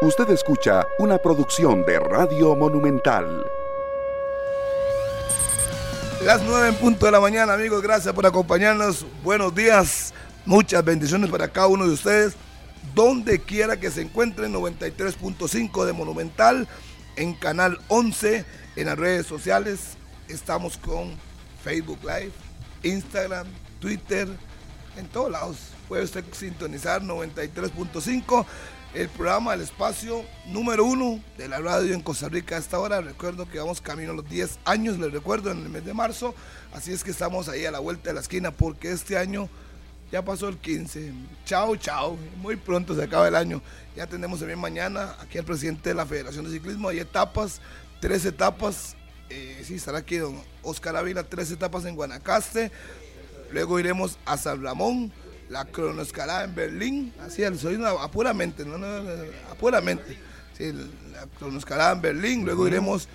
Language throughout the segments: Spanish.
Usted escucha una producción de Radio Monumental. Las nueve en punto de la mañana, amigos. Gracias por acompañarnos. Buenos días. Muchas bendiciones para cada uno de ustedes. Donde quiera que se encuentren, 93.5 de Monumental, en Canal 11, en las redes sociales. Estamos con Facebook Live, Instagram, Twitter, en todos lados. Puede usted sintonizar 93.5 el programa El Espacio número uno de la radio en Costa Rica a esta hora. Recuerdo que vamos camino a los 10 años, les recuerdo, en el mes de marzo. Así es que estamos ahí a la vuelta de la esquina porque este año ya pasó el 15. Chao, chao. Muy pronto se acaba el año. Ya tenemos también mañana aquí al presidente de la Federación de Ciclismo. Hay etapas, tres etapas. Eh, sí, estará aquí don Oscar Ávila, tres etapas en Guanacaste. Luego iremos a San Ramón la cronoescalada en Berlín, así, soy una, apuramente, no, no, apuramente, sí, la cronoescalada en Berlín, luego iremos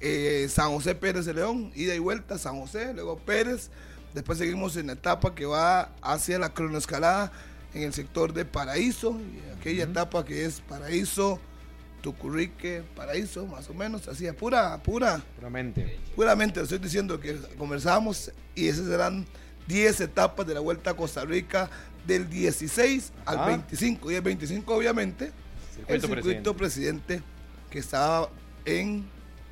eh, San José Pérez de León, ida y vuelta, San José, luego Pérez, después seguimos en la etapa que va hacia la cronoescalada en el sector de Paraíso, aquella etapa que es Paraíso, Tucurrique, Paraíso, más o menos, así, pura, pura. Puramente. Puramente, estoy diciendo que conversamos y esas serán 10 etapas de la Vuelta a Costa Rica del 16 al 25. Y el 25, obviamente, el circuito presidente. que estaba en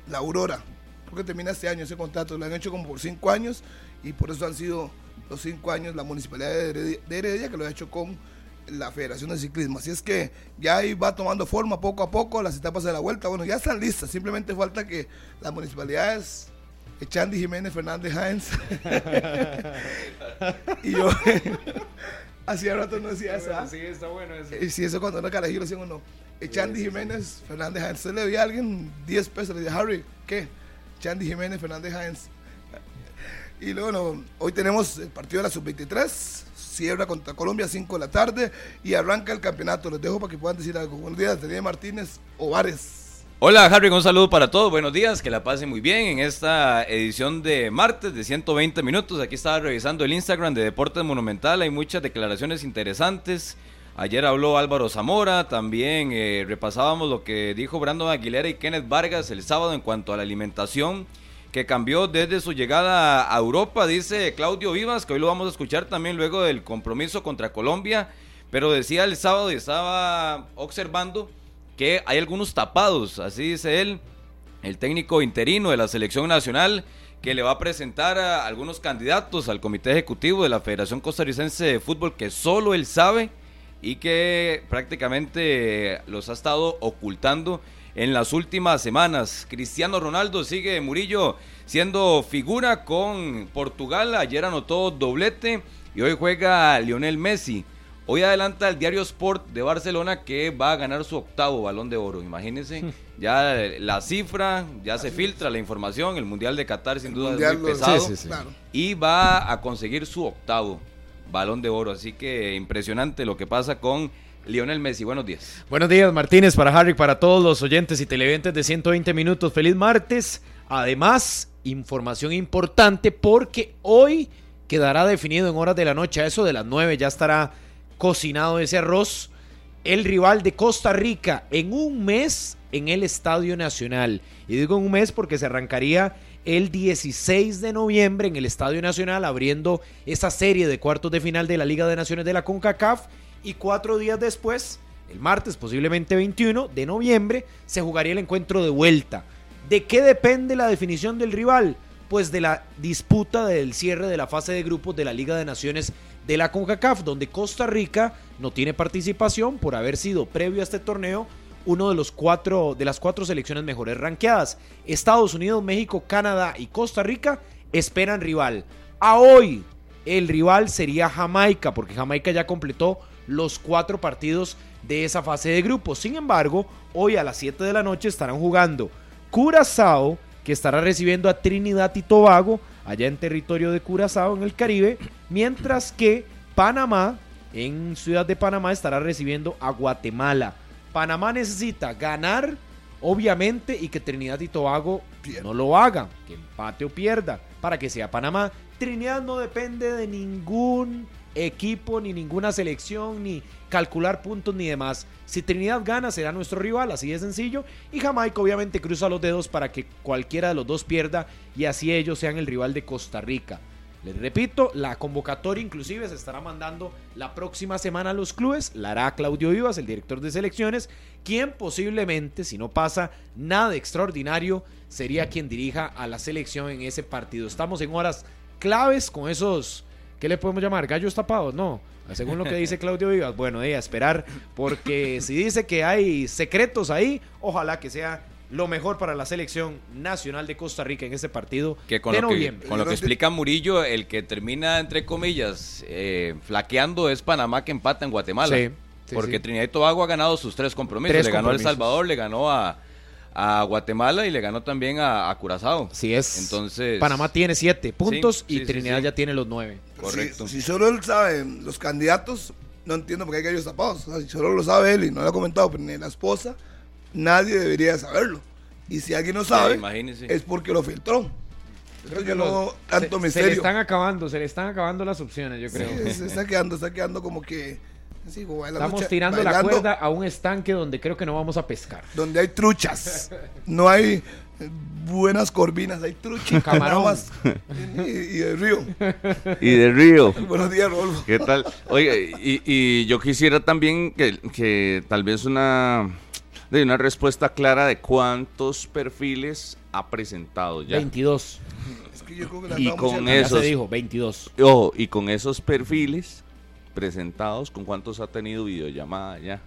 la Aurora. Porque termina este año ese contrato. Lo han hecho como por 5 años y por eso han sido los 5 años la municipalidad de Heredia, que lo ha hecho con la Federación de Ciclismo. Así es que ya ahí va tomando forma poco a poco las etapas de la vuelta. Bueno, ya están listas. Simplemente falta que las municipalidades Echandy Jiménez Fernández Hines. y yo hacía rato no decía eso. Sí, está bueno eso. Y si eso cuando era carajillo decían uno. Echandy Jiménez Fernández Hines. Se le veía a alguien 10 pesos. Le dije, Harry, ¿qué? Echandy Jiménez Fernández Hines. Y luego, hoy tenemos el partido de la sub-23. Cierra contra Colombia 5 de la tarde y arranca el campeonato. Les dejo para que puedan decir algo. Buenos días, Daniel Martínez Ovares. Hola Harry, un saludo para todos, buenos días, que la pasen muy bien en esta edición de martes de 120 minutos. Aquí estaba revisando el Instagram de Deportes Monumental, hay muchas declaraciones interesantes. Ayer habló Álvaro Zamora, también eh, repasábamos lo que dijo Brandon Aguilera y Kenneth Vargas el sábado en cuanto a la alimentación que cambió desde su llegada a Europa, dice Claudio Vivas, que hoy lo vamos a escuchar también luego del compromiso contra Colombia, pero decía el sábado y estaba observando que hay algunos tapados, así dice él, el técnico interino de la selección nacional, que le va a presentar a algunos candidatos al comité ejecutivo de la Federación Costarricense de Fútbol que solo él sabe y que prácticamente los ha estado ocultando en las últimas semanas. Cristiano Ronaldo sigue Murillo siendo figura con Portugal, ayer anotó doblete y hoy juega Lionel Messi. Hoy adelanta el diario Sport de Barcelona que va a ganar su octavo balón de oro. Imagínense, hmm. ya la cifra, ya se filtra la información. El Mundial de Qatar sin duda es muy pesado. Y va a conseguir su octavo balón de oro. Así que impresionante lo que pasa con Lionel Messi. Buenos días. Buenos días, Martínez, para Harry, para todos los oyentes y televidentes de 120 minutos. Feliz martes. Además, información importante porque hoy quedará definido en horas de la noche. A eso de las 9 ya estará cocinado ese arroz. El rival de Costa Rica en un mes en el Estadio Nacional. Y digo en un mes porque se arrancaría el 16 de noviembre en el Estadio Nacional abriendo esa serie de cuartos de final de la Liga de Naciones de la CONCACAF. Y cuatro días después, el martes posiblemente 21 de noviembre, se jugaría el encuentro de vuelta. ¿De qué depende la definición del rival? Pues de la disputa del cierre de la fase de grupos de la Liga de Naciones de la CONCACAF, donde Costa Rica no tiene participación por haber sido previo a este torneo uno de los cuatro de las cuatro selecciones mejores ranqueadas. Estados Unidos, México, Canadá y Costa Rica esperan rival. A hoy el rival sería Jamaica, porque Jamaica ya completó los cuatro partidos de esa fase de grupos. Sin embargo, hoy a las 7 de la noche estarán jugando Curazao, que estará recibiendo a Trinidad y Tobago, allá en territorio de Curazao, en el Caribe, mientras que Panamá, en Ciudad de Panamá, estará recibiendo a Guatemala. Panamá necesita ganar, obviamente, y que Trinidad y Tobago no lo haga, que empate o pierda, para que sea Panamá. Trinidad no depende de ningún equipo, ni ninguna selección, ni calcular puntos, ni demás. Si Trinidad gana, será nuestro rival, así de sencillo. Y Jamaica obviamente cruza los dedos para que cualquiera de los dos pierda y así ellos sean el rival de Costa Rica. Les repito, la convocatoria inclusive se estará mandando la próxima semana a los clubes. La hará Claudio Vivas, el director de selecciones, quien posiblemente, si no pasa nada extraordinario, sería quien dirija a la selección en ese partido. Estamos en horas claves con esos, ¿qué le podemos llamar? Gallos tapados, no. Según lo que dice Claudio Vivas, bueno, de a esperar, porque si dice que hay secretos ahí, ojalá que sea lo mejor para la selección nacional de Costa Rica en ese partido que con de lo que, noviembre. con lo que explica Murillo, el que termina, entre comillas, eh, flaqueando es Panamá que empata en Guatemala. Sí, sí, porque sí. Trinidad y Tobago ha ganado sus tres compromisos. Tres le ganó a El compromisos. Salvador, le ganó a, a Guatemala y le ganó también a, a Curazao. Así es. Entonces- Panamá tiene siete puntos Sí, y sí, sí, Trinidad sí. ya tiene los nueve. Correcto. Si, si solo él sabe los candidatos, no entiendo por qué hay gallos tapados. O sea, si solo lo sabe él y no lo ha comentado, pero ni la esposa, nadie debería saberlo. Y si alguien no sabe, imagínese. es porque lo filtró. Creo que no tanto se, se le misterio. están acabando, se le están acabando las opciones, yo creo. Sí, se está quedando, está quedando como que. Estamos lucha- tirando la cuerda a un estanque donde creo que no vamos a pescar. Donde hay truchas. No hay eh, buenas corvinas, hay truchas. Camarón. Y, y el río. Y de Río. Buenos días, Rodolfo. ¿Qué tal? Oye, y, y yo quisiera también que, que tal vez una, de una respuesta clara de cuántos perfiles ha presentado ya. 22. Es que yo creo que han Y con mucha- Ya Esos. se dijo, 22. Ojo, y con esos perfiles presentados, ¿con cuántos ha tenido videollamada ya?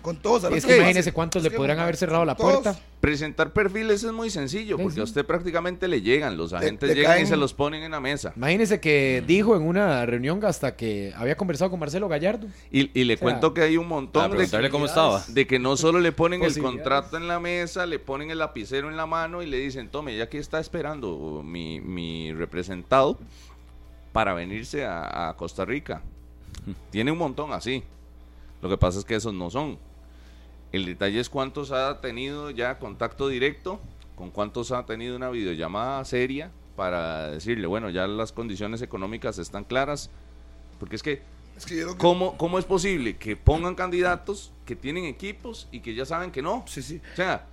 Con todos. Es que más- imagínese cuántos le es que podrán haber cerrado la todos puerta. Presentar perfiles es muy sencillo, porque sí. a usted prácticamente le llegan, los agentes le llegan y se los ponen en la mesa. Imagínese que dijo en una reunión hasta que había conversado con Marcelo Gallardo. Y, y le sea, cuento que hay un montón de, preguntarle cómo estaba. de que no solo le ponen el contrato en la mesa, le ponen el lapicero en la mano y le dicen, tome, ya que está esperando mi, mi representado para venirse a, a Costa Rica. Tiene un montón así. Lo que pasa es que esos no son. El detalle es cuántos ha tenido ya contacto directo, con cuántos ha tenido una videollamada seria para decirle, bueno, ya las condiciones económicas están claras. Porque es que Es que que- ¿Cómo, ¿Cómo es posible que pongan candidatos que tienen equipos y que ya saben que no? Sí, sí. O sea,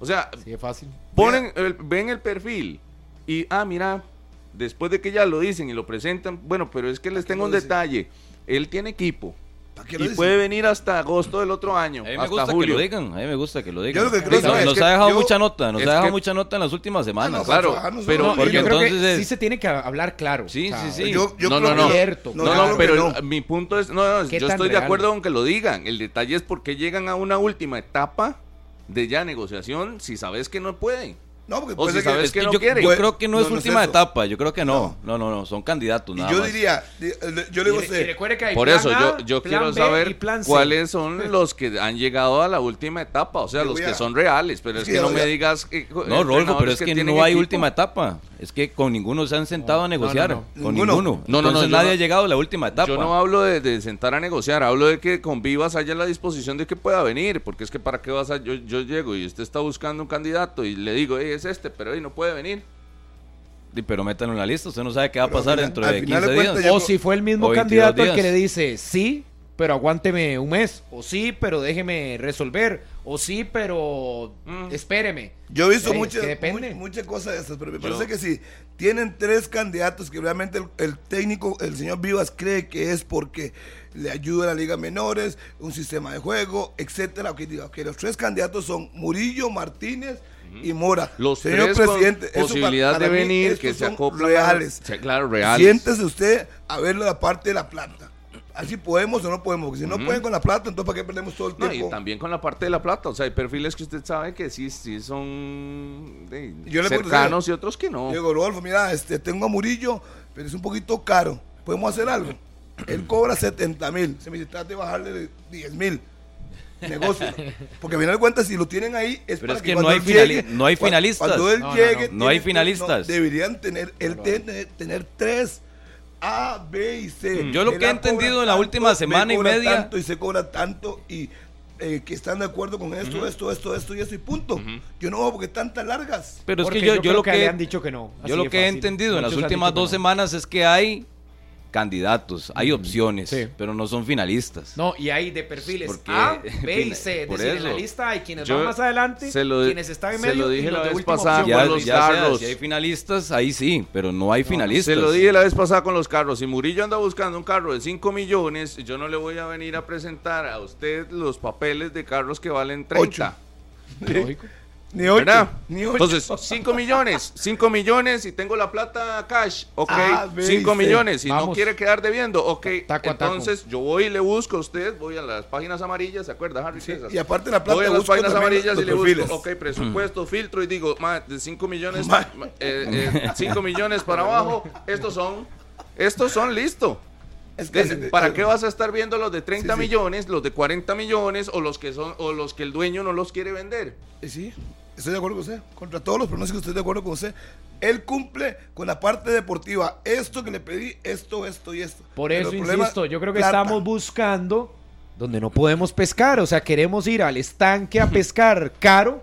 o sea de fácil. ponen el- ven el perfil y, ah, mira, después de que ya lo dicen y lo presentan, bueno, pero es que les tengo un dicen? detalle. Él tiene equipo ¿Para qué y dicen? puede venir hasta agosto del otro año, A mí me hasta gusta que julio. lo digan, a mí me gusta que lo digan. Lo que creo nos, es nos que ha dejado yo- mucha nota, nos es ha dejado que- mucha nota en las últimas semanas. Ah, no, Claro, pero- solo- porque yo creo que entonces- sí se tiene que hablar claro. Sí, sí, sí. Yo, yo No, creo no, no. que- Cierto, No, no, que pero no. mi punto es, no, no, ¿Qué yo estoy de acuerdo con que lo digan. El detalle es por qué llegan a una última etapa de ya negociación si sabes que no pueden. No, porque O puede si ser que- sabes Es que que no yo, quiere. yo Pues, creo que no, no, es no es última etapa, yo creo que no. No, no, no, son candidatos Y nada yo más. diría, di- eh, yo le digo a Y- y usted, recuerde que hay Por plan eso A, yo, yo plan quiero B saber cuáles son los que han llegado a la última etapa, o sea, los que a- son reales, pero Es es que no me digas que No, Rolfo, pero es que, no hay equipo. última etapa. Es que con ninguno se han sentado a negociar. no, no. Con Ninguno. No, no, no, nadie ha llegado a la última etapa. Yo no hablo de, de sentar a negociar, hablo de que con Vivas haya la disposición de que pueda venir, porque es que para qué vas a, yo, yo llego y usted está buscando un candidato y le digo, "Ey, es este, pero ahí no puede venir. Sí, Pero métanlo en la lista, usted no sabe qué va a Pero pasar dentro de al final 15 de días. O si fue el mismo O 22 candidato el que días. le dice sí, pero aguánteme un mes. O sí, pero déjeme resolver. O sí, pero Mm. espéreme. yo he visto Sí, es muchas cosas de estas, pero me Yo- parece que si tienen tres candidatos que realmente el, el técnico, el señor Vivas, cree que es porque le ayuda a la Liga Menores, un sistema de juego, etcétera. Que diga que los tres candidatos son Murillo, Martínez y Mora. Los señor tres presidente, posibilidad para- de para venir, que se acoplan. reales. Sí, claro, reales. Siéntese usted a ver la parte de la planta. Así podemos o no podemos, porque si no pueden con la plata, entonces ¿para qué perdemos todo el No, tiempo? y también con la parte de la plata, o sea, hay perfiles que usted sabe que sí, sí son de- Yo le puedo cercanos decir- y otros que no. Digo, Rodolfo, mira, este, tengo a Murillo, pero es un poquito caro. ¿Podemos hacer algo? Él cobra 70 mil. Se me dice, trate de bajarle de 10 mil. Negocio. Porque al final de cuentas, si lo tienen ahí, es Pero para es que cuando no hay llegue- no hay finalistas. Cuando él No, llegue. no. No hay finalistas. deberían tener, él tiene tener tres A, B y C. Mm, yo lo Él que he A entendido en la última B semana y cobra media- Tanto y se cobra tanto y eh, que están de acuerdo con esto, esto, esto, esto y esto y punto. Yo no veo porque tantas largas. Pero es que yo, yo creo lo que, que, le han dicho que no. yo lo que he entendido en las últimas que dos no. semanas es que hay candidatos, hay opciones, Sí. pero no son finalistas. No, y hay de perfiles Porque- A, B y C. Es Por decir, en la eso. lista hay quienes Yo van más adelante, se lo- quienes están en se medio lo y dije la vez pasada. Ya, con los ya sea, carros. si hay finalistas, ahí sí, pero no hay finalistas. Se lo dije la vez pasada con los carros. Si Murillo anda buscando un carro de 5 millones, yo no le voy a venir a presentar a usted los papeles de carros que valen 30. Lógico. Ni ocho. ¿Verdad? Ni ocho. Entonces, 5 millones, 5 millones y tengo la plata cash, ok, Ah, ve, 5 sí. millones y no quiere quedar debiendo, ok, Taco a taco. entonces yo voy y le busco a usted, voy a las páginas amarillas, ¿se acuerda, Harry? Sí, y aparte la plata Voy a las páginas amarillas los y le perfiles. busco, ok, presupuesto, filtro y digo, ma, de 5 millones, Ma. 5 millones para abajo, estos son, estos son listo. Es que- De- ¿Para qué vas a estar viendo los de 30 Sí, sí. millones, los de 40 millones o los que son o los que el dueño no los quiere vender? Eh, Sí, estoy de acuerdo con usted. Contra todos los pronósticos estoy de acuerdo con usted. Él cumple con la parte deportiva. Esto que le pedí, esto, esto y esto. Por Pero eso, el problema, insisto, yo creo que plata. estamos buscando donde no podemos pescar. O sea, queremos ir al estanque a pescar caro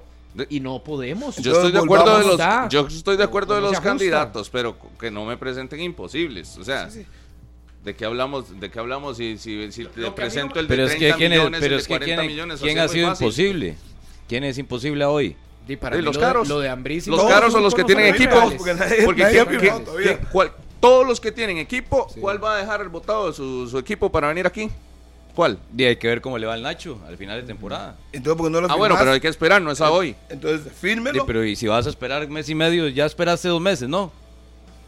y no podemos. Yo estoy de acuerdo de los, yo estoy de acuerdo de los candidatos, pero que no me presenten imposibles. O sea, Sí, sí. ¿de qué hablamos? ¿De qué hablamos si, si, si te presento el de Pero es 30 que quién es, millones, pero el es de que 40 quién, millones? quién ha sido fácil. imposible. ¿Quién es imposible hoy? Y para Sí, mí los lo de- caros. Lo de Ambriz y Los caros son los que tienen equipo. Porque nadie- nadie ¿qué- qué- qué- todos los que tienen equipo, ¿cuál va a dejar el votado de su, su equipo para venir aquí? ¿Cuál? Y hay que ver cómo le va al Nacho al final de temporada. Entonces, porque no lo Ah, bueno, pero hay que esperar, no es a hoy. Entonces, Sí, fírmelo. pero y si vas a esperar mes y medio, ya esperaste dos meses, ¿no?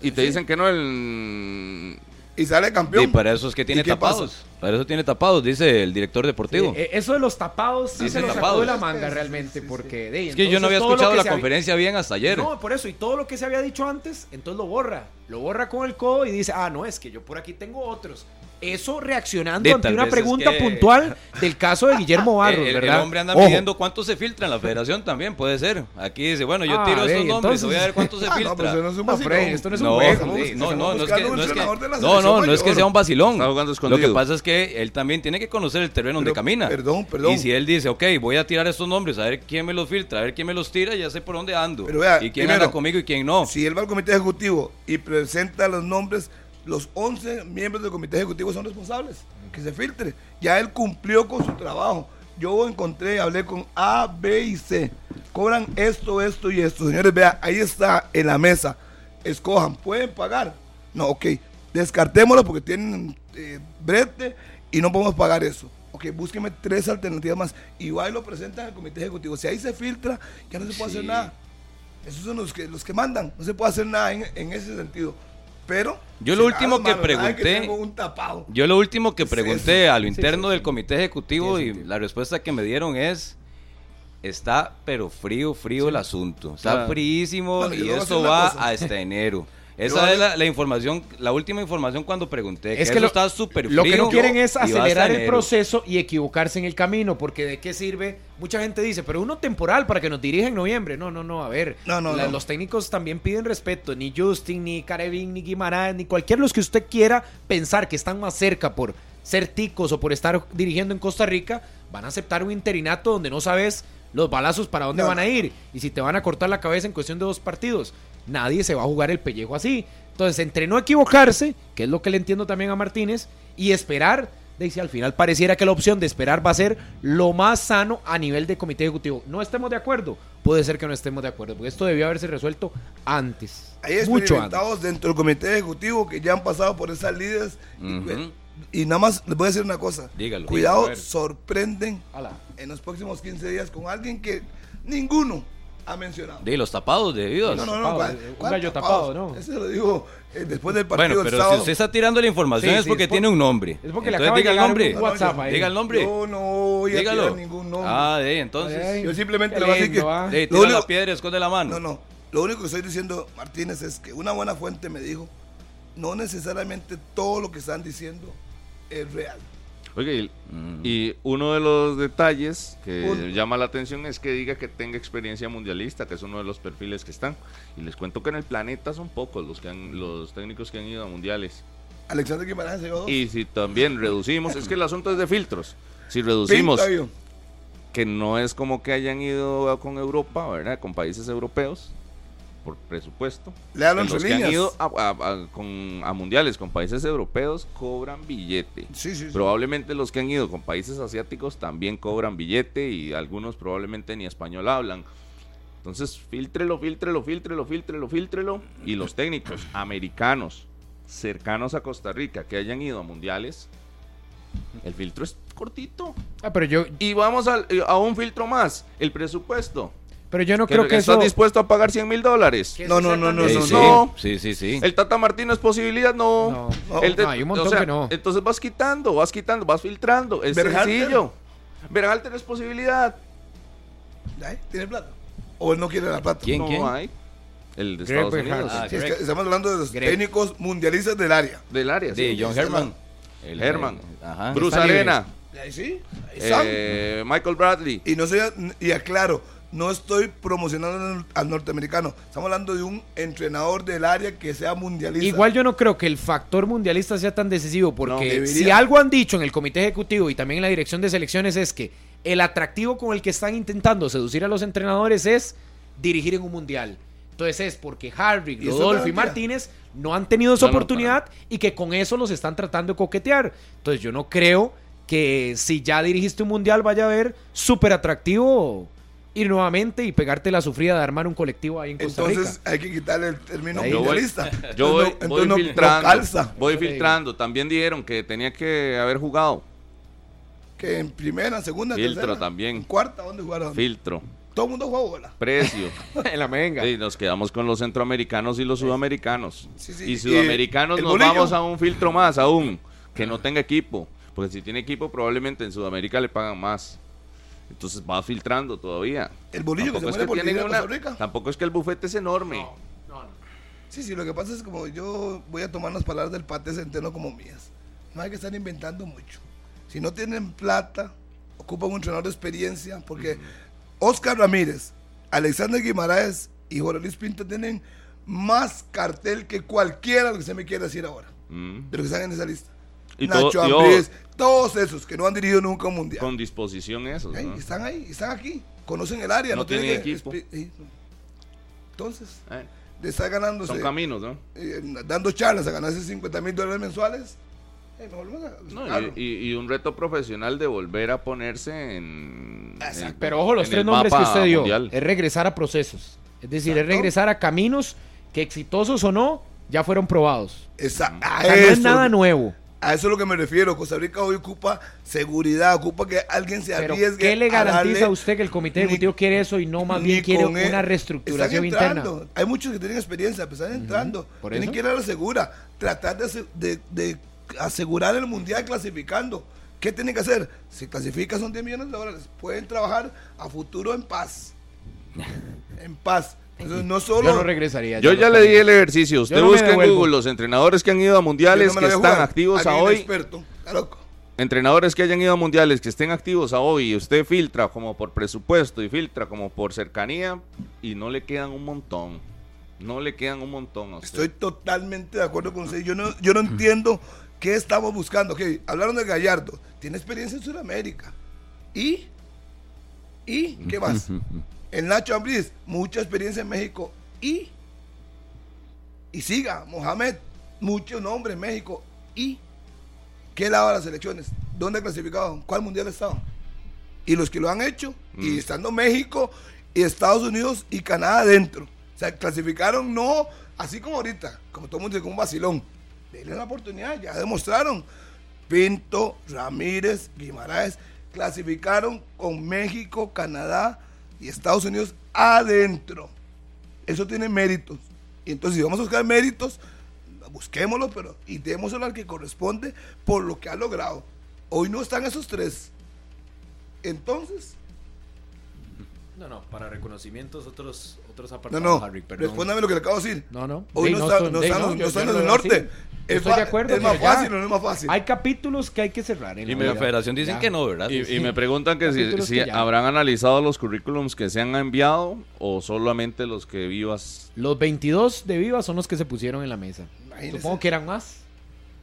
Y te dicen que no el... y sale campeón. Y para eso es que tiene ¿Y qué tapados. pasa? Para eso tiene tapados, dice el director deportivo. Eh, eso de los tapados sí Dice se lo sacó de la manga realmente, porque de, es que yo no había escuchado la había- conferencia bien hasta ayer. No, por eso, y todo lo que se había dicho antes, entonces lo borra. Lo borra con el codo y dice, ah, no, es que yo por aquí tengo otros. Eso reaccionando De, ante una es pregunta que- puntual del caso de Guillermo Barros, el, el ¿verdad? hombre anda Ojo. midiendo cuánto se filtra en la federación también, puede ser. Aquí dice, bueno, yo Ah, tiro ve, estos y nombres, entonces- voy a ver cuánto se Ah, no, filtra. pues no es un No, vacilón. Esto no es un No, juego. estamos- sí, no, no, no es que, no es que, no, no, no es sea un vacilón. Lo que pasa es que él también tiene que conocer el terreno donde camina. perdón, perdón. Y si él dice, ok, voy a tirar estos nombres, a ver quién me los filtra, a ver quién me los tira, ya sé por dónde ando. Pero vea, y quién primero, anda conmigo y quién no. Si él va al comité ejecutivo y presenta los nombres, los 11 miembros del comité ejecutivo son responsables. Que se filtre. Ya él cumplió con su trabajo. Yo encontré, hablé con A, B y C. Cobran esto, esto y esto. Señores, vea, ahí está en la mesa. Escojan, ¿pueden pagar? No, ok. Descartémoslo porque tienen eh, brete y no podemos pagar eso. Ok, búsqueme tres alternativas más. Y va y lo presentan al comité ejecutivo. Si ahí se filtra, ya no se puede hacer nada. Esos son los que, los que mandan. No se puede hacer nada en, en ese sentido. Pero. Yo lo último que pregunté- un tapado. Yo lo último que pregunté sí. a lo interno sí, del comité ejecutivo y la respuesta que me dieron es está pero frío, frío el asunto. Está Claro. fríísimo Bueno, y decir una va hasta enero. Esa es la, la información, la última información cuando pregunté. Es que, que eso lo- está súper. Lo que no quieren es acelerar el proceso y equivocarse en el camino, porque ¿de qué sirve? Mucha gente dice, pero uno temporal para que nos dirija en noviembre. No, no, no, a ver. No, no, no. Los técnicos también piden respeto. Ni Justin, ni Carevin, ni Guimaraes, ni cualquiera de los que usted quiera pensar que están más cerca por ser ticos o por estar dirigiendo en Costa Rica, van a aceptar un interinato donde no sabes los balazos para dónde No, van a ir y si te van a cortar la cabeza en cuestión de dos partidos. Nadie se va a jugar el pellejo así. Entonces, entre no equivocarse, que es lo que le entiendo también a Martínez, y esperar, de si al final pareciera que la opción de esperar va a ser lo más sano a nivel de comité ejecutivo. No estemos de acuerdo, puede ser que no estemos de acuerdo, porque esto debió haberse resuelto antes. Hay mucho antes. experimentados dentro del comité ejecutivo que ya han pasado por esas líderes. y, y nada más les voy a decir una cosa. Dígalo. Cuidado, sorprenden Ala. en los próximos 15 días con alguien que ninguno ha mencionado. De los tapados de Dios. No, no, no. ¿cuál- un cuál gallo tapados? tapado, ¿no? Ese lo digo eh, después del partido Bueno, pero sábado. si usted está tirando la información Sí, es sí, porque es por- tiene un nombre. es porque le Entonces acaba de diga el llegar nombre. un WhatsApp ahí. Diga el nombre. Yo no voy a Dígalo. tirar ningún nombre. Ah, de ahí, entonces. Ay, Yo simplemente le voy a decir que- ¿ah? De ahí, Lo tira único- la piedra, esconde la mano. No, no. Lo único que estoy diciendo, Martínez, es que una buena fuente me dijo, no necesariamente todo lo que están diciendo es real. Y, Mm. y uno de los detalles que Un- llama la atención es que diga que tenga experiencia mundialista, que es uno de los perfiles que están. Y les cuento que en el planeta son pocos los que han, los técnicos que han ido a mundiales. Alexander Guimaraes se llevó dos. Y si también reducimos, es que el asunto es de filtros. Si reducimos que no es como que hayan ido con Europa, ¿verdad? Con países europeos. Por presupuesto, Léalo los que han ido a, a- a- con- a mundiales con países europeos cobran billete. Sí, sí, sí. Probablemente los que han ido con países asiáticos también cobran billete y algunos probablemente ni español hablan. Entonces, filtrelo, filtrelo, filtrelo, filtrelo, filtrelo. Y los técnicos americanos cercanos a Costa Rica que hayan ido a mundiales, el filtro es cortito. Ah, pero yo, Y vamos eh, a, un filtro más, el presupuesto. Pero yo no creo que ¿Estás eso... dispuesto a pagar 100 mil dólares? No, no, no, no, Sí, no, sí, no. sí, sí, sí. El Tata Martino es posibilidad, no. No. No, El de- no, hay un montón o sea, que no. Entonces vas quitando, vas quitando, vas filtrando. Es Berhalter. sencillo. Berhalter es posibilidad. ¿Tiene plata? ¿O él no quiere la plata? ¿Quién, no quién? hay. El de Greg Estados Berhalter. Unidos. Ah, Sí, es que Greg. estamos hablando de los Greg. técnicos mundialistas del área. Del área. De sí. John sí, Herman. El- Herman. Ajá. Bruce. Arena. Ahí sí, ahí eh, Michael Bradley. Y no soy, y aclaro, no estoy promocionando al- norteamericano. Estamos hablando de un entrenador del área que sea mundialista. Igual yo no creo que el factor mundialista sea tan decisivo, porque si algo han dicho en el comité ejecutivo y también en la dirección de selecciones es que el atractivo con el que están intentando seducir a los entrenadores es dirigir en un mundial. Entonces es porque Harvick, ¿Y eso es Rodolfo y? Martínez no han tenido esa No, no, oportunidad y que con eso los están tratando de coquetear. Entonces yo no creo que si ya dirigiste un mundial vaya a haber súper atractivo ir nuevamente y pegarte la sufrida de armar un colectivo ahí en Costa Entonces Rica. hay que quitarle el término Ahí. Yo voy, mundialista. yo voy, Entonces voy entonces no filtrando. calza. voy filtrando. También dijeron que tenía que haber jugado. Que en primera, segunda, Filtro tercera, también. en cuarta, ¿dónde jugaron? Filtro. Todo el mundo juega bola. Precio. en la menga. Y nos quedamos con los centroamericanos y los sudamericanos. Sí, sí. Y Y sudamericanos el nos bolillo. vamos a un filtro más aún, que no tenga equipo. Porque si tiene equipo, probablemente en Sudamérica le pagan más. Entonces va filtrando todavía. El bolillo que se Tampoco muere es por venir a una- Costa Rica. Tampoco es que el bufete es enorme. Sí, sí, lo que pasa es como yo voy a tomar las palabras del Pate Centeno como mías. No hay que estar inventando mucho. Si no tienen plata, ocupan un entrenador de experiencia, porque Oscar Ramírez, Alexander Guimaraes y Jorge Luis Pinto tienen más cartel que cualquiera lo que se me quiera decir ahora, Mm. de lo que están en esa lista. Y Nacho todo- todos esos que no han dirigido nunca un mundial. Con disposición esos. Están ahí, están aquí, conocen el área. No No, tienen tienen que- equipo. Entonces, Eh, de estar ganándose. Son caminos, ¿no? eh, dando charlas a ganarse 50 mil dólares mensuales, eh, No, y, un reto profesional de volver a ponerse en. Exacto. Pero ojo, los en tres nombres que usted dio mundial. es regresar a procesos. Es decir, es Exacto. regresar a caminos que exitosos o no, ya fueron probados. Esa- a, O sea, no es nada nuevo. A eso es lo que me refiero. Costa Rica hoy ocupa seguridad, ocupa que alguien se Pero arriesgue. ¿qué le a darle- garantiza a usted que el comité ni- ejecutivo quiere eso y no más ni bien quiere él. una reestructuración interna? Hay muchos que tienen experiencia, pero están entrando. por tienen eso. que ir a la segura, tratar de- de asegurar el mundial clasificando. ¿Qué tienen que hacer? Si clasifican son 10 millones de dólares. Pueden trabajar a futuro en paz. en paz. No solo. Yo no regresaría. Yo ya le di el ejercicio. Usted no busca en. Google los entrenadores que han ido a mundiales que están jugar. activos a hoy. experto. Está loco. Entrenadores que hayan ido a mundiales que estén activos a hoy y usted filtra como por presupuesto y filtra como por cercanía y no le quedan un montón. No le quedan un montón a usted. Estoy totalmente de acuerdo con usted. Yo no, yo no entiendo qué estamos buscando. Ok, hablaron de Gallardo. Tiene experiencia en Sudamérica. ¿Y? ¿Y? ¿Qué más? El Nacho Ambriz, mucha experiencia en México. ¿Y? Y siga, Mohamed, mucho nombre en México. ¿Y? ¿Qué lado de las elecciones? ¿Dónde clasificaban? ¿Cuál mundial estaban? Y los que lo han hecho, y estando México y Estados Unidos y Canadá adentro. O sea, clasificaron no así como ahorita, como todo el mundo dice, como un vacilón. Denle una oportunidad, ya demostraron. Pinto, Ramírez, Guimaraes clasificaron con México, Canadá y Estados Unidos adentro. Eso tiene méritos. Y entonces, si vamos a buscar méritos, busquémoslo, pero y démoslo al que corresponde por lo que ha logrado. Hoy no están esos tres. Entonces, No, no, para reconocimientos otros, otros no, apartados, no, Harry, perdón. respóndame lo que le acabo de decir. No, no. Hoy no, no están, no, los- no están del norte. Es, Estoy de acuerdo, es más fácil o no es más fácil. Hay capítulos que hay que cerrar. en Y la federación dicen Ya. que no, ¿verdad? Y, y me preguntan que si, Capítulos si que ya. habrán analizado los currículums que se han enviado o solamente los que vivas. Los 22 de Viva son los que se pusieron en la mesa. Imagínese. Supongo que eran más,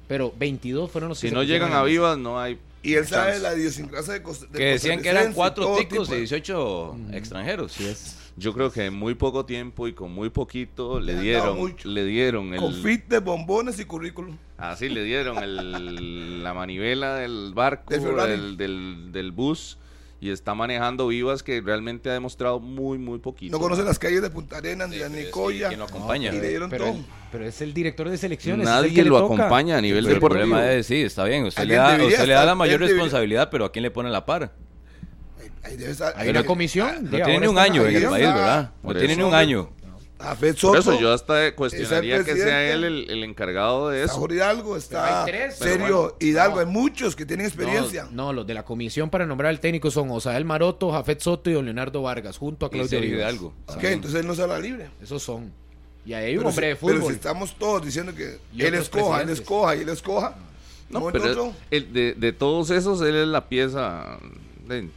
pero 22 fueron los que Si se no pusieron llegan en la a vivas, no hay Y él sabe la idiosincrasia de, Costa- de Que decían que eran cuatro ticos tipo y de- 18 extranjeros. Yo creo que en muy poco tiempo y con muy poquito le dieron, mucho. le dieron el, Confite, bombones y currículum. así le dieron el, la manivela del barco, Del del, del, del bus y está manejando vivas que realmente ha demostrado muy, muy poquito. No conoce las calles de Punta Arenas ni de Nicoya. ¿Quién lo acompaña? Y le dieron pero, todo. el- pero es el director de selecciones. es el que Nadie le lo toca. acompaña a nivel Pero el problema es, sí, está bien, usted, le da, usted le da la mayor responsabilidad, pero ¿a quién le pone la par? Ahí debe estar- Hay una comisión. No de tiene ni un año en el país, ¿verdad? No tiene ni un año. Por eso yo hasta cuestionaría que sea él el, el encargado de eso. Jorge Hidalgo, está hay tres, pero Serio bueno. Hidalgo. No. Hay muchos que tienen experiencia. No, no, los de la comisión para nombrar al técnico son Osael Maroto, Jafet Soto y don Leonardo Vargas, junto a Claudio Sergio Rivas. Hidalgo. Ok, entonces él no se habla libre. Esos son. Y ahí hay un Pero hombre si, de pero fútbol. si estamos todos diciendo que él escoja, él escoja y él escoja. No, pero el de, de todos esos, él es la pieza de-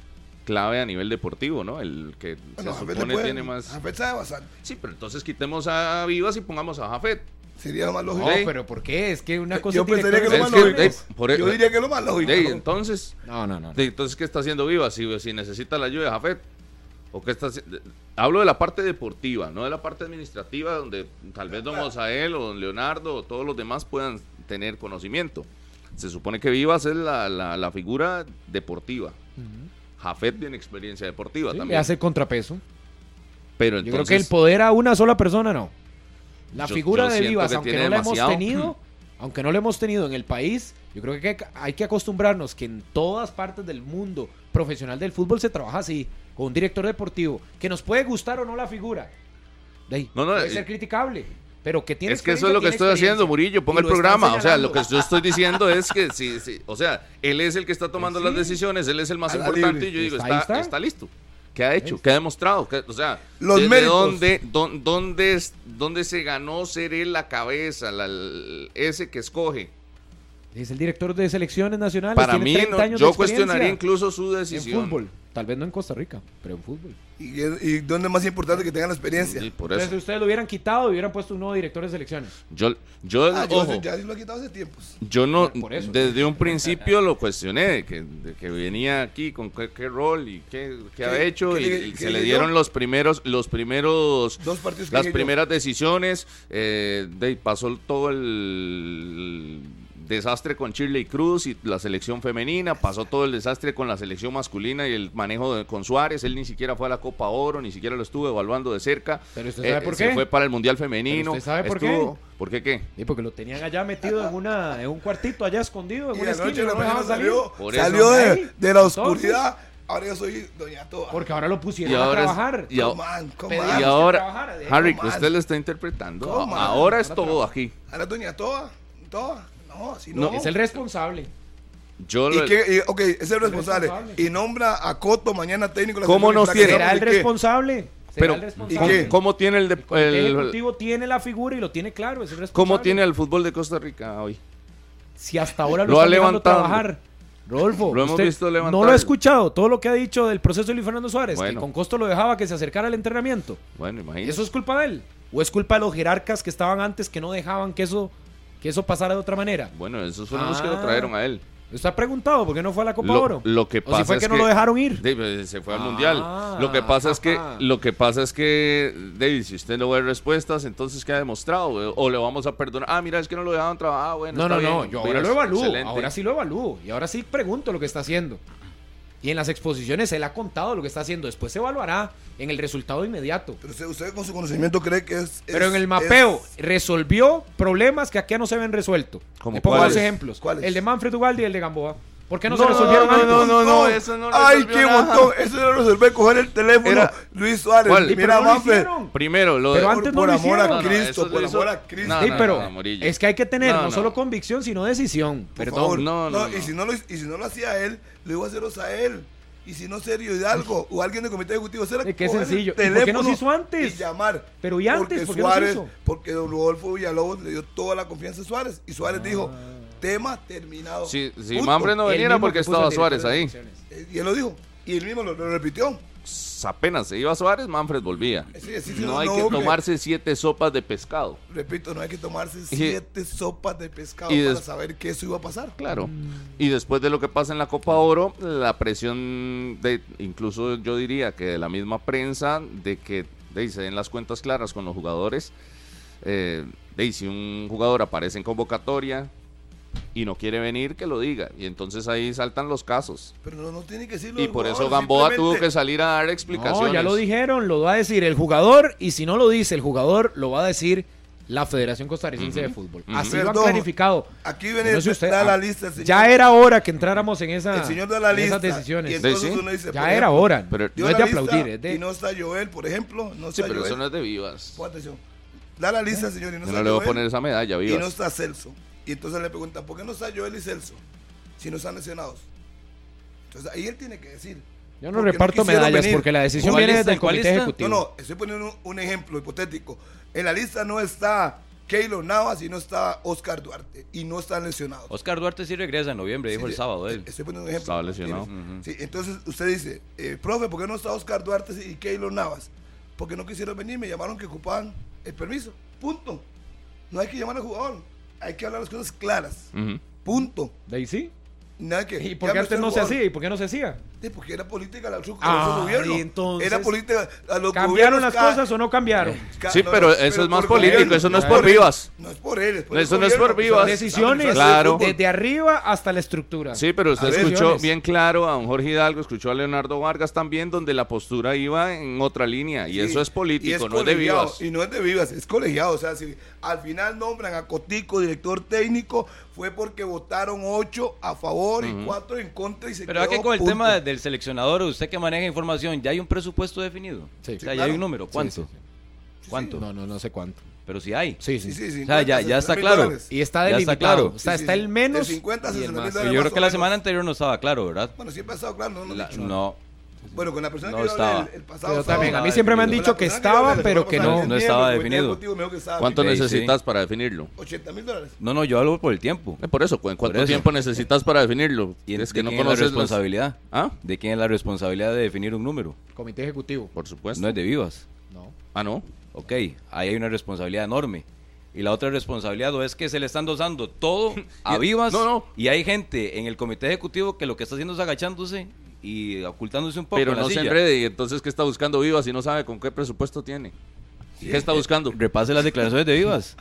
clave a nivel deportivo, ¿no? El que bueno, se supone puede- tiene más... Jafet sabe bastante. Sí, pero entonces quitemos a Vivas y pongamos a Jafet. Sería lo más lógico. No, pero ¿por qué? Es que una cosa Yo pensaría que lo más lógico. por- Yo diría que es lo más lógico. Entonces, No, no, no. de- entonces, ¿qué está haciendo Vivas? Si, si necesita la ayuda de Jafet. ¿O qué está haci- de- Hablo de la parte deportiva, no de la parte administrativa, donde tal vez don Osael o don Leonardo o todos los demás puedan tener conocimiento. Se supone que Vivas es la, la- la figura deportiva. Jafet tiene experiencia deportiva Sí, también. hace contrapeso. Pero Yo creo que el poder a una sola persona no. La Yo- figura yo de Vivas, que aunque no la hemos tenido, aunque no la hemos tenido en el país, yo creo que hay que- acostumbrarnos que en todas partes del mundo profesional del fútbol se trabaja así, con un director deportivo, que nos puede gustar o no la figura. De ahí, No, no, puede y- ser criticable, pero que tiene es que eso es lo que estoy haciendo. Murillo. Ponga el programa. O sea, lo que yo estoy diciendo es que sí, sí. O sea, él es el que está tomando las decisiones, él es el más importante. libre. Y yo digo, Está- está, está. está listo. ¿Qué ha hecho? ¿Qué ha demostrado? ¿Qué- o sea, Los ¿desde méritos. dónde, dón- dónde, es- dónde se ganó ser él la cabeza, la- el- ese que escoge? Es el director de selecciones nacionales. Para tiene mí, 30 no- años yo cuestionaría incluso su en decisión. fútbol. Tal vez no en Costa Rica, pero en fútbol. Y, y dónde es más importante que tengan la experiencia. Sí, por Entonces, eso. si ustedes lo hubieran quitado y hubieran puesto un nuevo director de selecciones. Yo, yo, Ah, yo ojo, ya lo he quitado hace tiempos. Yo no, Por eso. desde un principio lo cuestioné, de que, de que venía aquí con qué, qué rol y qué, qué ha ¿Qué- hecho, qué y, le- y qué se le dieron los primeros, los primeros, Dos partidos que las yo. primeras decisiones, eh, de, pasó todo el desastre con Shirley Cruz y la selección femenina, pasó todo el desastre con la selección masculina y el manejo de- con Suárez, él ni siquiera fue a la Copa Oro, ni siquiera lo estuvo evaluando de cerca. Pero usted sabe por se qué. fue para el Mundial Femenino. Usted sabe por estuvo- qué. ¿Por qué qué? Sí, porque lo tenían allá metido en una en un cuartito allá escondido en Y una esquina no lo salir. salió, Por eso. salió de, la entonces. oscuridad. Ahora yo soy Doña Toa. Porque ahora lo pusieron Y ahora a es- trabajar. y ahora- Come on, come Pedíamos on. Y que ahora, de- Harry, ¿cómo usted lo está interpretando. Ahora es todo aquí. Ahora Doña Toa. Toa. No, así No, no. Es el responsable. Yo ¿Y lo- qué? Y, ok, es el responsable. responsable. Y nombra a Coto mañana técnico. la ¿Cómo nos tiene? ¿Será el responsable? ¿Será pero. ¿cómo, tiene el, de- El el- ejecutivo tiene la figura y lo tiene claro, es el responsable. cómo tiene el fútbol de Costa Rica hoy? Si hasta ahora lo, Lo ha levantado. trabajar. Rodolfo, Lo hemos visto levantar. no lo ha escuchado, todo lo que ha dicho del proceso de Luis Fernando Suárez, que con costo lo dejaba que se acercara al entrenamiento. Bueno, imagínese. ¿Eso es culpa de él? ¿O es culpa de los jerarcas que estaban antes que no dejaban que eso, que eso pasara de otra manera? Bueno, esos fueron los que lo Ah. trajeron a él. ¿Usted ha preguntado por qué no fue a la Copa Lo, Oro? lo que ¿O pasa si fue es que no lo dejaron ir? David, se fue al Ah, mundial. Lo que pasa es que, ajá. lo que pasa es que, David, si usted no ve respuestas, entonces qué ha demostrado o le vamos a perdonar. Ah, mira, es que no lo dejaban trabajar. Ah, bueno, No, no, está no, bien, yo mira, ahora lo evalúo, excelente. ahora sí lo evalúo y ahora sí pregunto lo que está haciendo. Y en las exposiciones él ha contado lo que está haciendo, después se evaluará en el resultado inmediato. Pero usted, usted con su conocimiento cree que es. Pero es- en el mapeo es- resolvió problemas que aquí no se ven resueltos. ¿Cómo Le pongo cuáles? dos ejemplos. ¿Cuáles? El de Manfred Ugalde y el de Gamboa. ¿Por qué no, No, se resolvieron no, antes? no, no, no, eso no Ay, qué nada. montón. Eso lo resolvió coger el teléfono. Era- Luis Suárez. Mira, no lo. Primero, lo Pero de. antes por no lo amor a. No, no, Cristo, por amor a Cristo. No, Sí, no, pero no, es que hay que tener No, no, no. solo convicción, sino decisión. Por Perdón. favor. No, no, Y, no. si no lo, y si no lo hacía él, lo iba a hacer Osael. Y si no, Sergio Hidalgo o alguien del comité ejecutivo. será qué coger el sencillo. ¿Y por qué no teléfono se hizo antes? Y llamar. Pero ¿y antes? Porque ¿Por qué no se Suárez, hizo? porque don Rodolfo Villalobos le dio toda la confianza a Suárez. Y Suárez dijo: tema terminado. Si, si. Mambre no mismo porque estaba Suárez ahí. Eh, Y él lo dijo. Y él mismo lo, lo repitió. apenas se iba Suárez, Manfred volvía. Sí, sí, sí, no no, hay que hombre. tomarse siete sopas de pescado. Repito, no hay que tomarse siete sopas de pescado y para saber que eso iba a pasar. Claro. Y después de lo que pasa en la Copa Oro, la presión de, incluso yo diría que de la misma prensa, de que de, se den las cuentas claras con los jugadores. Eh, de, si un jugador aparece en convocatoria y no quiere venir, que lo diga. Y entonces ahí saltan los casos. Pero no, no tiene que decirlo. Y por eso Gamboa tuvo que salir a dar explicaciones. No, ya lo dijeron, lo va a decir el jugador y si no lo dice el jugador, lo va a decir la Federación Costarricense de Fútbol. Así lo han Perdón, clarificado. Aquí viene no sé usted, da la ah, lista. señor- Ya era hora que entráramos en, esa, el señor da la en lista. esas decisiones. Y entonces Sí, sí. uno dice, ya era ejemplo, hora. pero- no es de aplaudir, es de... Y no está Joel, por ejemplo. No Sí, está pero Joel. eso no es de vivas. Pon atención. Da la lista, señor. Y no Yo está no le voy a poner esa medalla, Y no vivas. está Celso. Y entonces le preguntan, ¿por qué no está Joel y Celso? Si no están lesionados. Entonces ahí él tiene que decir. Yo no ¿por qué reparto medallas venir? porque la decisión ¿Cuál viene lista? desde el ¿Cuál comité lista? ejecutivo. No, no, estoy poniendo un, un ejemplo hipotético. En la lista no está Keylor Navas y no está Oscar Duarte. Y no están lesionados. Oscar Duarte sí regresa en noviembre, dijo el de- sábado él. Estoy poniendo un ejemplo. Estaba lesionado. Entonces usted dice, eh, profe, ¿por qué no está Oscar Duarte y Keylor Navas? Porque no quisieron venir, me llamaron que ocupaban el permiso. Punto. No hay que llamar al jugador. Hay que hablar las cosas claras. Punto. ¿De ahí sí? Nada que. ¿Y por qué antes no se hacía? ¿Y por qué no se hacía? Sí, porque era política la su, Ah, su gobierno. y entonces, era política. A los ¿Cambiaron las cosas o no cambiaron? ca- Sí, no, pero no, eso es más político, gobierno, eso no es por él. vivas. No es por él. Es por Eso no es por gobierno, vivas. pues, Decisiones Claro. desde arriba hasta la estructura. Sí, pero usted escuchó bien claro a don Jorge Hidalgo, escuchó a Leonardo Vargas también, donde la postura iba en otra línea. Y Sí, eso es político, no es de vivas. Y no es de vivas, es colegiado. O sea, si al final nombran a Cotico director técnico, fue porque votaron ocho a favor y cuatro en contra y se Pero quedó aquí con el tema del seleccionador, usted que maneja información, ¿ya hay un presupuesto definido? Sí. O sea, Sí, ya claro. hay un número. ¿Cuánto? Sí, sí, ¿Cuánto? No, no, no sé cuánto. Pero si hay. Sí, Sí, sí. sí, O sea, ya- 50, ya está 60 mil claro. dólares. Y está Ya está delimitado. claro. O sea, Sí, sí, está sí. el menos De 50 a y el 60 mil dólares. Yo creo que la semana anterior no estaba claro, ¿verdad? Bueno, siempre ha estado claro, no, no, La- he dicho. no, Bueno, con la persona No que yo hablé estaba. el, el pasado Pero sábado, también, a mí siempre me han dicho que estaba, pero que no. No estaba definido. ¿Cuánto Sí, sí. necesitas para definirlo? 80 mil dólares. no, no, yo hablo por el tiempo. Eh, por eso, ¿cu- ¿en Por ¿cuánto eso. tiempo necesitas para definirlo? ¿Y es de que no quién es la las- responsabilidad? ¿Ah? ¿De quién es la responsabilidad de definir un número? Comité ejecutivo. Por supuesto. No es de Vivas. No. Ah, no. Ok, ahí hay una responsabilidad enorme. Y la otra responsabilidad o es que se le están dosando todo a Y- Vivas. no, no. Y hay gente en el comité ejecutivo que lo que está haciendo es agachándose y ocultándose un poco Pero en la no se silla. enrede. Y entonces, ¿qué está buscando Vivas y no sabe con qué presupuesto tiene? ¿Qué está buscando? Repase las declaraciones de Vivas.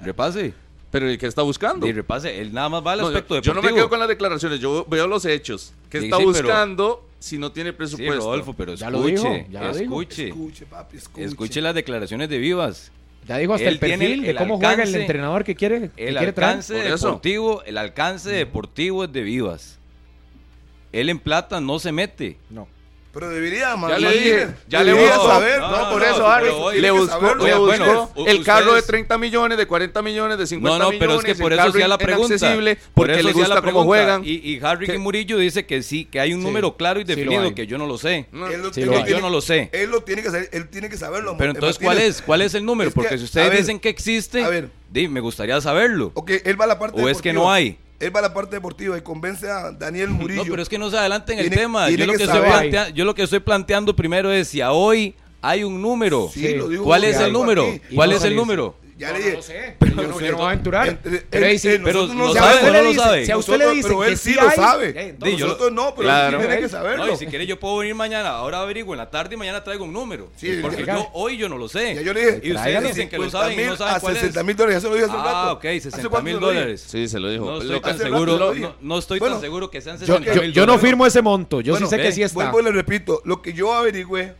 Repase. ¿Pero qué está buscando? Y repase. Él nada más va al No, yo- aspecto yo, deportivo. no me quedo con las declaraciones, yo veo los hechos. ¿Qué Sí, está sí, pero- buscando si no tiene Sí, presupuesto? Rodolfo, pero Ya escuche. lo dijo, ya lo dijo. escuche. Escuche, papi, escuche. Escuche las declaraciones de Vivas. Ya dijo hasta Él el perfil de el cómo juega el entrenador que quiere, que El quiere traer. alcance deportivo, el alcance deportivo es de Vivas. Él en plata no se mete. No. Pero debería, man. Ya le dije, ya le busco. saber. No, no, por no, eso, hoy le que buscó, le buscó el carro de ustedes- 30 millones, de 40 millones, de 50 No, no, millones. pero es que por eso sea la pregunta. porque eso le sea la gusta cómo pregunta. juegan. Y, y Harry Que- Murillo dice que sí, que hay un Sí. número claro y definido, que yo no lo sé. No, Él lo Sí, tiene- lo él hay. Yo no lo sé. Él lo tiene que saber, él tiene que saberlo. Pero entonces, ¿cuál es? ¿Cuál es el número? Que, Porque si ustedes dicen que existe, a ver. di, me gustaría saberlo. Ok, él va a la parte ¿O es que no hay? Él va a la parte deportiva y convence a Daniel Murillo. No, pero es que no se adelante en el tema. Yo lo, que que estoy saber. plantea- yo lo que estoy planteando primero es si a hoy hay un número. Sí, lo dijo ¿Cuál es el número? ¿Cuál no es el número? Ya No, le no dije. lo sé. Pero Yo no, sé, yo no voy a aventurar. entre- Pero ahí sí, pero nosotros no lo a sabe no le lo dice- sabe. si a usted le dicen pero él sí sí lo hay, sabe. eh, entonces- Di, yo- Nosotros no, pero Claro. él tiene que No, saberlo. No, y si quiere yo puedo venir mañana, ahora averiguo en la tarde y mañana traigo un número. Sí, porque ya- yo hoy yo no lo sé. Ya yo le dije. Y ustedes dicen que lo 50 saben y no saben a cuál es. 60 mil dólares, ya se lo dije hace un rato. Ah, ok, ¿Hace 60 cuánto mil dólares. Sí, se lo dijo. No Lo estoy tan seguro, no, no estoy tan seguro que sean Yo, 60 yo- mil yo no dólares. firmo ese monto. Yo sí sé que sí está. Vuelvo y le repito, lo que yo averigüé,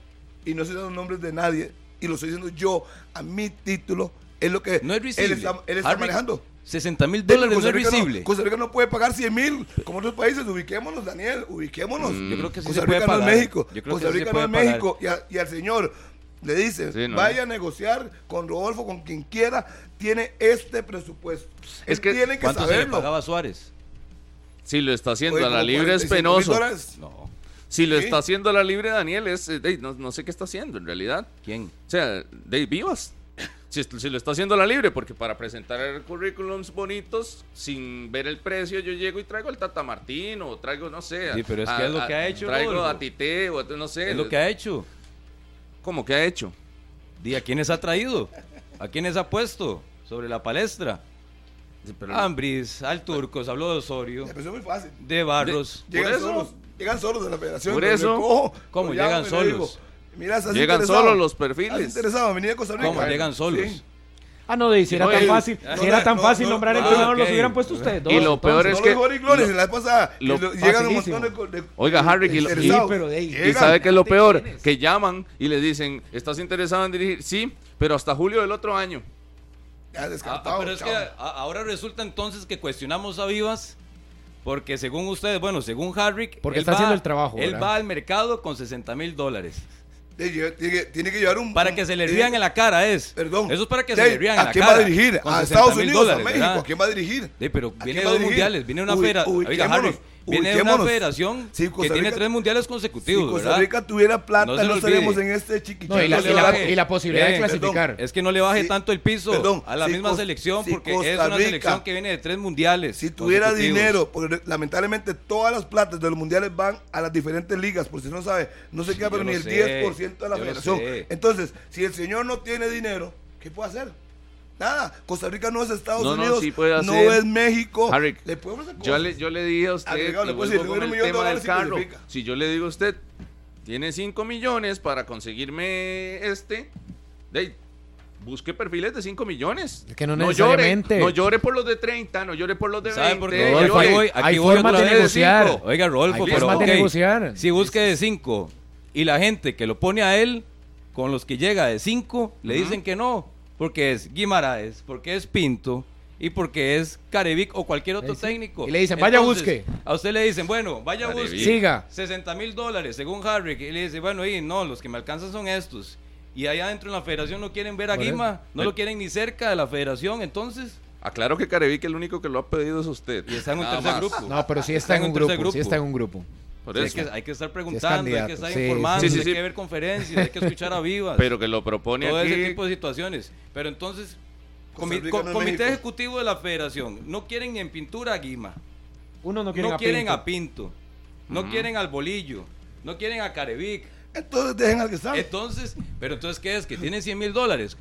y no sé los nombres de nadie, y lo estoy diciendo yo a mi título, es lo que No es él está, él está manejando. 60 mil dólares no es Rica visible. Costa Rica no puede pagar 100 mil como otros países. Ubiquémonos, Daniel, ubiquémonos. Yo creo que sí Costa se puede Rica no es México. Yo creo Costa que sí Rica no es pagar. México. Y, a- y al señor le dice, Sí, no. vaya a negociar con Rodolfo, con quien quiera, tiene este presupuesto. Es Él que- tiene que ¿Cuánto se le saberlo. pagaba a Suárez? Si lo está haciendo Oye, a la libre es 45 mil penoso. dólares. No. Si lo Sí. está haciendo a la libre Daniel, es, eh, de- no, no sé qué está haciendo en realidad. ¿Quién? O sea, de vivas. Si, si lo está haciendo a la libre, porque para presentar currículums bonitos, sin ver el precio, yo llego y traigo el Tata Martín o traigo, no sé. Sí, pero es que es lo que ha hecho, Traigo Rodolfo. a Tite o no sé. Es lo que ha hecho. ¿Cómo que ha hecho? Di, ¿A quiénes ha traído? ¿A quiénes ha puesto sobre la palestra? Ambris, al Turcos, habló de Osorio, muy fácil. de Barros. Llegan eso- solos, llegan solos de la federación. Por eso- ¿Cómo lo llegan solos? Estás Llegan solos los ¿Estás perfiles. interesado en venir a Costa Rica? ¿Cómo llegan solos? Sí. Ah, no, si era tan el- fácil, no, si era tan no, fácil no, nombrar no, entrenador, los hubieran puesto ustedes dos. Y lo peor es que- la lo- lo- llegan un montón de, de- Oiga, Harry, y pero Y sabe que es lo ¿de peor, que llaman y le dicen, ¿estás interesado en dirigir? Sí, pero hasta julio del otro año. Ya Ah, descartado, ah, pero es que a- ahora resulta entonces que cuestionamos a Vivas porque según ustedes, bueno, según Harrick, Porque él está va- haciendo el trabajo, Él ¿verdad? va al mercado con 60 mil dólares. De- Tiene que, tiene que llevar un. Para que se le tiene- rían en la cara, es. Perdón. Eso es para que se Dave, le rían en ¿A la quién cara. va a dirigir? ¿A 60 Estados Unidos? dólares, ¿A México? ¿verdad? ¿A quién va a dirigir? Sí, pero ¿A viene quién de a dos mundiales, viene de una, Uy, federa- oiga, ubiquémonos, Harry, viene de una federación Sí, que Costa tiene tres mundiales Si consecutivos, Costa ¿verdad? Rica tuviera plata, No no, estaríamos en este chiquichón. No, y la, no le y la- baje. y la posibilidad de clasificar. Es que no le baje Sí, tanto el piso perdón, a la si misma selección si porque es Costa una Rica- selección que viene de tres mundiales. Si tuviera dinero, porque lamentablemente todas las platas de los mundiales van a las diferentes ligas, por si no sabe, no se queda pero ni el sé, 10% de la federación. Entonces, si el señor no tiene dinero, ¿qué puede hacer? Nada, Costa Rica no es Estados No, no, Unidos, sí puede no hacer. es México. Harry, le podemos hacer Yo cosas. le, yo le dije a usted, Agregado, le puedo decir, con el millón de tema del carro. Si yo le digo a usted, tiene 5 millones para conseguirme este, de busque perfiles de 5 millones. Es que no llore, necesariamente. no llore por los de 30, no llore por los de ¿Sabe 20. por qué? no Rodolfo, Aquí llore. voy, aquí hay voy de negociar. cinco. Oiga, Rodolfo, Hay pero formas de negociar. Si busque de 5 y la gente que lo pone a él con los que llega de 5 le dicen que no, porque es Guimaraes, porque es Pinto y porque es Carevic o cualquier otro Sí. técnico. Y le dicen, "Vaya, busque". A usted le dicen, bueno, vaya Carevic. busque. Siga. 60 mil dólares, según Harry. Y le dice, bueno, y no, los que me alcanzan son estos. Y allá adentro en la federación no quieren ver a. Guima, no lo quieren ni cerca de la federación, entonces. Aclaro que Carevic el único que lo ha pedido es usted. Y está en un Nada tercer más. grupo. No, pero sí está en un grupo, sí está en un grupo. Por Sí, hay, que, hay que estar preguntando, hay que estar sí, informando, sí, sí, hay sí. que ver conferencias, hay que escuchar a vivas. Pero que lo propone todo aquí. ese tipo de situaciones. Pero entonces, comi- no comité México. ejecutivo de la federación, no quieren ni en pintura a Guima, Uno no no quiere quieren, a Pinto, no quieren al Bolillo, no quieren a Carevic. Entonces dejen al que sabe. Entonces, pero entonces, ¿qué es? Que tienen 100 mil dólares.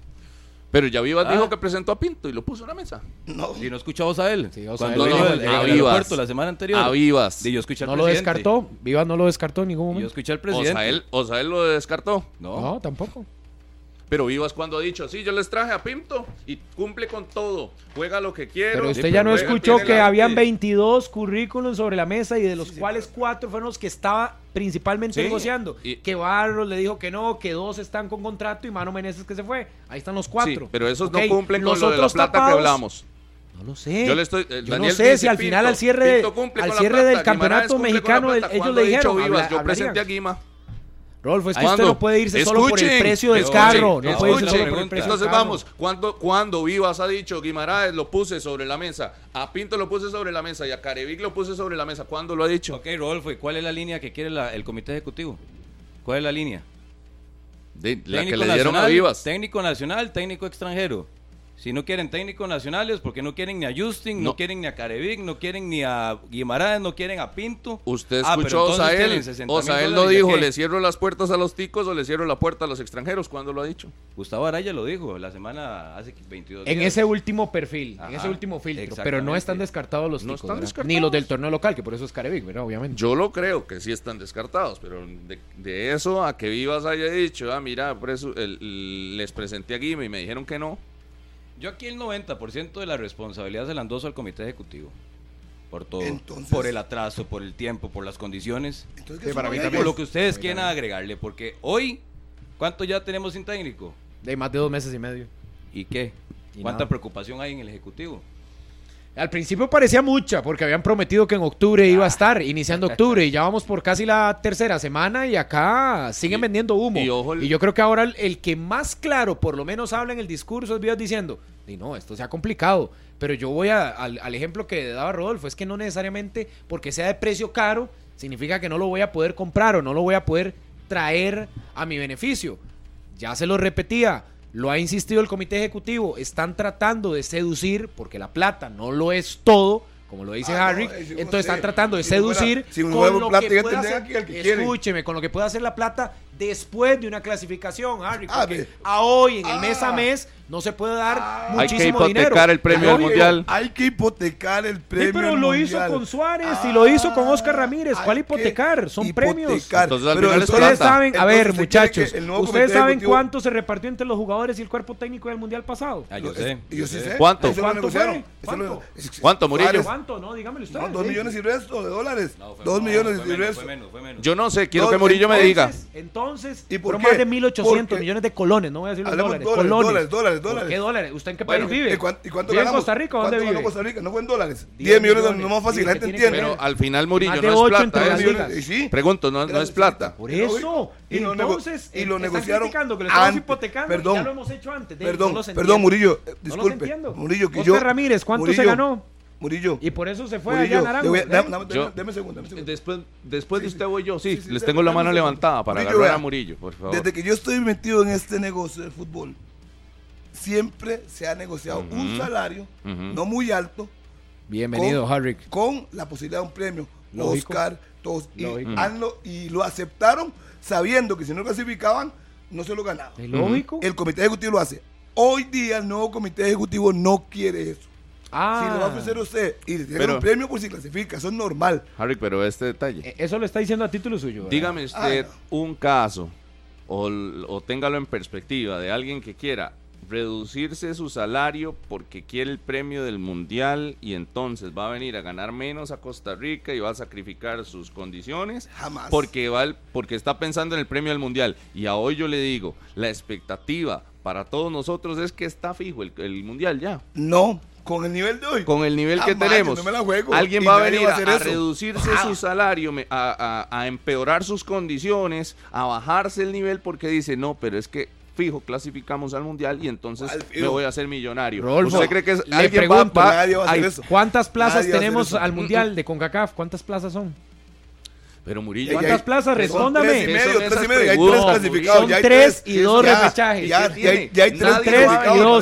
Pero ya Vivas Ah. dijo que presentó a Pinto y lo puso en la mesa. No. Y no escuchamos a él. Sí, o sea, Cuando él vino dijo- del- a Vivas. aeropuerto la semana anterior. A Vivas. Y yo escuché al No lo presidente. descartó. Vivas no lo descartó en ningún Y yo momento. escuché al presidente. Osael, Osael lo descartó. No. No, tampoco. Pero Vivas cuando ha dicho, sí, yo les traje a Pinto y cumple con todo. Juega lo que quiero. Pero usted Sí, ya no escuchó que la- habían sí. 22 currículums sobre la mesa y de los cuales cuatro fueron los que estaba principalmente Sí, negociando. y- que Barros le dijo que no, que dos están con contrato y Mano Meneses que se fue. Ahí están los cuatro. Sí, pero esos no cumplen con lo de la plata que tapados, hablamos. No lo sé. Yo le estoy. eh, Yo no sé si al final, Pinto- al cierre, al plata, del campeonato mexicano, ellos ¿Cuándo le dijeron, Vivas, habla- yo presenté a Guima. Rolfo, es que ¿Cuándo? usted no puede irse solo por el precio del escuchen, carro. No puede irse escuchen. solo por el pregunta. precio del Entonces carro. vamos, ¿cuándo, cuando Vivas ha dicho Guimaraes lo puse sobre la mesa? A Pinto lo puse sobre la mesa y a Carevic lo puse sobre la mesa. ¿Cuándo lo ha dicho? Ok, Rodolfo, ¿y cuál es la línea que quiere la- el comité ejecutivo? ¿Cuál es la línea? De- la que le dieron a Vivas. Técnico nacional, técnico extranjero. Si no quieren técnicos nacionales, porque no quieren ni a Justin, no, No. quieren ni a Carevic, no quieren ni a Guimaraes, no quieren a Pinto. Usted Ah, escuchó a entonces tienen Osael. 60 mil Osael ¿ya dijo, qué? le cierro las puertas a los ticos o le cierro la puerta a los extranjeros. ¿Cuándo lo ha dicho? Gustavo Araya lo dijo la semana hace 22 días. En ese último perfil, en ese último filtro. Pero no están descartados los No ticos, están ¿verdad? descartados. Ni los del torneo local, que por eso es Carevic, ¿verdad? Obviamente. Yo lo creo que sí están descartados, pero de, de eso a que Vivas haya dicho, ah, mira, por eso, el- les presenté a Guima y me dijeron que no. Yo aquí el 90% de la responsabilidad se la endoso al comité ejecutivo. Por todo. Entonces- por el atraso, por el tiempo, por las condiciones. Entonces, Sí, ¿qué para mí. Por lo que ustedes quieran agregarle. Porque hoy, ¿cuánto ya tenemos sin técnico? De más de dos meses y medio. ¿Y qué? Y ¿Cuánta nada. preocupación hay en el ejecutivo? Al principio parecía mucha, porque habían prometido que en octubre iba a estar, iniciando octubre, y ya vamos por casi la tercera semana y acá siguen Y- vendiendo humo. y ojo yo creo que ahora el, el que más claro, por lo menos habla en el discurso, es Vías diciendo, y no, esto se ha complicado. Pero yo voy a- al, al ejemplo que daba Rodolfo, es que no necesariamente porque sea de precio caro, significa que no lo voy a poder comprar o no lo voy a poder traer a mi beneficio. Ya se lo repetía, Lo ha insistido el comité ejecutivo. Están tratando de seducir, porque la plata no lo es todo, como lo dice Ah, Harry. eh, entonces están tratando de si no fuera- seducir si con lo plata, que tendría hacer- aquí el que quiere. Escúcheme, con lo que puede hacer la plata después de una clasificación, Harry. Ah, Porque a hoy, en el Ah. mes a mes, no se puede dar Ah. Hay que muchísimo dinero. hipotecar el premio Pero del mundial. Hay que hipotecar el Sí, premio. pero al lo hizo con Suárez y lo hizo con Oscar Ramírez. hay ¿Cuál hipotecar? Son premios. Entonces, Pero Ustedes plata. saben, a Entonces, ver, ¿usted quiere muchachos, ¿ustedes saben ejecutivo- cuánto se repartió entre los jugadores y el cuerpo técnico del mundial pasado? Ah, yo Yo- sé. y yo sí sé. ¿Cuánto? ¿Cuánto fue? ¿Cuánto? ¿Cuánto, Murillo? ¿Cuánto? No, dígamelo ustedes. No, dos sí. millones y resto de dólares. No, fue- dos no, millones fue y menos, resto. fue menos, fue menos. Yo no sé, quiero que Murillo me diga. Entonces, ¿Y por más de 1.800 Porque- millones de colones, no voy a decir los dólares, dólares, colones. dólares, dólares, ¿Por dólares. qué dólares? ¿Usted en qué Bueno, país vive? ¿y cuánto, y cuánto ¿Vive en? Costa Rica o ¿Cuánto dónde vive? Costa Rica? No fue en dólares. 10 10 millones, millones. no más fácil, Sí, la gente entiende. Pero al final, Murillo, no es plata. entre ¿eh? las 10 millones, y sí. Pregunto, no, no es plata. Por Es eso. Y Entonces, y lo negociaron criticando que lo estamos antes. hipotecando. Perdón. ya lo hemos hecho antes. de- Perdón, perdón. Murillo, eh, No los disculpe. entiendo. Murillo, que yo. Ramírez, ¿cuánto se Murillo, ganó? Murillo. Y por eso se fue Murillo, allá a Naranjo. ¿eh? un segundo, dame un segundo. Después, después de usted voy yo, sí, Sí, sí, les sí, tengo la mano levantada para Murillo, agarrar a Murillo, por favor. Desde que yo estoy metido en este negocio del fútbol, siempre se ha negociado un salario no muy alto Bienvenido, con, Harry. con la posibilidad de un premio. Lógico. Oscar, todos. Y, Lógico. han lo- y lo aceptaron sabiendo que si no clasificaban, no se lo ganaban. ¿Es lógico? El comité ejecutivo lo hace. Hoy día el nuevo comité ejecutivo no quiere eso. Ah, Si le va a ofrecer a usted y le tiene Pero- un premio por si clasifica, eso es normal. Harry, pero este detalle. eh, eso lo está diciendo a título suyo. ¿verdad? Dígame usted Ah, un caso, o, o téngalo en perspectiva, de alguien que quiera reducirse su salario porque quiere el premio del mundial y entonces va a venir a ganar menos a Costa Rica y va a sacrificar sus condiciones Jamás. porque va el- porque está pensando en el premio del mundial y a hoy yo le digo la expectativa para todos nosotros es que está fijo el, el mundial ya No, con el nivel de hoy. con el nivel que tenemos yo no me la juego. alguien va a venir a, reducirse Ah. su salario a- a empeorar sus condiciones a bajarse el nivel porque dice no pero es que fijo clasificamos al mundial y entonces me voy a hacer millonario ¿usted cree que es- le va, pregunto, va- nadie va a hacer ay, eso. ¿Cuántas plazas Nadie tenemos al mundial de CONCACAF? ¿Cuántas plazas son? pero Murillo ¿Cuántas plazas? son Respóndame. Tres y medio, Son tres y medio. y Hay tres clasificados. Son ya hay tres y dos Ya, repechajes. Ya, ¿Qué ya, hay- tiene? ya hay tres Nadie va nadie- nuevo.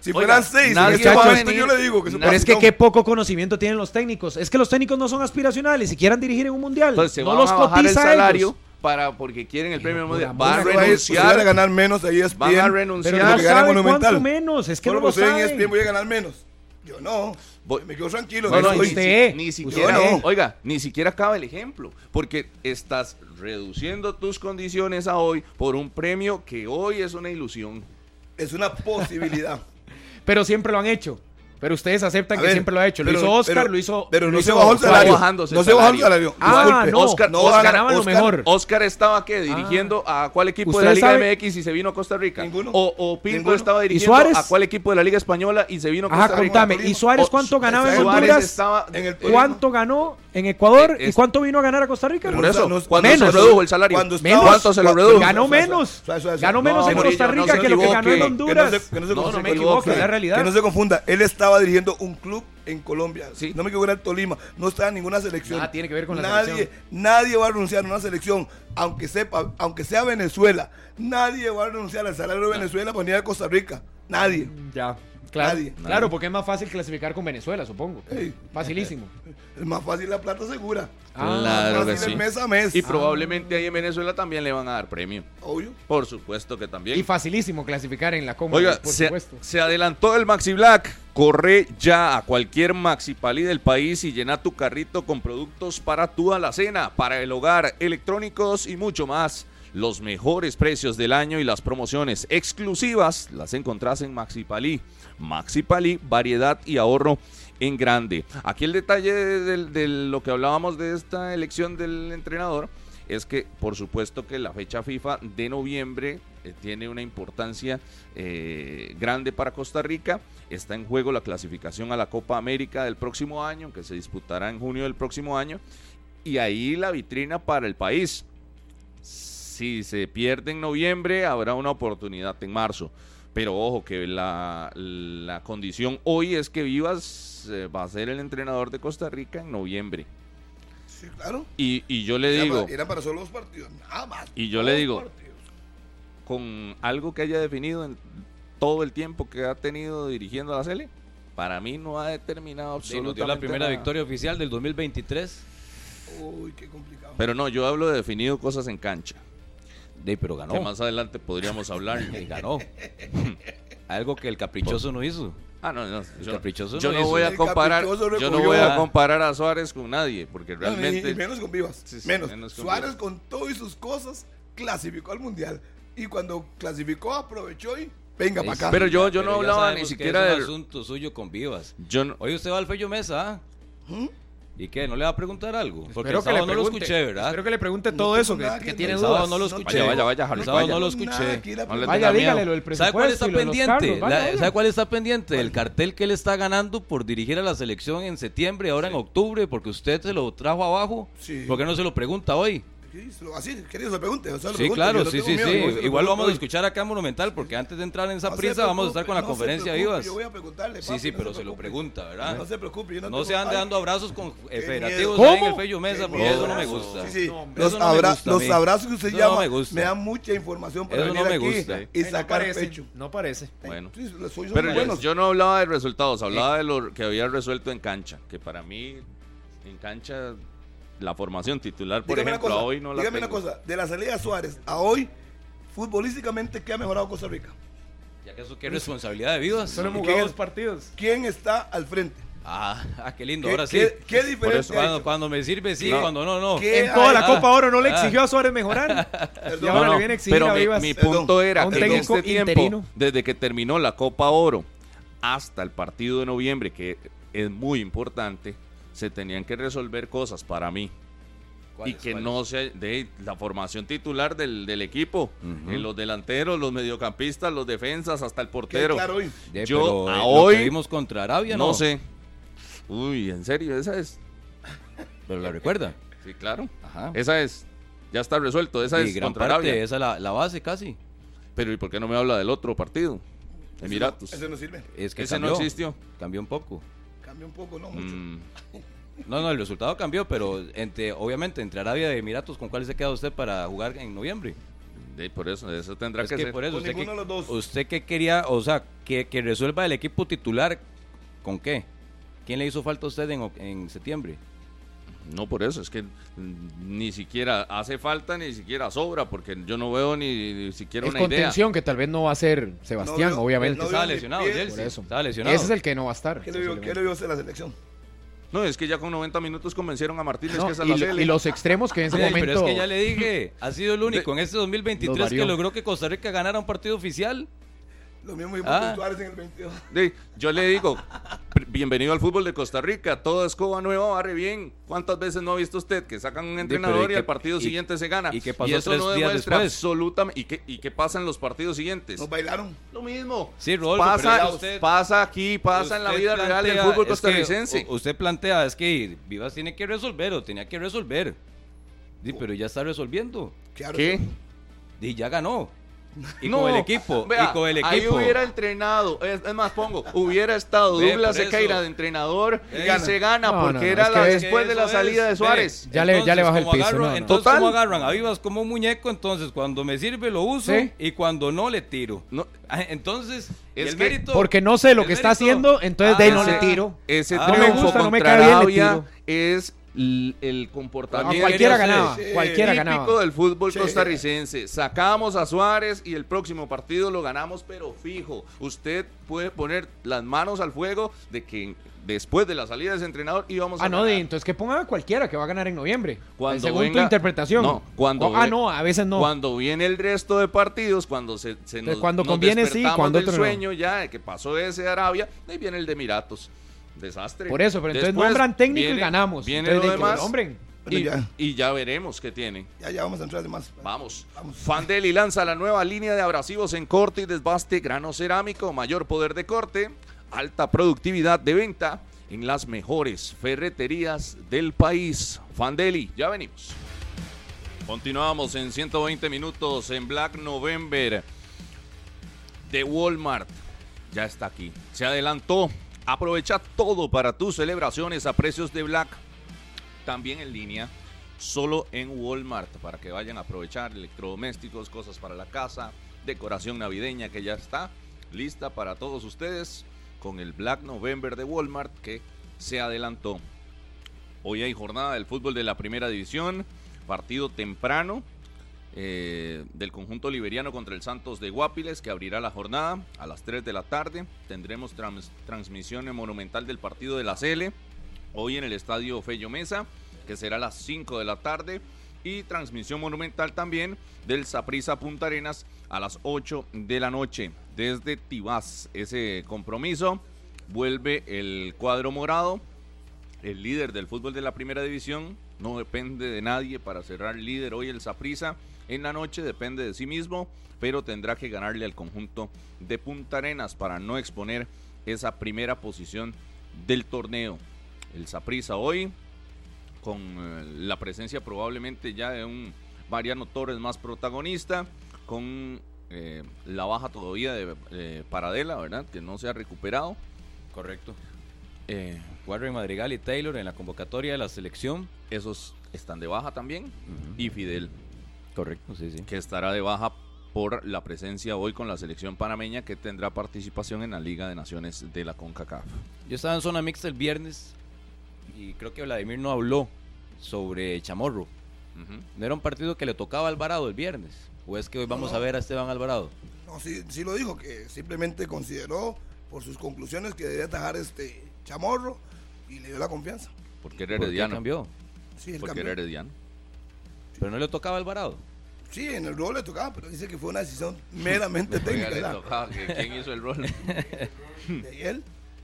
Si oiga, fueran seis, nadie en este yo le digo que Pero es que qué poco conocimiento tienen los técnicos. Es que los técnicos no son aspiracionales y quieran dirigir en un mundial. entonces se no van los a bajar el cotiza salario ellos. Para porque quieren el premio mundial va a va a renunciar ganar menos ahí es van a Pero renunciar que saben Monumental. cuánto menos. Es que no lo por ser en saben. ESPN voy a ganar menos. Yo no. Voy- Me quedo tranquilo. No, no, ni, si- ni siquiera, no. oiga, ni siquiera acaba el ejemplo, porque estás reduciendo tus condiciones a hoy por un premio que hoy es una ilusión. Es una posibilidad. Pero siempre lo han hecho. Pero ustedes aceptan A que ver, siempre lo ha hecho. Lo pero- hizo Oscar, pero- lo hizo. Pero lo no se bajó el salario. bajándose No el se bajó el salario. Ah, no. Oscar- no, Oscar- ganaba lo Oscar- mejor. Oscar estaba qué dirigiendo a cuál equipo de ¿Usted la Liga sabe? MX y se vino a Costa Rica. Ninguno. O, o Pinto Ninguno. estaba ¿Y dirigiendo a cuál equipo de la Liga española y se vino a Ajá, Costa Rica. contame. Tolima. ¿Y Suárez O- cuánto ganaba en Suárez Honduras? estaba En el ¿Cuánto ganó en Ecuador? Es- ¿Y cuánto vino a ganar a Costa Rica? Por eso, menos. se redujo el salario. Cuando Menos. ¿Cuánto se lo redujo? Ganó menos. Ganó menos No, en Costa Rica que lo que ganó en. Honduras. Que no se- confunda. me equivoque, es la realidad. Que no se confunda. Él estaba dirigiendo un club en Colombia. Sí. No me equivoco, era el Tolima. No estaba en ninguna selección. Nada tiene que ver con la nadie, selección. Nadie va a renunciar a una selección, aunque sepa, aunque sea Venezuela. Nadie va a renunciar al salario de Venezuela por venir a Costa Rica. Nadie. Ya. Claro, Nadie. claro, porque es más fácil clasificar con Venezuela, supongo. Ey. Facilísimo. Es más fácil la plata segura. Ah, Claro más que fácil sí. el mes a mes. Y probablemente ahí en Venezuela también le van a dar premio. Obvio. Por supuesto que también. Y facilísimo clasificar en la Copa, Oiga, por se, supuesto. se adelantó el Maxi Black. Corre ya a cualquier Maxi Palí del país y llena tu carrito con productos para tu alacena, para el hogar, electrónicos y mucho más. Los mejores precios del año y las promociones exclusivas las encontrás en Maxi Palí. Maxi Palí, variedad y ahorro en grande. Aquí el detalle de, de- de lo que hablábamos de esta elección del entrenador es que por supuesto que la fecha FIFA de noviembre eh, tiene una importancia eh, grande para Costa Rica. Está en juego la clasificación a la Copa América del próximo año, que se disputará en junio del próximo año. Y ahí la vitrina para el país. Si se pierde en noviembre, habrá una oportunidad en marzo. Pero ojo, que la, la condición hoy es que Vivas eh, va a ser el entrenador de Costa Rica en noviembre. Sí, claro. Y, y yo le Era digo, para- Era para solo dos partidos. Nada más. Y yo le digo, partidos. con algo que haya definido en todo el tiempo que ha tenido dirigiendo a la Sele. Para mí no ha determinado Sí, absolutamente dio la primera nada. victoria oficial del 2023. Uy, qué complicado. Pero no, yo hablo de definido cosas en cancha. De, pero ganó. Que más adelante podríamos hablar. Y ganó. Algo que el caprichoso no hizo. Ah, no, no. Yo, caprichoso yo no no hizo. voy a El comparar, yo no voy a comparar a Suárez con nadie, porque No, realmente y menos con Vivas. Sí, sí, menos. menos con Suárez Vivas. con todas sus cosas clasificó al mundial. Y cuando clasificó, aprovechó y venga Sí, para acá. Pero yo- yo no hablaba ni siquiera es un del- asunto suyo con Vivas. yo no, Oye, usted va al Fello Mesa, ¿ah? ¿Mm? ¿Y qué? ¿No le va a preguntar algo? Porque Espero el que le sábado no lo pregunte. escuché, ¿verdad? Espero que le pregunte No todo tengo eso, que, que que- tiene el dudas. sábado no lo escuché. Vaya, vaya, vaya, Harry, El sábado vaya. no lo escuché. No le Vaya, dígale lo del ¿Sabe cuál está pendiente? cargos. Vaya, La-. ¿Sabe cuál está pendiente? El cartel que él está ganando por dirigir a la selección en septiembre y ahora en octubre, porque usted se lo trajo abajo. Sí. ¿Por qué no se lo pregunta hoy? Lo- Así, querido, se pregunte. o sea, lo Sí, claro, sí, sí, miedo, sí. Igual lo vamos a escuchar acá en Monumental, porque antes de entrar en esa No prisa vamos a estar con la no conferencia Vivas. Yo voy a preguntarle, Sí, papi, sí, no pero se se lo pregunta, ¿verdad? No se preocupe, yo no, No tengo- se ande dando abrazos con qué federativos en el ¿Cómo? Fello Mesa, porque eso no me gusta. Sí, sí. No, hombre, los, abra- gusta abrazos que usted llama me gusta. me dan mucha información para Eso no venir me aquí gusta. y sacar pecho. No parece. bueno. Sí, los suyos son Pero yo no hablaba de resultados, hablaba de lo que había resuelto en cancha, que para mí en cancha la formación titular, por dígame ejemplo, una cosa, a hoy no la dígame tengo. una cosa, de la salida de Suárez a hoy, futbolísticamente, ¿qué ha mejorado Costa Rica? Ya que eso qué responsabilidad de Vivas. Solo hemos ¿Y quién jugado es? dos partidos. ¿Quién está al frente? Ah, ah, qué lindo, ¿Qué, ahora sí. qué, qué diferencia Cuando, cuando me sirve, sí, No. cuando no, no. ¿Qué En toda la Copa Oro no le ah. exigió a Suárez mejorar. Perdón. Y ahora No, le no, viene a exigir pero a mi- Vivas. mi, punto era que en este tiempo, interino. desde que terminó la Copa Oro hasta el partido de noviembre, que es muy importante, se tenían que resolver cosas para mí. y ¿Cuáles, que no se de la formación titular del, del equipo, en los delanteros, los mediocampistas, los defensas, hasta el ¿Qué portero. claro hoy? Yo pero, a eh, lo hoy- que vimos contra Arabia, no, no, sé. Uy, en serio, esa es. Pero la recuerda. Sí, claro. Ajá. Esa es. Ya está resuelto. Esa es gran contra parte, Arabia. esa es la, la base casi. Pero ¿y por qué no me habla del otro partido? Emiratos. Ese no sirve. Es que Ese cambió, no existió. cambió un poco. Cambia un poco, no mucho. Mm, No, no, el resultado cambió, pero entre, obviamente entre Arabia y Emiratos, ¿con cuál se queda usted para jugar en noviembre? de- por eso, eso tendrá Es que, que ser. por eso, usted ninguno que, de los dos. usted que quería, o sea, que, que resuelva el equipo titular, ¿con qué? ¿Quién le hizo falta a usted en, en septiembre? No, por eso, es que ni siquiera hace falta, ni siquiera sobra, porque yo no veo ni, ni siquiera Es una idea. contención que tal vez no va a ser Sebastián, No veo- obviamente. no Estaba lesionado, pies. Chelsea. Por eso. Estaba lesionado. Ese es el que no va a estar. ¿Qué le vio, qué le vio usted a la selección? No, es que ya con 90 minutos convencieron a Martínez No, que esa es y, la y los extremos que en ese Sí, momento. pero es que ya le dije, ha sido el único en este Los 2023 que logró que Costa Rica ganara un partido oficial. Lo mismo vimos Ah. en el 22. De- yo le digo, bienvenido al fútbol de Costa Rica, toda escoba nueva barre bien. ¿Cuántas veces no ha visto usted que sacan un entrenador ¿y y, al partido y- siguiente se gana? y qué pasó eso tres no días demuestra después? absolutamente. ¿Y qué, ¿Y qué pasa en los partidos siguientes? Nos bailaron. Lo mismo. Sí, Rodolfo, pasa, usted- pasa aquí, pasa en la vida real del fútbol que costarricense. usted plantea, es que Vivas tiene que resolver o tenía que resolver. Sí, pero ya está resolviendo. Claro, ¿Qué? Y ya ganó. Y No, con el equipo. vea, y con el Ahí equipo. hubiera entrenado, es, es más, pongo, hubiera estado Ve, Douglas. Sequeira de entrenador y se gana No, porque no, era la después de la salida es, de Suárez. Ya le- ya le baja el piso, no. Entonces, Total. como agarran a Vivas como un muñeco, entonces cuando me sirve lo uso Sí. y cuando no le tiro. No, Ah, Entonces, ¿y Es el que- mérito. Porque no sé lo que está haciendo, entonces de ahí no Ah, le tiro. Ese Ah, no me gusta, no me contra cae bien, le Arabia tiro. es el comportamiento cualquiera ganaba. Cualquiera típico ganaba. del fútbol Sí. costarricense. Sacamos a Suárez y el próximo partido lo ganamos, pero fijo. Usted puede poner las manos al fuego de que después de la salida de ese entrenador íbamos a Ah, no, ganar. de, entonces que ponga a cualquiera que va a ganar en noviembre. Cuando según tu interpretación. No, cuando Oh, ah, no, a veces no. Cuando viene el resto de partidos, cuando se, se nos, cuando nos conviene, sí, cuando no. sueño ya de que pasó ese de Arabia, ahí viene el de Emiratos. Desastre. Por eso, pero entonces Después nombran técnico y ganamos. Viene Entonces, lo de que lo demás nombren. y, ya. y ya veremos qué tiene. Ya, ya vamos a entrar de más. Vamos. Vamos. Fandeli lanza la nueva línea de abrasivos en corte y desbaste grano cerámico, mayor poder de corte, alta productividad de venta en las mejores ferreterías del país. Fandeli, ya venimos. Continuamos en 120 minutos en Black November de Walmart. Ya está aquí. Se adelantó. Aprovecha todo para tus celebraciones a precios de Black. También en línea solo en Walmart para que vayan a aprovechar electrodomésticos, cosas para la casa, decoración navideña que ya está lista para todos ustedes con el Black November de Walmart que se adelantó. Hoy hay jornada del fútbol de la primera división, partido temprano eh, del conjunto liberiano contra el Santos de Guapiles que abrirá la jornada a las 3 de la tarde. Tendremos trans- transmisión en monumental del partido de la CL hoy en el estadio Fello Mesa que será a las 5 de la tarde y transmisión monumental también del Saprissa Punta Arenas a las 8 de la noche desde Tibás. Ese compromiso vuelve el cuadro morado el líder del fútbol de la primera división. No depende de nadie para cerrar líder hoy el Saprissa. En la noche depende de sí mismo, pero tendrá que ganarle al conjunto de Punta Arenas para no exponer esa primera posición del torneo. El Saprissa hoy con eh, la presencia probablemente ya de un Mariano Torres más protagonista, con eh, la baja todavía de eh, Paradela, ¿verdad? Que no se ha recuperado. Correcto. Eh, Warren Madrigal y Taylor en la convocatoria de la selección. esos están de baja también. Y Fidel, Correcto, sí, sí. que estará de baja por la presencia hoy con la selección panameña que tendrá participación en la Liga de Naciones de la CONCACAF. Yo estaba en zona mixta el viernes y creo que Vladimir no habló sobre Chamorro. ¿No era un partido que le tocaba a Alvarado el viernes? ¿O es que hoy vamos a ver a Esteban Alvarado? No, sí, sí lo dijo, que simplemente consideró por sus conclusiones que debía atajar este chamorro y le dio la confianza. Porque era ¿Por qué herediano. cambió? Sí, Porque cambió. era herediano. Pero no le tocaba Alvarado. Sí, en el rol le tocaba, pero dice que fue una decisión meramente técnica le tocaba que- ¿Quién hizo el rol? de él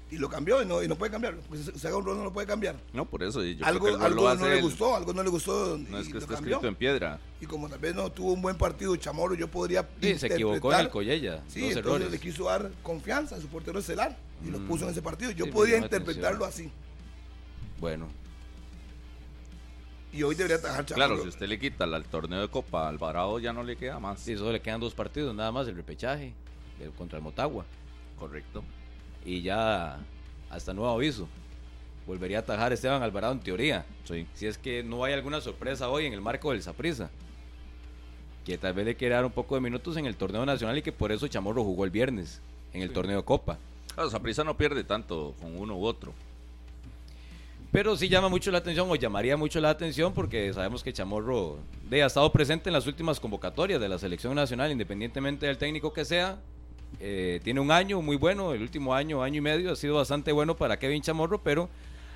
y lo cambió y no, y no puede cambiarlo. Pues, se haga un rol no lo puede cambiar. No, por eso. yo creo algo que gol lo algo no le gustó, algo no le gustó No es que lo esté escrito en piedra. Y como tal vez no tuvo un buen partido Chamorro, yo podría Sí, se equivocó en el Collella. Sí, entonces errores. le quiso dar confianza a su portero estelar y lo Mm. puso en ese partido. Yo Sí, la interpretarlo atención. así. Bueno, Y hoy debería atajar Chamorro. Claro, si usted le quita al torneo de Copa Alvarado, ya no le queda más. sí, solo le quedan dos partidos, nada más el repechaje el contra el Motagua. Correcto. Y ya hasta nuevo aviso. Volvería a atajar Esteban Alvarado en teoría. Sí. Si es que no hay alguna sorpresa hoy en el marco del Saprissa. Que tal vez le quiera dar un poco de minutos en el torneo nacional y que por eso Chamorro jugó el viernes en el torneo de Copa. Claro, Saprissa no pierde tanto con uno u otro. Pero sí llama mucho la atención, o llamaría mucho la atención, porque sabemos que Chamorro de, ha estado presente en las últimas convocatorias de la selección nacional, independientemente del técnico que sea. Eh, tiene un año muy bueno, el último año, año y medio, ha sido bastante bueno para Kevin Chamorro, pero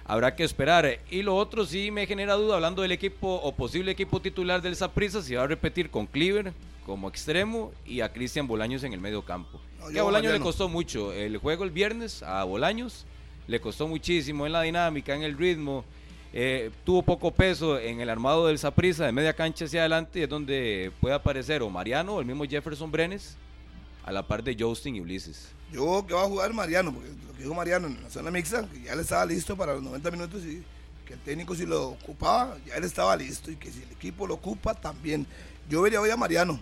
habrá que esperar. Y lo otro sí me genera duda, hablando del equipo o posible equipo titular del Saprissa, si va a repetir con Cleaver como extremo y a Cristian Bolaños en el medio campo. No, que yo a Bolaños le costó mucho el juego el viernes, a Bolaños le costó muchísimo en la dinámica, en el ritmo. eh, tuvo poco peso en el armado del Saprissa de media cancha hacia adelante, y es donde puede aparecer o Mariano o el mismo Jefferson Brenes a la par de Justin y Ulises. Yo que va a jugar Mariano, porque lo que dijo Mariano en la zona mixta, que ya le estaba listo para los 90 minutos y que el técnico si lo ocupaba, ya él estaba listo y que si el equipo lo ocupa también. Yo vería hoy a Mariano,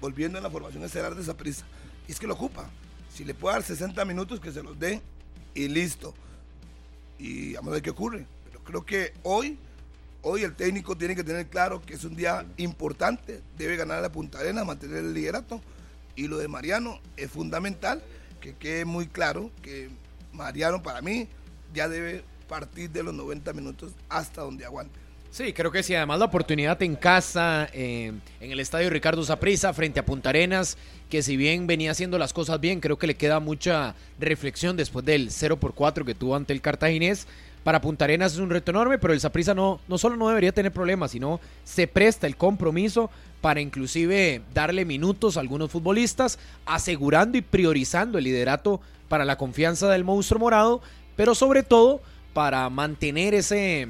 volviendo en la formación estelar de esa prisa. Y es que lo ocupa. Si le puede dar 60 minutos, que se los dé y listo. Y vamos a ver qué ocurre. Pero creo que hoy, hoy el técnico tiene que tener claro que es un día importante. Debe ganar la Punta Arena, mantener el liderato. Y lo de Mariano es fundamental que quede muy claro que Mariano para mí ya debe partir de los 90 minutos hasta donde aguante. Sí, creo que sí. Además, la oportunidad en casa, eh, en el estadio Ricardo Saprissa, frente a Punta Arenas, que si bien venía haciendo las cosas bien, creo que le queda mucha reflexión después del 0 por 4 que tuvo ante el Cartaginés. Para Punta Arenas es un reto enorme, pero el Saprissa no, no solo no debería tener problemas, sino se presta el compromiso para inclusive darle minutos a algunos futbolistas, asegurando y priorizando el liderato para la confianza del monstruo morado, pero sobre todo para mantener ese,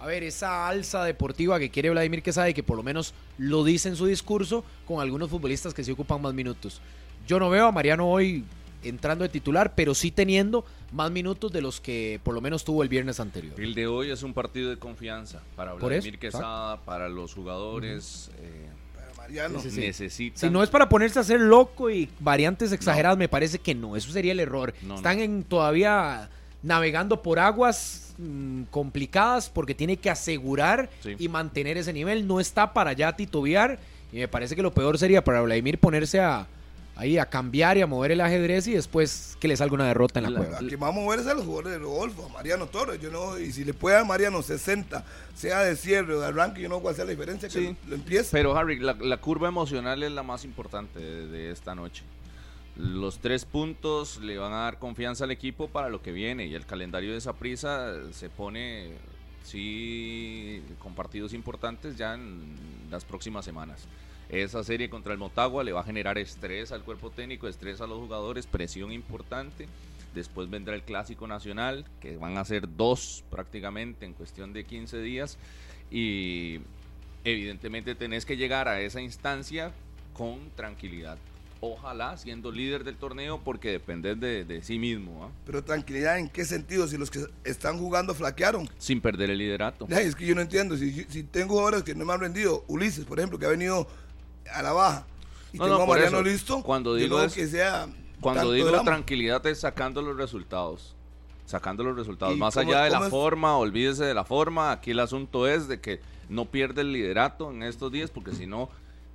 a ver, esa alza deportiva que quiere Vladimir Quesada y que por lo menos lo dice en su discurso con algunos futbolistas que sí ocupan más minutos. Yo no veo a Mariano hoy entrando de titular, pero sí teniendo más minutos de los que por lo menos tuvo el viernes anterior. El de hoy es un partido de confianza para Vladimir eso, Quesada, para los jugadores. eh, Para Mariano. Sí, sí, sí. necesitan. Si no es para ponerse a hacer loco y variantes exageradas, me parece que no. Eso sería el error. No, Están no. En, todavía navegando por aguas mm, complicadas porque tiene que asegurar Sí. y mantener ese nivel. No está para ya titubear. Y me parece que lo peor sería para Vladimir ponerse a, ahí a cambiar y a mover el ajedrez y después que le salga una derrota en la, La- cueva. Aquí vamos a mover es a los jugadores de Rodolfo, a Mariano Torres. Yo no, y si le puede a Mariano 60, sea de cierre o de arranque, yo no sé cuál sea la diferencia, que Sí. lo empiece. Pero Harry, la, la curva emocional es la más importante de, de esta noche. Los tres puntos le van a dar confianza al equipo para lo que viene y el calendario de esa prisa se pone, sí, con partidos importantes ya en las próximas semanas. Esa serie contra el Motagua le va a generar estrés al cuerpo técnico, estrés a los jugadores, presión importante. Después vendrá el Clásico Nacional, que van a ser dos prácticamente en cuestión de 15 días. Y evidentemente tenés que llegar a esa instancia con tranquilidad. Ojalá siendo líder del torneo porque dependés de, de sí mismo, ¿ah? Pero tranquilidad, ¿en qué sentido? Si los que están jugando flaquearon. sin perder el liderato. Es que yo no entiendo. Si, si tengo jugadores que no me han rendido, Ulises, por ejemplo, que ha venido a la baja, y No, tengo no, a Mariano eso, listo, cuando digo es- que sea. Cuando digo drama. tranquilidad es sacando los resultados. Sacando los resultados. ¿Y Más cómo- allá de la es? forma, olvídese de la forma. Aquí el asunto es de que no pierde el liderato en estos días porque si no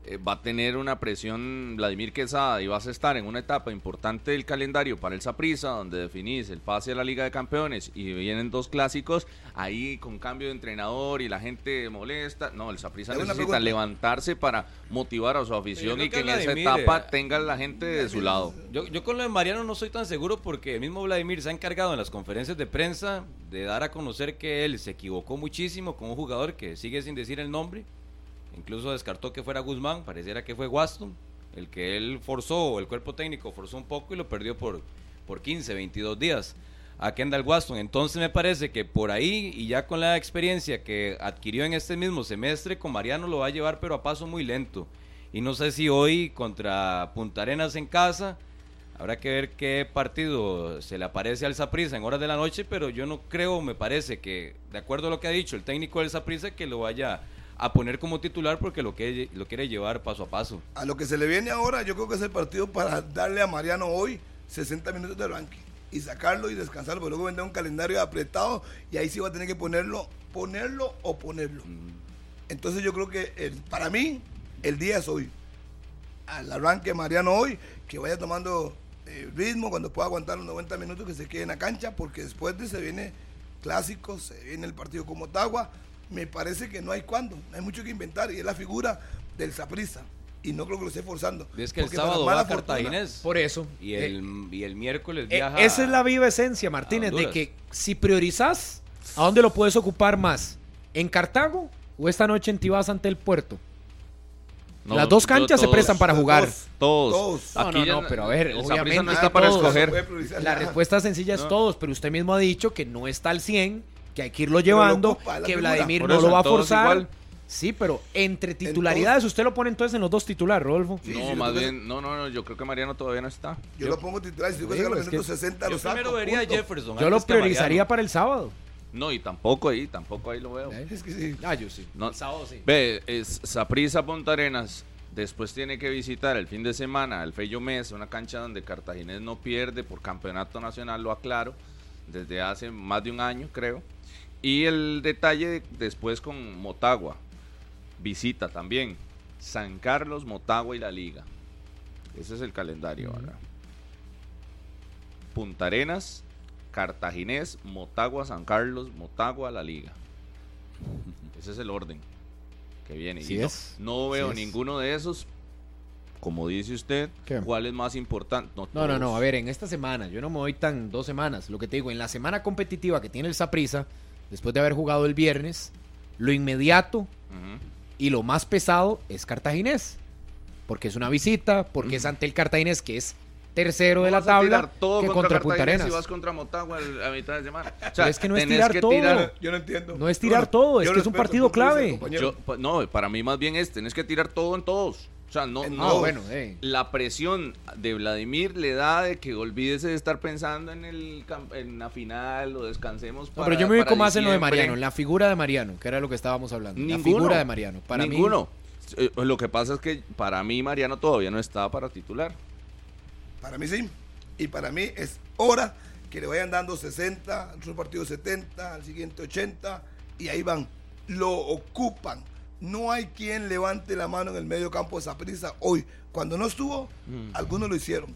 eh, va a tener una presión Vladimir Quesada y vas a estar en una etapa importante del calendario para el Saprissa donde definís el pase a la Liga de Campeones y vienen dos clásicos ahí con cambio de entrenador y la gente molesta. No, el Saprissa necesita levantarse para motivar a su afición y que que en esa etapa eh, tenga la gente de su lado. Yo, yo con lo de Mariano no soy tan seguro porque el mismo Vladimir se ha encargado en las conferencias de prensa de dar a conocer que él se equivocó muchísimo con un jugador que sigue sin decir el nombre. Incluso descartó que fuera Guzmán, pareciera que fue Waston, el que él forzó, el cuerpo técnico forzó un poco y lo perdió por, por 15, 22 días a Kendall Waston. Entonces me parece que por ahí y ya con la experiencia que adquirió en este mismo semestre, con Mariano lo va a llevar pero a paso muy lento. Y no sé si hoy contra Punta Arenas en casa, habrá que ver qué partido se le aparece al Saprissa en horas de la noche, pero yo no creo, me parece que, de acuerdo a lo que ha dicho el técnico del Saprissa, que lo vaya a poner como titular porque lo, que, lo quiere llevar paso a paso. A lo que se le viene ahora, yo creo que es el partido para darle a Mariano hoy 60 minutos de ranking y sacarlo y descansarlo, porque luego vendrá un calendario apretado y ahí sí va a tener que ponerlo, ponerlo o ponerlo. Entonces yo creo que el- para mí el día es hoy. Al arranque Mariano hoy, que vaya tomando eh, ritmo cuando pueda aguantar los 90 minutos que se quede en la cancha, porque después de se viene clásico, se viene el partido con Motagua. Me parece que no hay cuándo, no hay mucho que inventar y es la figura del Saprissa. Y no creo que lo esté forzando. Es que el sábado va mala a Cartaginés. Por eso. Y Eh, el, y el miércoles Eh, viaja. esa es la viva esencia, Martínez, de que si priorizas, ¿a dónde lo puedes ocupar más? ¿En Cartago o esta noche en Tibás ante el puerto? No, Las dos canchas se prestan para jugar. dos. Todos. Todos. No, no, no, pero a ver, obviamente no está para todos. escoger. La respuesta sencilla es No. todos, pero usted mismo ha dicho que no está al 100, que hay que irlo llevando, que figura. Vladimir no lo va a forzar. igual. Sí, pero entre titularidades usted lo pone entonces en los dos titulares, Rodolfo. Sí, no, sí, más lo que- bien, no, no, no, yo creo que Mariano todavía no está. Yo, lo pongo titular si Digo, es que 60 Yo saco. primero vería a. Jefferson. Yo lo priorizaría para el sábado. No, y tampoco ahí, tampoco ahí lo veo. Es que sí. Ah, yo sí. No. El sábado sí. Ve, es Saprissa Punta Arenas. Después tiene que visitar el fin de semana el Fello Mesa, una cancha donde Cartaginés no pierde por campeonato nacional, lo aclaro, desde hace más de un año, creo. Y el detalle después con Motagua, visita también San Carlos, Motagua y la Liga. Ese es el calendario ahora. Punta Arenas, Cartaginés, Motagua, San Carlos, Motagua, la Liga. Ese es el orden que viene. Sí Y no, es. no Sí veo es. ninguno de esos. Como dice usted, ¿Qué? ¿cuál es más importante? No, no, no, todos. a ver, en esta semana, yo no me voy tan dos semanas. Lo que te digo, en la semana competitiva que tiene el Saprisa, después de haber jugado el viernes, lo inmediato y lo más pesado es Cartaginés. Porque es una visita, porque es ante el Cartaginés, que es tercero de la Vas a tirar tabla, todo que contra, contra Punta Arenas. y vas contra Motagua a mitad de semana. O Pero es que no es tirar que todo. tirar- Yo no entiendo. No es tirar Bueno, todo, es que es un partido clave. Yo, no, para mí más bien es, tenés que tirar todo en todos. O sea, no, En no. Ah, bueno, eh. La presión de Vladimir le da de que olvídese de estar pensando en el en la final o descansemos No, para pero yo me ubico más en lo de. Mariano, en la figura de Mariano, que era lo que estábamos hablando. La Ninguno. figura de Mariano. Para mí- Ninguno. Eh, Lo que pasa es que para mí Mariano todavía no está para titular. Para mí sí. Y para mí es hora que le vayan dando 60, al otro partido 70, al siguiente 80, y ahí van. Lo ocupan. No hay quien levante la mano en el medio campo de Saprissa hoy. Cuando no estuvo, algunos lo hicieron.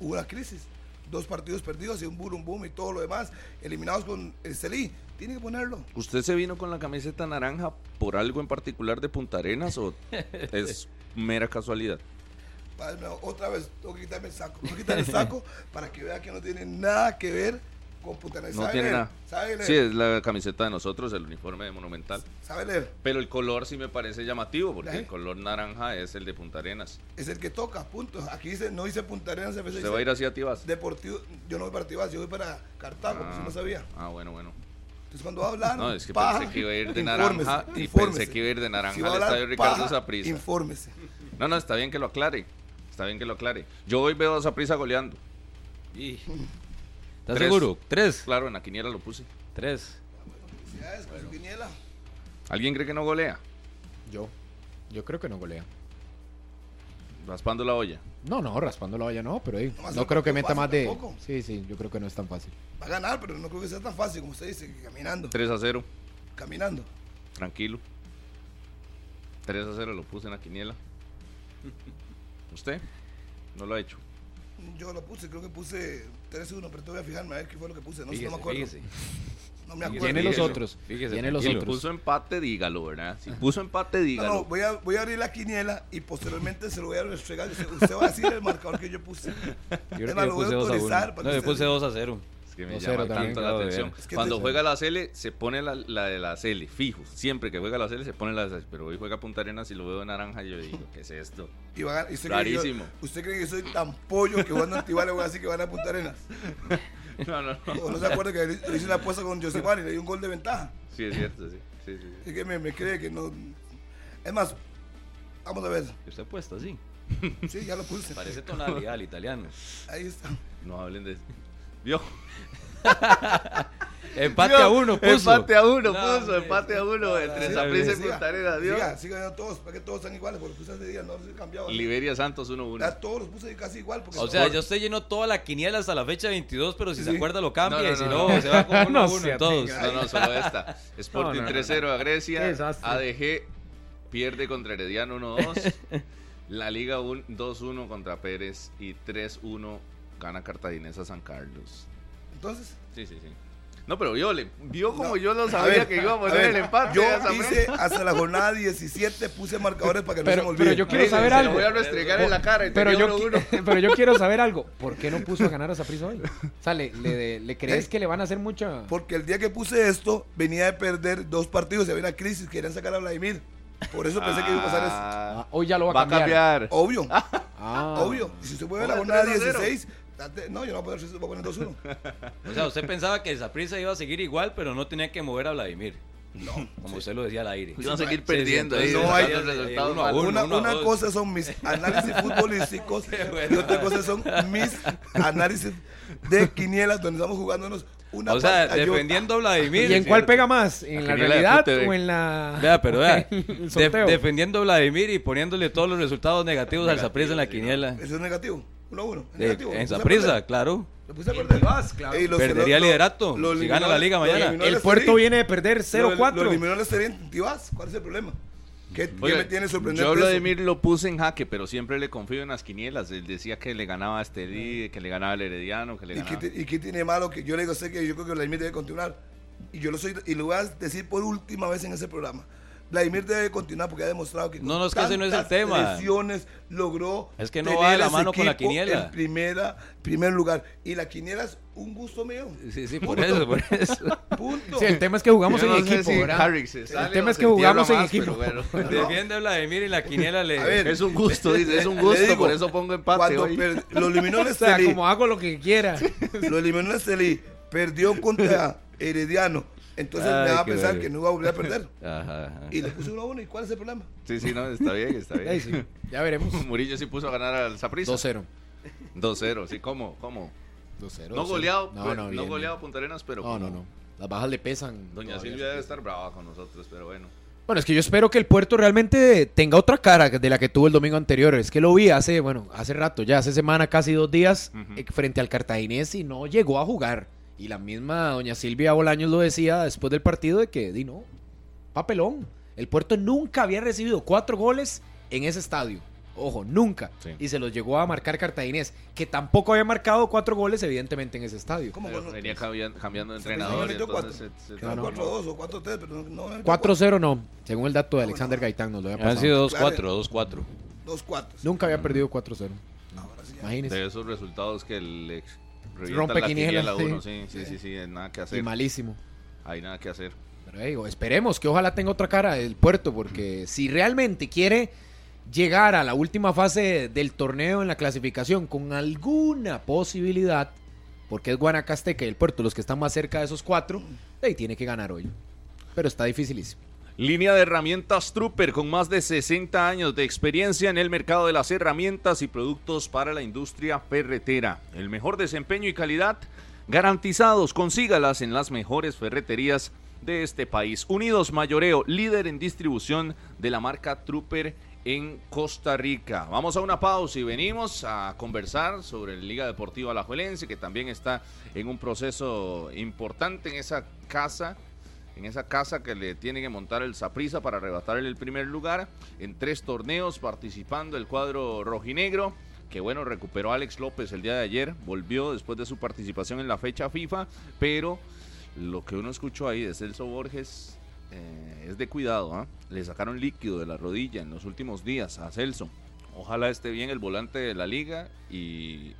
Hubo una crisis. Dos partidos perdidos y un boom, boom y todo lo demás. Eliminados con el Celí. Tiene que ponerlo. ¿Usted se vino con la camiseta naranja por algo en particular de Punta Arenas o es mera casualidad? Otra vez, tengo que quitarme el saco. Tengo que quitar el saco para que vea que no tiene nada que ver No ¿Sabe tiene leer? nada. ¿Sabe leer? Sí, es la camiseta de nosotros, el uniforme de Monumental. ¿Sabe leer? Pero el color sí me parece llamativo porque el color naranja es el de Punta Arenas. Es el que toca, punto. Aquí dice, no dice Punta Arenas. ¿Se dice va a ir así a Tibas? Deportivo. Yo no voy para Tibás, yo voy para Cartago, pues no sabía. Ah, bueno, bueno. Entonces cuando hablar. No, es que paja, pensé que iba a ir de infórmese, naranja y infórmese. pensé que iba a ir de naranja Si al estadio Ricardo paja, Saprissa. Infórmese. No, no, está bien que lo aclare. Está bien que lo aclare. Yo hoy veo a Saprissa goleando. Y- ¿Estás Tres. seguro? ¿Tres? Claro, en la quiniela lo puse. Tres. Felicidades con su quiniela. ¿Alguien cree que no golea? Yo. Yo creo que no golea. Raspando la olla. No, no, raspando la olla no, pero eh, No va a ser no un creo que meta más de. tampoco. Sí, sí, yo creo que no es tan fácil. Va a ganar, pero no creo que sea tan fácil como usted dice, que caminando. 3 a 0. Caminando. Tranquilo. 3 a 0 lo puse en la quiniela. ¿Usted? No lo ha hecho. Yo lo puse, creo que puse 3-1, pero te voy a fijarme a ver qué fue lo que puse. No, Fíjese, no me acuerdo. fíjese. No me acuerdo. Tiene los otros. Fíjese, Tiene los otros. Puso empate, dígalo, ¿verdad? Si puso empate, No, dígalo. no, voy a, voy a abrir la quiniela y posteriormente se lo voy a restregar. Usted, va a decir el marcador que yo puse. Yo Es creo más, que lo yo voy a puse 2 a 1. autorizar para No, yo puse 2 a 0. Es que me 2-0 llama también. tanto la atención. ver. Es que Cuando juega la Cele, se pone la, la de la Cele, fijo. Siempre que juega la Cele, se pone la de la Pero hoy juega Punta Arenas y lo veo de naranja y yo digo, ¿qué es esto? Y va a ganar. ¿Y usted cree que yo- Rarísimo. ¿Usted cree que soy tan pollo que jugando antibales voy a decir que van a Punta Arenas? No, no, no. ¿O no se acuerda que le hice una apuesta con Josimar y le di un gol de ventaja? Sí, es cierto, sí. sí, sí, sí. Es que me, me cree que no. Es más, vamos a ver. ¿Y usted puesto así? Sí, ya lo puse. Parece tonalidad al italiano. Ahí está. No hablen de... ¿Vio? Empate ¿Vio? a uno, puso. Empate a uno, No, puso. hombre. Empate a uno entre Sí, Saprissa y Punta Arenas, ¿vio? Siga, siga ganando todos, para que todos están iguales, porque puse hace días, no se cambiaba. Liberia Santos 1-1. Ya todos los puse casi igual. Porque O sea, yo usted llenó toda la quiniela hasta la fecha 22, pero si Sí, se acuerda lo cambia No, no, y si no, no, no. se va con uno a No uno se en todos. No, no, solo esta. Sporting No, no, no. 3-0 a Grecia. ADG pierde contra Herediano 1-2. La Liga un- 2-1 contra Pérez. Y 3-1 gana Cartaginesa San Carlos. Entonces, Sí, sí, sí. No, pero vio, le- vio como No. yo A sabía ver, que iba a a poner ver, el empate. Yo hice hasta la jornada 17, puse marcadores para que no se me olvide. pero yo quiero saber se algo. Lo voy a restregar en la cara y Pero yo, uno, qui- uno. pero yo quiero saber algo. ¿Por qué no puso a ganar a Saprissa hoy? O sea, ¿le, le- le crees ¿Eh? que le van a hacer mucha...? Porque el día que puse esto, venía de perder dos partidos y había una crisis, querían sacar a Vladimir. Por eso pensé que iba a pasar eso. Ah, hoy ya lo va Va a cambiar. cambiar. Obvio, Ah. obvio. Y si puede ver la jornada 3 a 0. 16, date- no, yo no voy a poner 3, voy a poner 2-1. O sea, usted pensaba que Saprissa iba a seguir igual, pero no tenía que mover a Vladimir. No. Como usted lo decía al aire. Iban a seguir Sí, sí, perdiendo ahí. entonces no hay- resultados uno uno. Una, uno una dos. cosa son mis análisis futbolísticos y otra cosa son mis análisis de quinielas donde estamos jugándonos una O sea, defendiendo a Vladimir. ¿Y en cuál pega más? ¿En la La realidad o en la...? Vea, pero vea. de- defendiendo a Vladimir y poniéndole todos los resultados negativos al Saprissa en la quiniela. Eso es negativo. 1-1. De- negativo. en Lo puse a Saprissa, perder. claro. Lo puse a perder. claro. Ey, los- Perdería lo- liderato lo si gana la liga mañana. El puerto viene de perder Lo- 0-4. Lo eliminó el Estelí en Tibás. ¿Cuál es el problema? ¿Qué, qué me tiene sorprendido? Yo Vladimir lo puse en jaque, pero siempre le confío en las quinielas. Él decía que le ganaba a Estelí, que le ganaba al Herediano, que le ¿Y qué, ganaba. ti- y qué tiene malo que yo le digo, sé que yo creo que Vladimir debe continuar? Y yo lo soy, y lo voy a decir por última vez en ese programa. Vladimir debe continuar porque ha demostrado que con No, no, es que ese no es el tema. lesiones logró Es que no tener va de la mano con la quiniela. En primera, primer lugar. Y la quiniela es un gusto mío. Sí, sí, por eso, por eso. Punto. Sí, el tema es que jugamos Yo en no sé equipo, si ¿verdad? Harry se sale el tema o es se que jugamos en más, equipo. pero bueno. Defiende a Vladimir y la quiniela le. A ver, Es un gusto, dice, es un gusto, digo, por eso pongo empate Cuando hoy. per- lo eliminó el O sea, como hago lo que quiera. lo eliminó el Estelí, perdió contra Herediano. Entonces Ay, me va a pensar que no iba a volver a perder. Ajá, ajá. Y le puse 1 a 1. ¿Y cuál es el problema? Sí, sí, no, está bien, está bien. sí, ya veremos. Murillo sí puso a ganar al Saprissa. 2-0. 2-0, sí, ¿cómo? ¿Cómo? 2-0. No 2-0. goleado, No, pues, no, no, goleado. Punta Arenas, pero No, como no, no. Las bajas le pesan. Doña. Silvia debe estar brava con nosotros, pero bueno. Bueno, es que yo espero que el puerto realmente tenga otra cara de la que tuvo el domingo anterior. Es que lo vi hace, bueno, hace rato, ya hace semana, casi dos días, eh, frente al cartaginés y no llegó a jugar. Y la misma doña Silvia Bolaños lo decía después del partido de que, di no, papelón. El puerto nunca había recibido cuatro goles en ese estadio. Ojo, nunca. Sí. Y se los llegó a marcar Cartaginés, que tampoco había marcado cuatro goles, evidentemente, en ese estadio. ¿Cómo Pero venía cambiando, cambiando de entrenador. metió entonces se- se- Quedan no, 4-2 o 4-3, pero no. no 4-0 no, según el dato de Alexander Gaitán nos lo había Han pasado. sido Claro. 2-4, 2-4. 2-4. Nunca había perdido 4-0. Ahora sí ya. Imagínense. de esos resultados que le revientan Rompe la quiniela, uno, sí. sí, sí, sí, nada que Y hacer. malísimo. Hay nada que hacer. Pero digo, esperemos que ojalá tenga otra cara el puerto, porque si realmente quiere llegar a la última fase del torneo en la clasificación con alguna posibilidad, porque es Guanacasteca y el puerto los que están más cerca de esos cuatro, ahí tiene que ganar hoy. Pero está dificilísimo. Línea de herramientas Trooper con más de 60 años de experiencia en el mercado de las herramientas y productos para la industria ferretera. El mejor desempeño y calidad garantizados. Consígalas en las mejores ferreterías de este país. Unidos Mayoreo, líder en distribución de la marca Trooper en Costa Rica. Vamos a una pausa y venimos a conversar sobre la Liga Deportiva Alajuelense, que también está en un proceso importante en esa casa en esa casa que le tiene que montar el Saprisa para arrebatarle el primer lugar en tres torneos participando el cuadro rojinegro que bueno recuperó Alex López el día de ayer volvió después de su participación en la fecha FIFA pero lo que uno escuchó ahí de Celso Borges eh, es de cuidado ¿ah? le sacaron líquido de la rodilla en los últimos días a Celso ojalá esté bien el volante de la liga y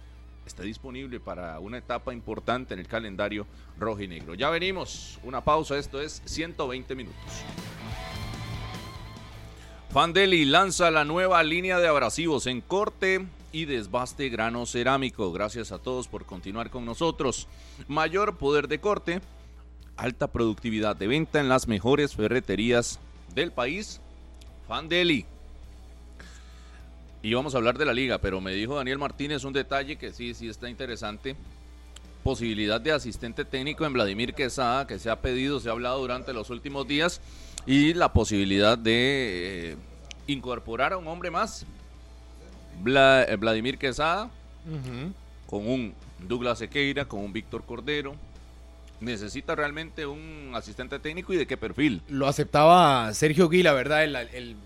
esté disponible para una etapa importante en el calendario rojo y negro. Ya venimos, una pausa, esto es 120 minutos. Fandeli lanza la nueva línea de abrasivos en corte y desbaste grano cerámico. Gracias a todos por continuar con nosotros. Mayor poder de corte, alta productividad de venta en las mejores ferreterías del país. Fandeli. Y vamos a hablar de la liga, pero me dijo Daniel Martínez un detalle que sí, sí está interesante. Posibilidad de asistente técnico en Vladimir Quesada, que se ha pedido, se ha hablado durante los últimos días, y la posibilidad de eh, incorporar a un hombre más, eh, Vladimir Quesada, con un Douglas Sequeira, con un Víctor Cordero. Necesita realmente un asistente técnico y de qué perfil. Lo aceptaba Sergio Guila, ¿verdad? El, el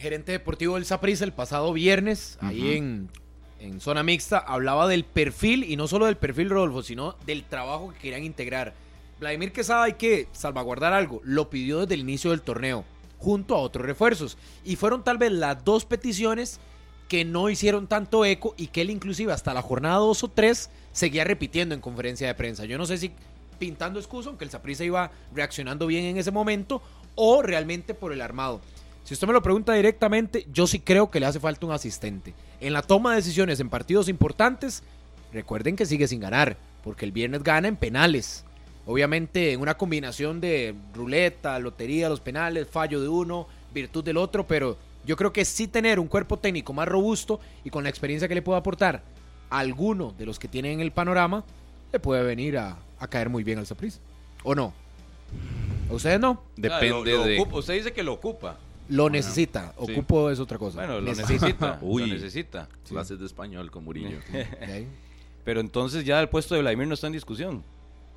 gerente deportivo del Saprissa el pasado viernes, ahí en, en zona mixta, hablaba del perfil, y no solo del perfil, Rodolfo, sino del trabajo que querían integrar. Vladimir Quesada hay que salvaguardar algo, lo pidió desde el inicio del torneo, junto a otros refuerzos. Y fueron tal vez las dos peticiones que no hicieron tanto eco y que él inclusive hasta la jornada 2 o 3 seguía repitiendo en conferencia de prensa. Yo no sé si pintando excusa, aunque el Saprissa iba reaccionando bien en ese momento, o realmente por el armado. Si usted me lo pregunta directamente, yo sí creo que le hace falta un asistente. En la toma de decisiones en partidos importantes, recuerden que sigue sin ganar, porque el viernes gana en penales. Obviamente en una combinación de ruleta, lotería, los penales, fallo de uno, virtud del otro, pero yo creo que sí tener un cuerpo técnico más robusto y con la experiencia que le puede aportar a alguno de los que tienen en el panorama, le puede venir a, a caer muy bien al Saprissa. ¿O no? ¿A ustedes no? Depende lo- lo de... ocupa- usted dice que lo ocupa. Lo necesita. sí. Ocupo es otra cosa. Bueno, lo Necesita. Uy. Lo necesita. Clases de español con Murillo. Pero entonces ya el puesto de Vladimir no está en discusión.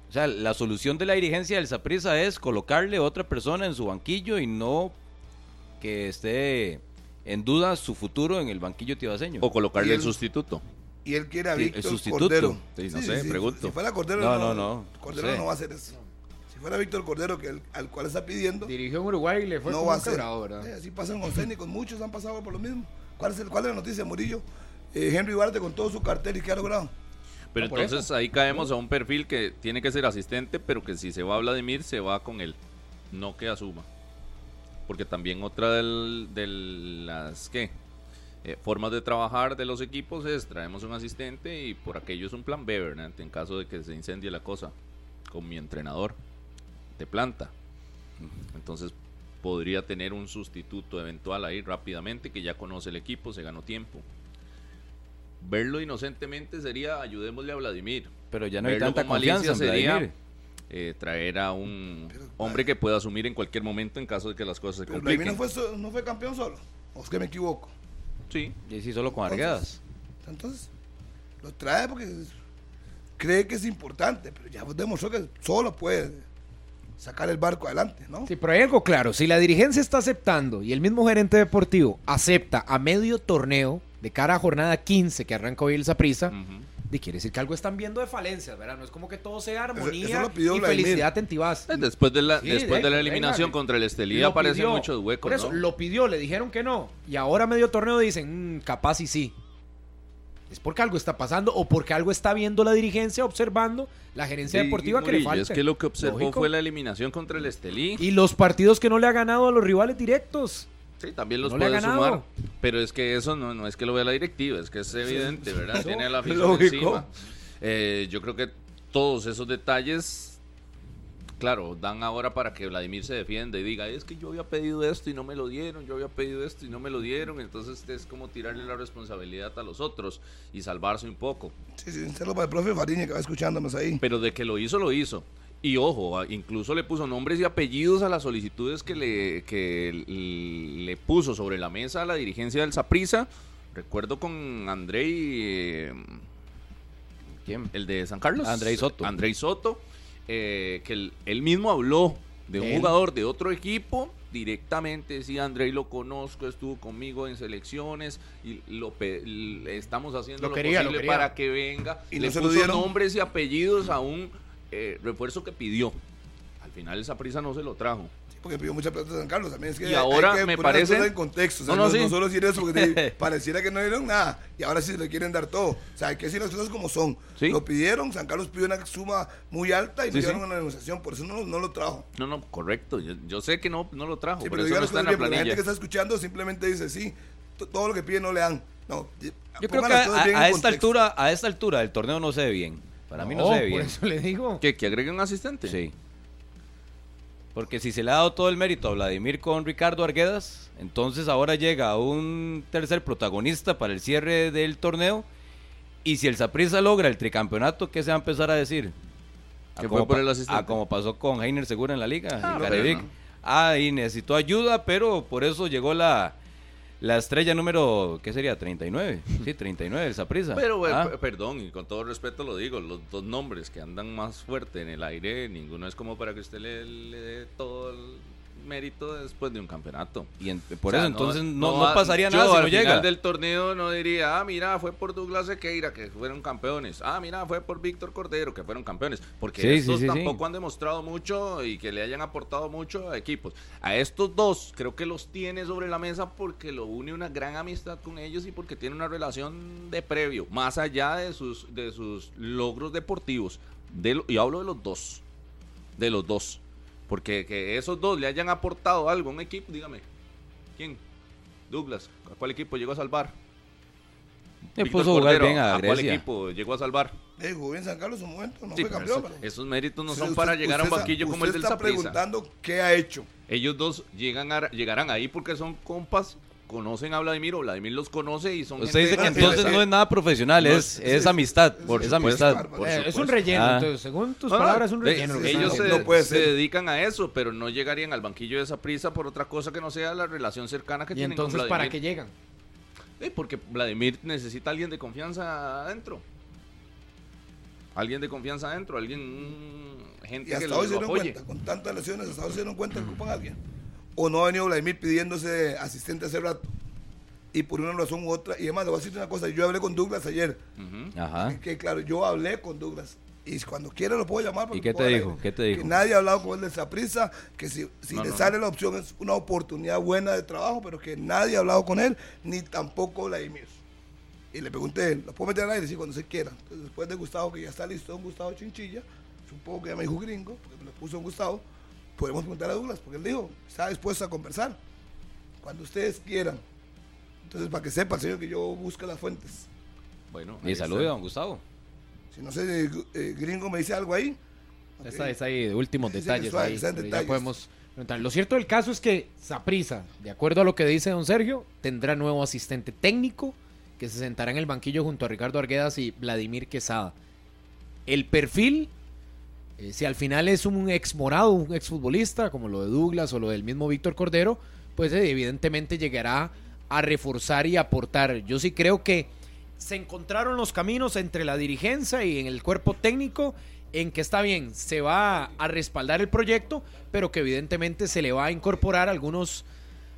O sea, la solución de la dirigencia del Saprissa es colocarle otra persona en su banquillo y no que esté en duda su futuro en el banquillo tibaseño. o colocarle el el- sustituto. Y él quiere a Sí, el Víctor sustituto. Cordero. Sí, no sé, pregunto. Si fuera Cordero, No, no, no, no, Cordero no sé. no va a hacer eso. Fuera Víctor Cordero, que el- al cual está pidiendo, Dirigió en Uruguay y le fue no va a ser. ¿verdad? Eh, así pasan con técnicos, muchos han pasado por lo mismo. ¿Cuál es, el- cuál es la noticia, Murillo? Eh, Henry Duarte con todo su cartel y qué ha logrado. Pero No, por entonces ahí caemos a un perfil que tiene que ser asistente, pero que si se va a Vladimir, se va con él. No que asuma. Porque también otra del- de las ¿qué? Eh, formas de trabajar de los equipos es traemos un asistente y por aquello es un plan B, ¿verdad? En caso de que se incendie la cosa con mi entrenador de planta. Entonces podría tener un sustituto eventual ahí rápidamente que ya conoce el equipo, se ganó tiempo. Verlo inocentemente sería ayudémosle a Vladimir. Pero ya no hay Verlo tanta con malicia confianza en sería eh, traer a un Pero, hombre que pueda asumir en cualquier momento en caso de que las cosas se Pero Vladimir compliquen. no fue, no fue campeón solo. ¿O es que me equivoco? Sí, Y sí, solo con Arguedas. Entonces, lo trae porque cree que es importante, pero ya demostró que solo puede sacar el barco adelante, ¿no? Sí, pero hay algo claro. Si la dirigencia está aceptando y el mismo gerente deportivo acepta a medio torneo de cara a jornada 15 que arranca hoy el Saprissa, de quiere decir que algo están viendo de falencias, ¿verdad? No es como que todo sea armonía eso lo pidió y Vladimir. felicidad en Tibás. Después de la, Sí, después de la eliminación venga. contra el Estelí aparecen pidió. muchos huecos, Por eso, ¿no? lo pidió, le dijeron que no. Y ahora medio torneo dicen, "Mm, capaz y sí. Es porque algo está pasando o porque algo está viendo la dirigencia, observando la gerencia Sí, deportiva que le falta. Es que lo que observó Lógico. fue la eliminación contra el Estelí. Y los partidos que no le ha ganado a los rivales directos. Sí, también los No puede sumar. Pero es que eso no, no es que lo vea la directiva, es que es evidente, ¿verdad? Tiene la afición encima. Eh, yo creo que todos esos detalles, claro, dan ahora para que Vladimir se defienda y diga, es que yo había pedido esto y no me lo dieron, yo había pedido esto y no me lo dieron, entonces es como tirarle la responsabilidad a los otros y salvarse un poco. Sí, sí, saludo para el profe Fariña que va escuchándonos ahí. Pero de que lo hizo, lo hizo. Y ojo, a- incluso le puso nombres y apellidos a las solicitudes que le, que le puso sobre la mesa a la dirigencia del Saprisa. Recuerdo con Andrei, eh, ¿Quién? el de San Carlos. Andrei Soto. Andrei Soto, eh, que él, él mismo habló de un Él. jugador de otro equipo. Directamente decía, Andrei lo conozco, estuvo conmigo en selecciones y lo estamos haciendo Lo lo, quería, posible para que venga. ¿Y le no puso nombres y apellidos a un eh, refuerzo que pidió. Al final esa prisa no se lo trajo. Porque pidió mucha plata a San Carlos también. Es que Y ahora hay que me parece- en contexto. O sea, No, no, no, sí. no solo decir eso, porque pareciera que no dieron nada. Y ahora sí le quieren dar todo. O sea, hay que decir las cosas como son. Sí. Lo pidieron, San Carlos pidió una suma muy alta y Sí, a una negociación. Por eso no, no lo trajo. No, no, correcto. Yo, yo sé que no, no lo trajo, Sí, por pero eso no está en la bien, porque la gente planilla. que está escuchando simplemente dice, sí, todo lo que piden no le dan. No, Yo creo que a, a esta altura, a esta altura el torneo no se ve bien. Para mí no, se ve por bien. eso le digo. ¿Que, que agregue un asistente? Sí. Porque si se le ha dado todo el mérito a Vladimir con Ricardo Arguedas, entonces ahora llega un tercer protagonista para el cierre del torneo. Y si el Saprissa logra el tricampeonato, ¿qué se va a empezar a decir? A Que como fue por el asistente. A como pasó con Heiner Segura en la liga, Ah, en pero Carevic. no. Ah, y necesitó ayuda, pero por eso llegó la, la estrella número, ¿qué sería? 39. Sí, 39 del Saprissa. Pero, eh, Ah. perdón, y con todo respeto lo digo, los dos nombres que andan más fuerte en el aire, ninguno es como para que usted le, le dé todo el mérito después de un campeonato. Y en- por O sea, eso entonces no, pasaría yo nada si al no final llega. del torneo no diría, ah, mira, fue por Douglas Sequeira que fueron campeones. Ah, mira, fue por Víctor Cordero que fueron campeones. Porque Sí, sí, estos sí, sí. tampoco han demostrado mucho y que le hayan aportado mucho a equipos. A estos dos creo que los tiene sobre la mesa porque lo une una gran amistad con ellos y porque tiene una relación de previo, más allá de sus, de sus logros deportivos. De lo- y hablo de los dos. De los dos. Porque que esos dos le hayan aportado algo a un equipo, dígame. ¿Quién? Douglas. ¿A cuál equipo llegó a salvar? Le puso jugar Cordero, bien a ¿A cuál Grecia. equipo llegó a salvar? Eh, jugó bien San Carlos en su momento, no Sí, fue campeón. eso- pero- esos méritos no Sí, son usted- para llegar a un banquillo como el del está Saprissa. preguntando qué ha hecho. Ellos dos llegan a, llegarán ahí porque son compas, conocen a Vladimir o Vladimir los conoce y son Usted dice que entonces no es nada profesional, No, es, es amistad, por es supuesto, amistad. por Eh, es un relleno, Ah. entonces, según tus No, no, palabras, es un de- relleno. que ellos se, No puede se ser. dedican a eso, pero no llegarían al banquillo de esa prisa por otra cosa que no sea la relación cercana que Y tienen con entonces, Vladimir. ¿para qué llegan? Eh, porque Vladimir necesita alguien de confianza adentro. Alguien de confianza adentro, alguien, mm, gente Y que hasta lo, hoy se lo dieron apoye. cuenta, con tantas lesiones, hasta hoy se dieron cuenta que ocupan a alguien. O no ha venido Vladimir pidiéndose asistente hace rato. Y por una razón u otra. Y además, le voy a decir una cosa. Yo hablé con Douglas ayer. Ajá. Que, que, claro, yo hablé con Douglas. Y cuando quiera lo puedo llamar. ¿Y qué te dijo? ¿Qué te Que dijo? nadie ha hablado con él de esa prisa. Que si, si No, le no, sale la opción es una oportunidad buena de trabajo. Pero que nadie ha hablado con él. Ni tampoco Vladimir. Y le pregunté, ¿lo puedo meter al aire? Sí, cuando se quiera. Entonces, después de Gustavo, que ya está listo, don Gustavo Chinchilla, supongo que ya me dijo gringo, porque me lo puso don Gustavo, podemos preguntar a Douglas, porque él dijo, está dispuesto a conversar. Cuando ustedes quieran. Entonces, para que sepa, señor, que yo busco las fuentes. Bueno, Y salude a don Gustavo. Si no sé, eh, gringo me dice algo ahí. ok. Está, está ahí de últimos que detalles. suave, ahí, pero ya detalles. podemos preguntar. Lo cierto del caso es que Saprisa, de acuerdo a lo que dice don Sergio, tendrá nuevo asistente técnico que se sentará en el banquillo junto a Ricardo Arguedas y Vladimir Quesada. El perfil, eh, si al final es un ex morado, un ex futbolista, como lo de Douglas o lo del mismo Víctor Cordero, pues eh, evidentemente llegará a reforzar y aportar. Yo sí creo que se encontraron los caminos entre la dirigencia y en el cuerpo técnico en que está bien, se va a respaldar el proyecto, pero que evidentemente se le va a incorporar algunos,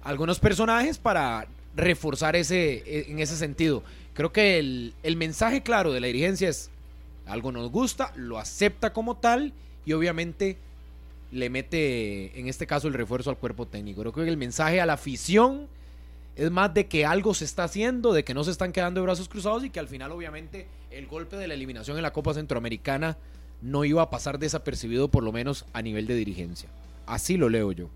algunos personajes para reforzar ese, e, en ese sentido. Creo que el, el mensaje claro de la dirigencia es algo nos gusta, lo acepta como tal y obviamente le mete, en este caso, el refuerzo al cuerpo técnico. Creo que el mensaje a la afición es más de que algo se está haciendo, de que no se están quedando de brazos cruzados y que al final, obviamente, el golpe de la eliminación en la Copa Centroamericana no iba a pasar desapercibido, por lo menos a nivel de dirigencia. Así lo leo yo.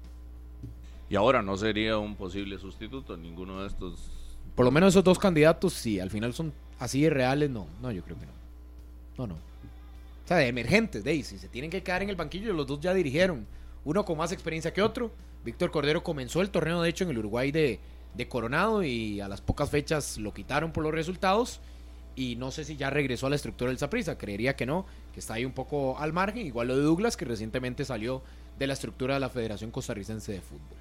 Y ahora no sería un posible sustituto ninguno de estos. Por lo menos esos dos candidatos, sí, al final son así de reales, no. No, yo creo que no. No, no. O sea, de emergentes, de ahí, si se tienen que quedar en el banquillo, los dos ya dirigieron. Uno con más experiencia que otro. Víctor Cordero comenzó el torneo, de hecho, en el Uruguay de, de Coronado y a las pocas fechas lo quitaron por los resultados. Y no sé si ya regresó a la estructura del Zaprisa, creería que no, que está ahí un poco al margen. Igual lo de Douglas, que recientemente salió de la estructura de la Federación Costarricense de Fútbol.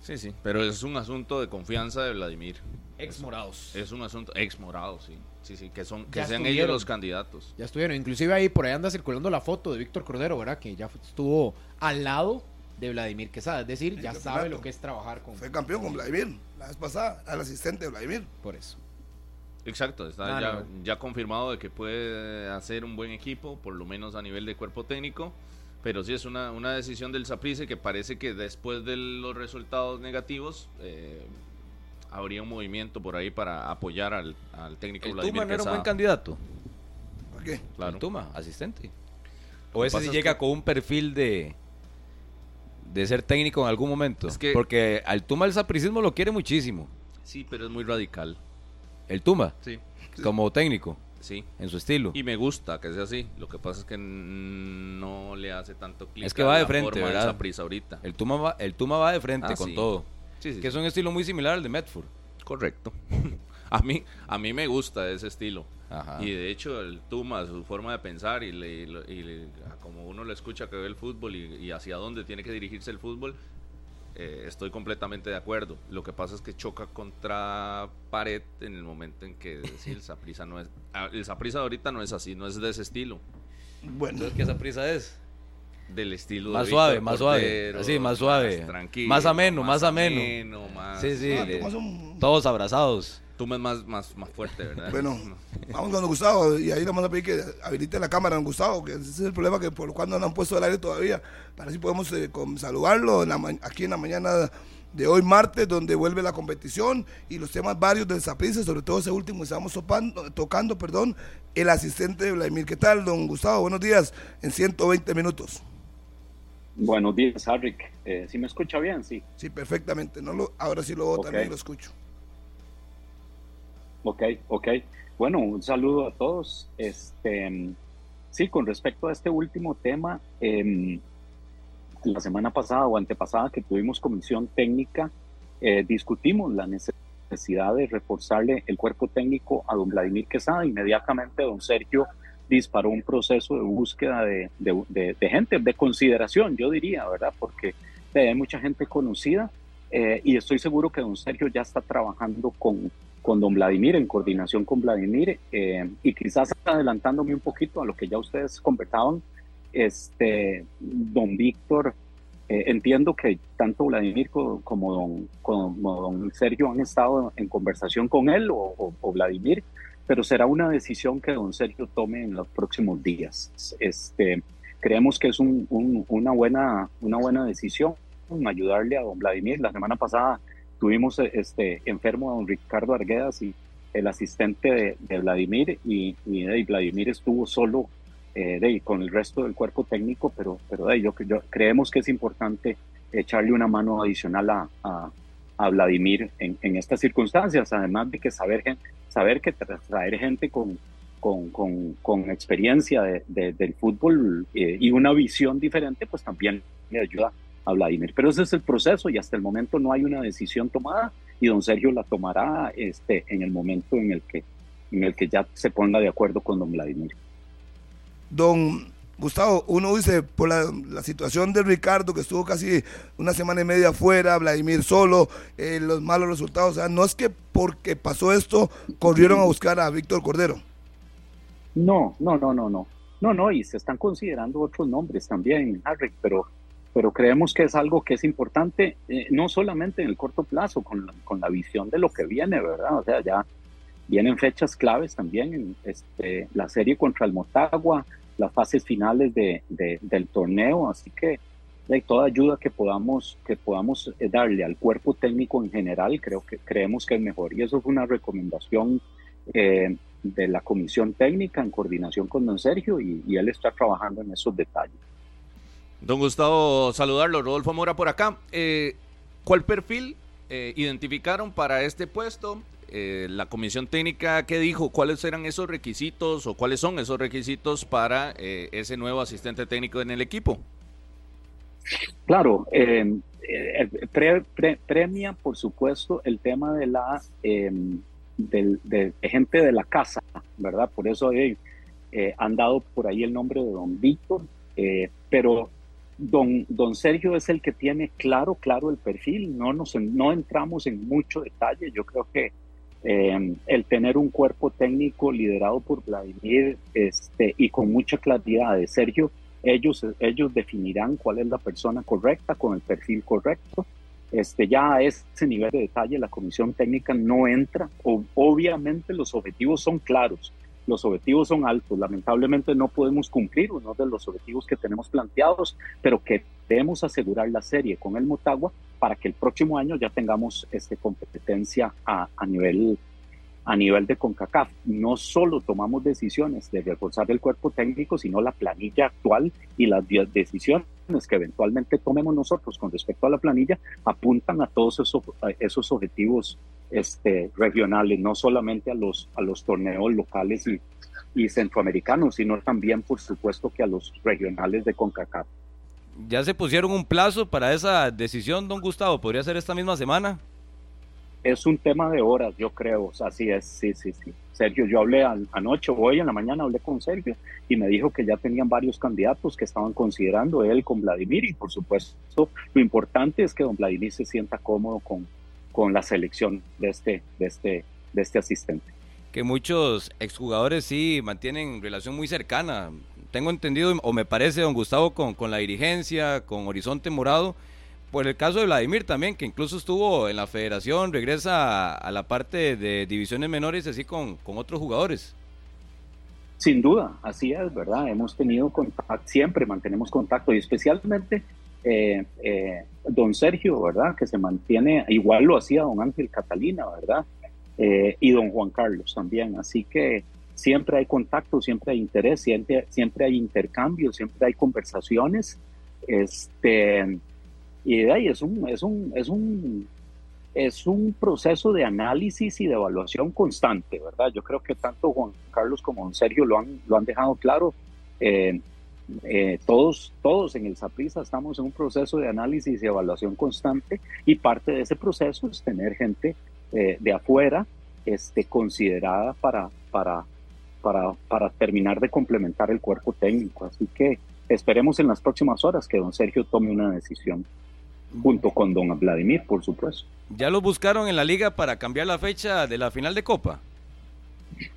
Sí, sí, pero es un asunto de confianza de Vladimir. Ex morados. Es un asunto ex morados, sí. Sí, sí, que son que Ya sean ellos los candidatos. Ya estuvieron, inclusive ahí por ahí anda circulando la foto de Víctor Cordero, ¿verdad? Que ya estuvo al lado de Vladimir Quesada, es decir, El ya campeonato. sabe lo que es trabajar con. Fue campeón con Vladimir la vez pasada, al asistente de Vladimir. Por eso. Exacto, está ya, no. ya confirmado de que puede hacer un buen equipo, por lo menos a nivel de cuerpo técnico. Pero sí es una, una decisión del Saprissa que parece que después de los resultados negativos eh, habría un movimiento por ahí para apoyar al, al técnico El Vladimir Tuma no era un buen candidato. ¿Por qué? Claro. El Tuma, asistente. O ese sí llega que- con un perfil de de ser técnico en algún momento. Es que- Porque al Tuma el sapricismo lo quiere muchísimo. Sí, pero es muy radical. El Tuma, Sí, como técnico, sí. en su estilo. Y me gusta que sea así. Lo que pasa es que no le hace tanto clic. Es que va de frente, ¿verdad? Saprissa ahorita. El Tuma va, el Tuma va de frente Ah, con sí. todo. Sí, sí, Que es un estilo muy similar al de Medford. Correcto. a mí a mí me gusta ese estilo. Ajá. Y de hecho el Tuma, su forma de pensar y, le- y y le- como uno lo escucha que ve el fútbol y, y hacia dónde tiene que dirigirse el fútbol, eh, estoy completamente de acuerdo. Lo que pasa es que choca contra pared en el momento en que sí, el Saprissa no es... ah, El Saprissa ahorita no es así, no es de ese estilo. Bueno, Entonces, ¿qué esa prisa es? Del estilo Más de suave, más suave. Así, más suave. tranquilo, Más ameno, más ameno. más- Sí, sí. Todos abrazados. Tuma es más, más, más fuerte, ¿verdad? Bueno, vamos con don Gustavo y ahí le vamos a pedir que habilite la cámara, don Gustavo, que ese es el problema que por lo cual no han puesto al aire todavía. Para así podemos eh, con- saludarlo en la ma- aquí en la mañana de hoy martes, donde vuelve la competición y los temas varios del Saprissa, sobre todo ese último que estamos topando- tocando, perdón, el asistente de Vladimir. ¿Qué tal, don Gustavo? Buenos días, en 120 minutos. Buenos días, Harrick. Eh, ¿Sí me escucha bien? Sí. Sí, perfectamente. No lo, ahora sí lo Ok. también lo escucho. Ok, ok. Bueno, un saludo a todos. Este, sí, con respecto a este último tema, em, la semana pasada o antepasada que tuvimos comisión técnica, eh, discutimos la necesidad de reforzarle el cuerpo técnico a don Vladimir Quesada. Inmediatamente don Sergio disparó un proceso de búsqueda de gente, de consideración, yo diría, ¿verdad? Porque eh, hay mucha gente conocida eh, y estoy seguro que don Sergio ya está trabajando con, con don Vladimir, en coordinación con Vladimir, eh, y quizás adelantándome un poquito a lo que ya ustedes conversaban, este, don Víctor, eh, entiendo que tanto Vladimir co- como don, como don Sergio han estado en conversación con él o, o- Vladimir, pero será una decisión que don Sergio tome en los próximos días. Este, creemos que es un- un- una, buena, una buena decisión ayudarle a don Vladimir. La semana pasada tuvimos eh, este enfermo a don Ricardo Arguedas y el asistente de, de Vladimir y, y, eh, Vladimir estuvo solo eh, de, con el resto del cuerpo técnico, pero, pero de, yo, yo creemos que es importante echarle una mano adicional a, a, a Vladimir en, en estas circunstancias, además de que saber, saber que tra- traer gente con, con, con, con experiencia de- de- del fútbol eh, y una visión diferente, pues también le ayuda a Vladimir. Pero ese es el proceso y hasta el momento no hay una decisión tomada y don Sergio la tomará este, en el momento en el que en el que ya se ponga de acuerdo con don Vladimir. Don Gustavo, uno dice por la, la situación de Ricardo, que estuvo casi una semana y media afuera, Vladimir solo, eh, los malos resultados. O sea, no es que porque pasó esto corrieron a buscar a Víctor Cordero. No, no, no, no, no. No, no, y se están considerando otros nombres también, Harry, pero, pero creemos que es algo que es importante, eh, no solamente en el corto plazo, con la, con la visión de lo que viene, ¿verdad? O sea, ya vienen fechas claves también en este, la serie contra el Motagua, las fases finales de, del torneo, así que de toda ayuda que podamos, que podamos eh, darle al cuerpo técnico en general, creo que creemos que es mejor. Y eso fue una recomendación eh, de la comisión técnica en coordinación con don Sergio y, él está trabajando en esos detalles. Don Gustavo, saludarlo. Rodolfo Mora por acá. Eh, ¿Cuál perfil eh, identificaron para este puesto? Eh, la comisión técnica, ¿qué dijo? ¿Cuáles eran esos requisitos o cuáles son esos requisitos para ese nuevo asistente técnico en el equipo? Claro, premia, por supuesto, el tema de la de, gente de la casa, ¿verdad? Por eso han dado por ahí el nombre de don Víctor, pero don, don Sergio es el que tiene claro, claro el perfil, no, nos, no entramos en mucho detalle, yo creo que eh, el tener un cuerpo técnico liderado por Vladimir este, y con mucha claridad de Sergio, ellos, ellos definirán cuál es la persona correcta con el perfil correcto. Este, ya a ese nivel de detalle la comisión técnica no entra. obviamente los objetivos son claros, los objetivos son altos. Lamentablemente no podemos cumplir uno de los objetivos que tenemos planteados, pero que debemos asegurar la serie con el Motagua para que el próximo año ya tengamos este, competencia a, nivel a nivel de CONCACAF. No solo tomamos decisiones de reforzar el cuerpo técnico, sino la planilla actual y las decisiones que eventualmente tomemos nosotros con respecto a la planilla apuntan a todos esos, esos objetivos este, regionales, no solamente a los, a los torneos locales y, y centroamericanos, sino también, por supuesto, que a los regionales de CONCACAF. ¿Ya se pusieron un plazo para esa decisión, don Gustavo? ¿Podría ser esta misma semana? es un tema de horas, yo creo. Así es, sí, sí, sí. Sergio, yo hablé anoche, hoy en la mañana hablé con Sergio y me dijo que ya tenían varios candidatos que estaban considerando él con Vladimir y por supuesto lo importante es que don Vladimir se sienta cómodo con, con la selección de este, de este, de este asistente. Que muchos exjugadores sí mantienen relación muy cercana. Tengo entendido, o me parece, don Gustavo, con, con la dirigencia, con Horizonte Morado, por el caso de Vladimir también, que incluso estuvo en la federación, regresa a, la parte de divisiones menores así con, con, otros jugadores. Sin duda, así es, ¿verdad? Hemos tenido contacto, siempre mantenemos contacto y especialmente eh, eh, don Sergio, ¿verdad? Que se mantiene, igual lo hacía don Ángel Catalina, ¿verdad? Eh, y don Juan Carlos también, así que siempre hay contacto, siempre hay interés, siempre, siempre hay intercambio, siempre hay conversaciones. Este, y ahí es un, es un, es un, es un proceso de análisis y de evaluación constante, ¿verdad? Yo creo que tanto Juan Carlos como don Sergio lo han, lo han dejado claro. Eh, todos, todos en el Saprisa estamos en un proceso de análisis y evaluación constante y parte de ese proceso es tener gente eh, de afuera este, considerada para, para, para, para terminar de complementar el cuerpo técnico. Así que esperemos en las próximas horas que don Sergio tome una decisión junto con don Vladimir, por supuesto. ¿Ya lo buscaron en la liga para cambiar la fecha de la final de Copa?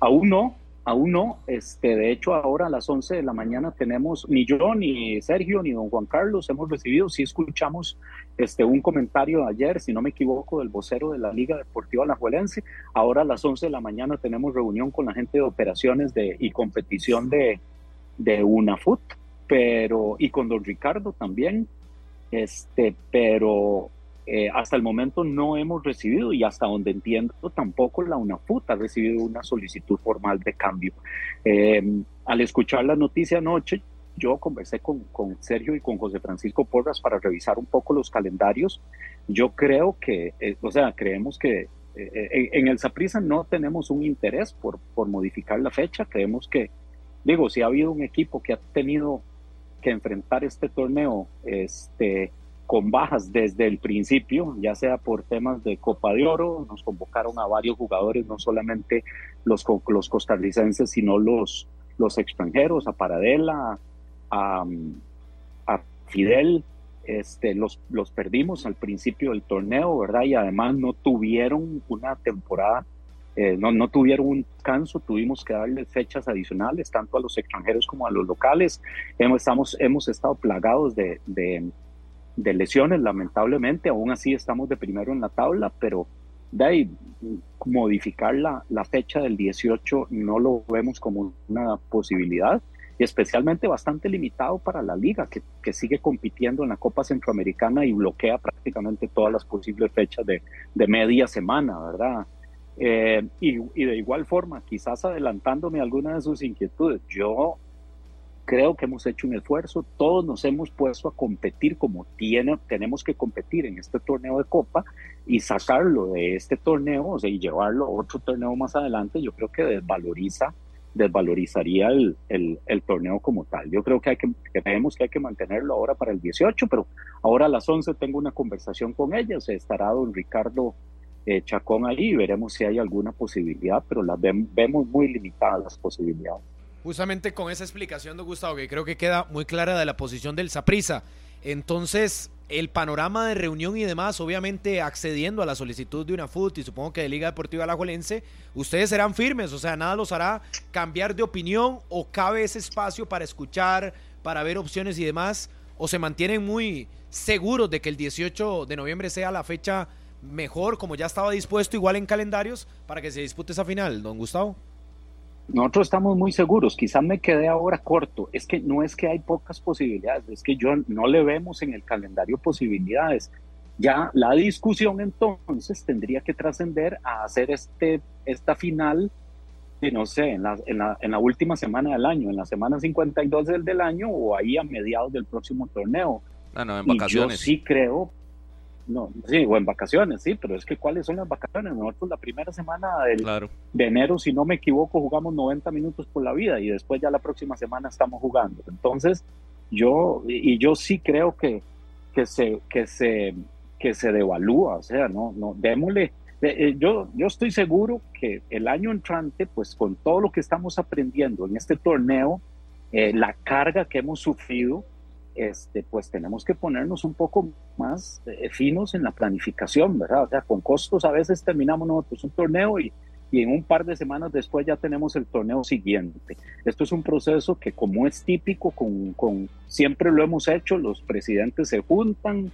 Aún no, aún no. Este, de hecho, ahora a las 11 de la mañana tenemos, ni yo, ni Sergio, ni don Juan Carlos hemos recibido, sí escuchamos este, un comentario ayer, si no me equivoco, del vocero de la Liga Deportiva Alajuelense. Ahora a las 11 de la mañana tenemos reunión con la gente de operaciones de, y competición de, de UNAFUT, pero, y con don Ricardo también, este, pero eh, hasta el momento no hemos recibido y hasta donde entiendo tampoco la UNAFUT ha recibido una solicitud formal de cambio. Em, al escuchar la noticia anoche, yo conversé con, con, Sergio y con José Francisco Porras para revisar un poco los calendarios. Yo creo que, eh, o sea, creemos que eh, en el Saprisa no tenemos un interés por, por modificar la fecha. Creemos que, digo, si ha habido un equipo que ha tenido que enfrentar este torneo este, con bajas desde el principio, ya sea por temas de Copa de Oro, nos convocaron a varios jugadores, no solamente los, los costarricenses, sino los, los extranjeros, a Paradela, a, a Fidel, este, los, los perdimos al principio del torneo, ¿verdad? Y además no tuvieron una temporada eh, no, no tuvieron un descanso, tuvimos que darle fechas adicionales tanto a los extranjeros como a los locales. Hemos, estamos, hemos estado plagados de, de lesiones, lamentablemente, aún así estamos de primero en la tabla, pero de ahí modificar la, la, fecha del 18 no lo vemos como una posibilidad y especialmente bastante limitado para la liga que, que, sigue compitiendo en la Copa Centroamericana y bloquea prácticamente todas las posibles fechas de, de media semana, ¿verdad? Eh, y, y, de igual forma, quizás adelantándome alguna de sus inquietudes, yo creo que hemos hecho un esfuerzo, todos nos hemos puesto a competir como tiene, tenemos que competir en este torneo de Copa y sacarlo de este torneo o sea, y llevarlo a otro torneo más adelante, yo creo que desvaloriza desvalorizaría el, el, torneo como tal. Yo creo que, hay que creemos que hay que mantenerlo ahora para el 18, pero ahora a las 11 tengo una conversación con ellos, estará don Ricardo eh, Chacón ahí y veremos si hay alguna posibilidad, pero las vemos muy limitadas las posibilidades. Justamente con esa explicación de Gustavo, que creo que queda muy clara de la posición del Saprisa. Entonces, el panorama de reunión y demás, obviamente accediendo a la solicitud de una FUT y supongo que de Liga Deportiva Alajuelense, ustedes serán firmes, o sea, nada los hará cambiar de opinión o cabe ese espacio para escuchar, para ver opciones y demás, o se mantienen muy seguros de que el 18 de noviembre sea la fecha mejor, como ya estaba dispuesto igual en calendarios, para que se dispute esa final, don Gustavo. Nosotros estamos muy seguros, quizás me quedé ahora corto, es que no es que hay pocas posibilidades, es que yo no le vemos en el calendario posibilidades. Ya la discusión entonces tendría que trascender a hacer este, esta final, no sé, en la, en, la, en la última semana del año, en la semana 52 del, del año o ahí a mediados del próximo torneo. Ah, no, en vacaciones. Y yo sí creo, no, sí, o en vacaciones, sí, pero es que ¿cuáles son las vacaciones? Nosotros la primera semana del, claro. de enero, si no me equivoco, jugamos 90 minutos por la vida y después ya la próxima semana estamos jugando. Entonces, yo, y yo sí creo que, que, se, que, se, que se devalúa, o sea, no, no, démosle. Eh, yo, yo estoy seguro que el año entrante, pues con todo lo que estamos aprendiendo en este torneo, eh, la carga que hemos sufrido, este, pues tenemos que ponernos un poco más eh, finos en la planificación, ¿verdad? O sea, con costos a veces terminamos nosotros un torneo y, en un par de semanas después ya tenemos el torneo siguiente. Esto es un proceso que como es típico, con siempre lo hemos hecho, los presidentes se juntan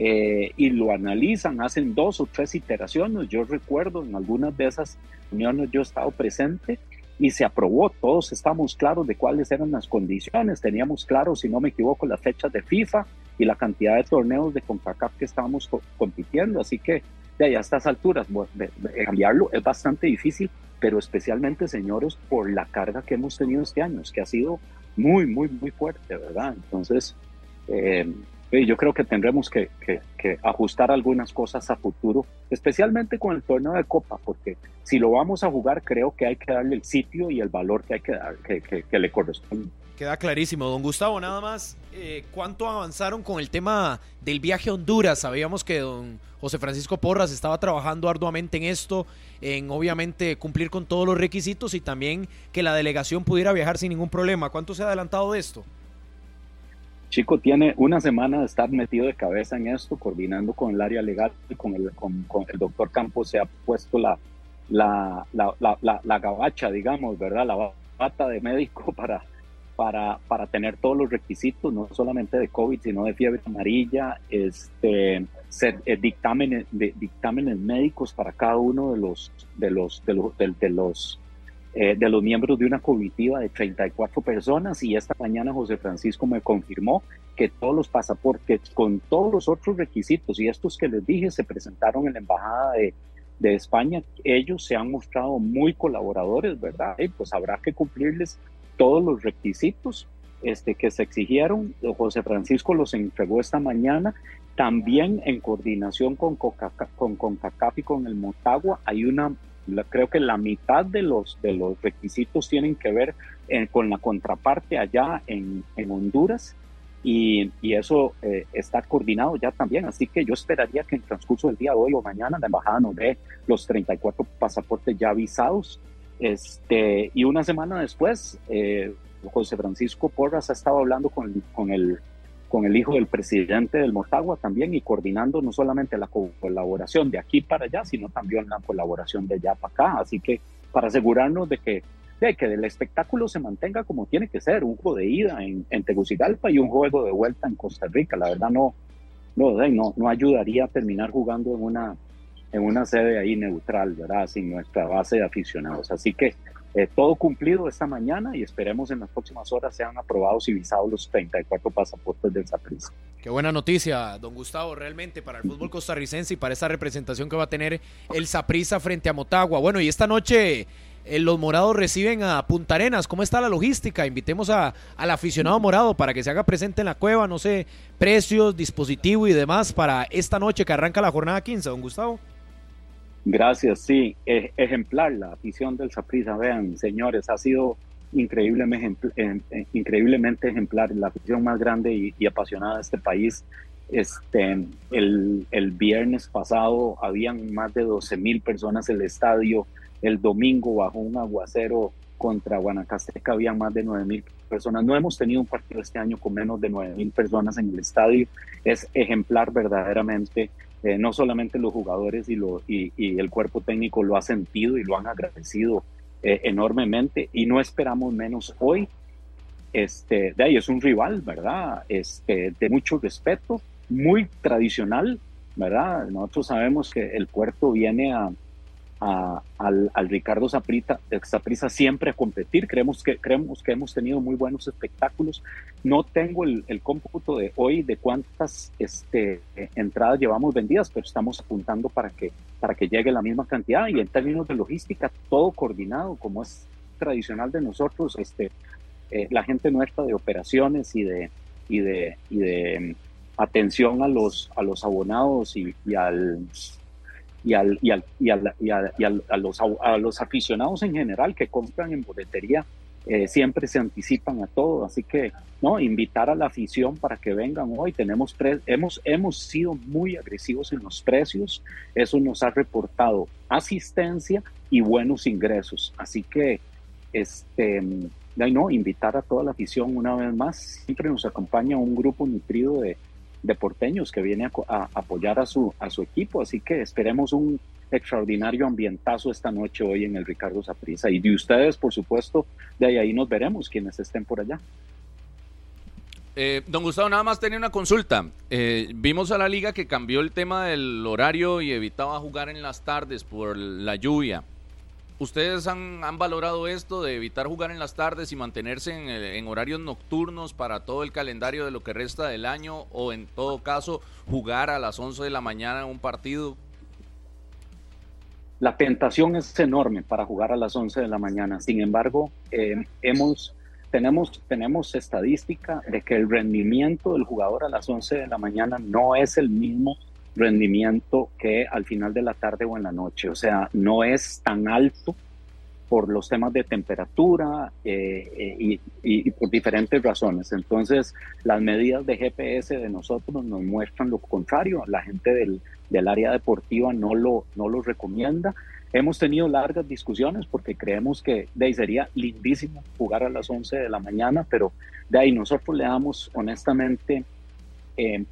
eh, y lo analizan, hacen dos o tres iteraciones. Yo recuerdo en algunas de esas reuniones yo he estado presente y se aprobó. Todos estamos claros de cuáles eran las condiciones. Teníamos claro, si no me equivoco, las fechas de FIFA y la cantidad de torneos de CONCACAF que estábamos co compitiendo. Así que de ahí a estas alturas, de cambiarlo es bastante difícil, pero especialmente, señores, por la carga que hemos tenido este año, que ha sido muy, muy, muy fuerte, ¿verdad? Entonces, eh, yo creo que tendremos que, ajustar algunas cosas a futuro, especialmente con el torneo de Copa, porque si lo vamos a jugar, creo que hay que darle el sitio y el valor que hay que dar, que, que le corresponde. Queda clarísimo, don Gustavo, nada más, eh, ¿cuánto avanzaron con el tema del viaje a Honduras? Sabíamos que don José Francisco Porras estaba trabajando arduamente en esto, en obviamente cumplir con todos los requisitos y también que la delegación pudiera viajar sin ningún problema. ¿Cuánto se ha adelantado de esto? Chico tiene una semana de estar metido de cabeza en esto, coordinando con el área legal y con el, con, el doctor Campos se ha puesto la, la, la, la, la gabacha, digamos, ¿verdad? La bata de médico para, para, para tener todos los requisitos, no solamente de COVID, sino de fiebre amarilla, este, ser, eh, dictámenes, de, dictámenes médicos para cada uno de los, de los, de los, de los eh, de los miembros de una comitiva de 34 personas y esta mañana José Francisco me confirmó que todos los pasaportes con todos los otros requisitos y estos que les dije se presentaron en la embajada de, de España, ellos se han mostrado muy colaboradores, ¿verdad? Y pues habrá que cumplirles todos los requisitos este, que se exigieron. José Francisco los entregó esta mañana. También en coordinación con, Coca, con CONCACAF y con el Motagua hay una creo que la mitad de los, de los requisitos tienen que ver eh, con la contraparte allá en, en Honduras y, y eso eh, está coordinado ya también. Así que yo esperaría que en transcurso del día de hoy o mañana la embajada nos dé los 34 pasaportes ya avisados. Este, y una semana después, eh, José Francisco Porras ha estado hablando con, con el con el hijo del presidente del Motagua también y coordinando no solamente la colaboración de aquí para allá, sino también la colaboración de allá para acá. Así que para asegurarnos de que, de que el espectáculo se mantenga como tiene que ser, un juego de ida en, en Tegucigalpa y un juego de vuelta en Costa Rica. La verdad no, no, no, no ayudaría a terminar jugando en una, en una sede ahí neutral, ¿verdad? Sin nuestra base de aficionados. Así que eh, todo cumplido esta mañana y esperemos en las próximas horas sean aprobados y visados los 34 pasaportes del Saprissa. Qué buena noticia, don Gustavo, realmente para el fútbol costarricense y para esa representación que va a tener el Saprissa frente a Motagua. Bueno, y esta noche eh, los morados reciben a Punta Arenas. ¿Cómo está la logística? Invitemos a, al aficionado morado para que se haga presente en la cueva, no sé, precios, dispositivo y demás para esta noche que arranca la jornada 15, don Gustavo. Gracias, sí, e, ejemplar la afición del Saprissa. Vean, señores, ha sido increíblemente, increíblemente ejemplar, la afición más grande y, apasionada de este país. Este, el, el, viernes pasado habían más de 12 mil personas en el estadio. El domingo bajo un aguacero contra Guanacasteca había más de 9 mil personas. No hemos tenido un partido este año con menos de 9 mil personas en el estadio. Es ejemplar verdaderamente eh, no solamente los jugadores y, lo, y, el cuerpo técnico lo ha sentido y lo han agradecido eh, enormemente y no esperamos menos hoy. Este, de ahí es un rival, ¿verdad? Este, de mucho respeto, muy tradicional, ¿verdad? Nosotros sabemos que el puerto viene a, al, Ricardo Zaprisa siempre a competir. Creemos que, creemos que hemos tenido muy buenos espectáculos. No tengo el, cómputo de hoy de cuántas este, entradas llevamos vendidas, pero estamos apuntando para que, para que llegue la misma cantidad. Y en términos de logística, todo coordinado, como es tradicional de nosotros, este, eh, la gente nuestra de operaciones y de, y de, y de mm, atención a los, a los abonados y al y, a los aficionados en general que compran en boletería eh, siempre se anticipan a todo, así que no invitar a la afición para que vengan. Hoy. Tenemos hemos hemos sido muy agresivos en los precios, eso nos ha reportado asistencia y buenos ingresos, así que este no invitar a toda la afición una vez más. Siempre nos acompaña un grupo nutrido de, de porteños que viene a, apoyar a su, a su equipo. Así que esperemos un extraordinario ambientazo esta noche hoy en el Ricardo Saprissa. Y de ustedes, por supuesto, de ahí, ahí nos veremos quienes estén por allá. Eh, don Gustavo, nada más tenía una consulta. Eh, vimos a la liga que cambió el tema del horario y evitaba jugar en las tardes por la lluvia. ¿Ustedes han, valorado esto de evitar jugar en las tardes y mantenerse en, horarios nocturnos para todo el calendario de lo que resta del año o en todo caso jugar a las 11 de la mañana un partido? La tentación es enorme para jugar a las 11 de la mañana. Sin embargo, eh, hemos, tenemos, tenemos estadística de que el rendimiento del jugador a las 11 de la mañana no es el mismo rendimiento que al final de la tarde o en la noche. O sea, no es tan alto por los temas de temperatura eh, eh, y, por diferentes razones. Entonces, las medidas de GPS de nosotros nos muestran lo contrario. La gente del, del área deportiva no lo, no lo recomienda. Hemos tenido largas discusiones porque creemos que de ahí sería lindísimo jugar a las 11 de la mañana, pero de ahí nosotros le damos honestamente eh,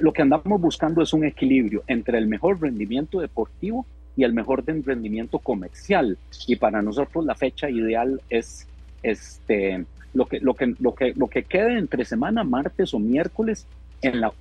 lo que andamos buscando es un equilibrio entre el mejor rendimiento deportivo y el mejor rendimiento comercial. Y para nosotros la fecha ideal es este, lo, que, lo, que, lo, que, lo que quede entre semana, martes o miércoles,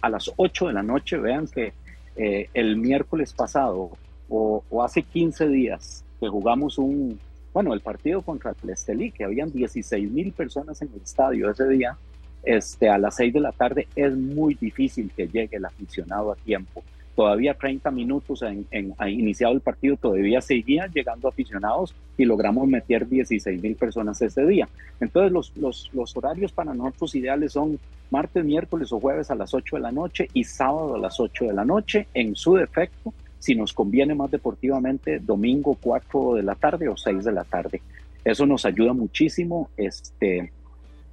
a las 8 de la noche. Vean que eh, el miércoles pasado o, o, hace 15 días que jugamos un, bueno, el partido contra el Estelí, que habían 16 mil personas en el estadio ese día, este, a las 6 de la tarde es muy difícil que llegue el aficionado a tiempo. Todavía 30 minutos en, en ha iniciado el partido, todavía seguían llegando aficionados y logramos meter 16 mil personas ese día. Entonces los, los, los horarios para nosotros ideales son martes, miércoles o jueves a las 8 de la noche y sábado a las 8 de la noche. En su defecto, si nos conviene más deportivamente, domingo 4 de la tarde o 6 de la tarde. Eso nos ayuda muchísimo. Este,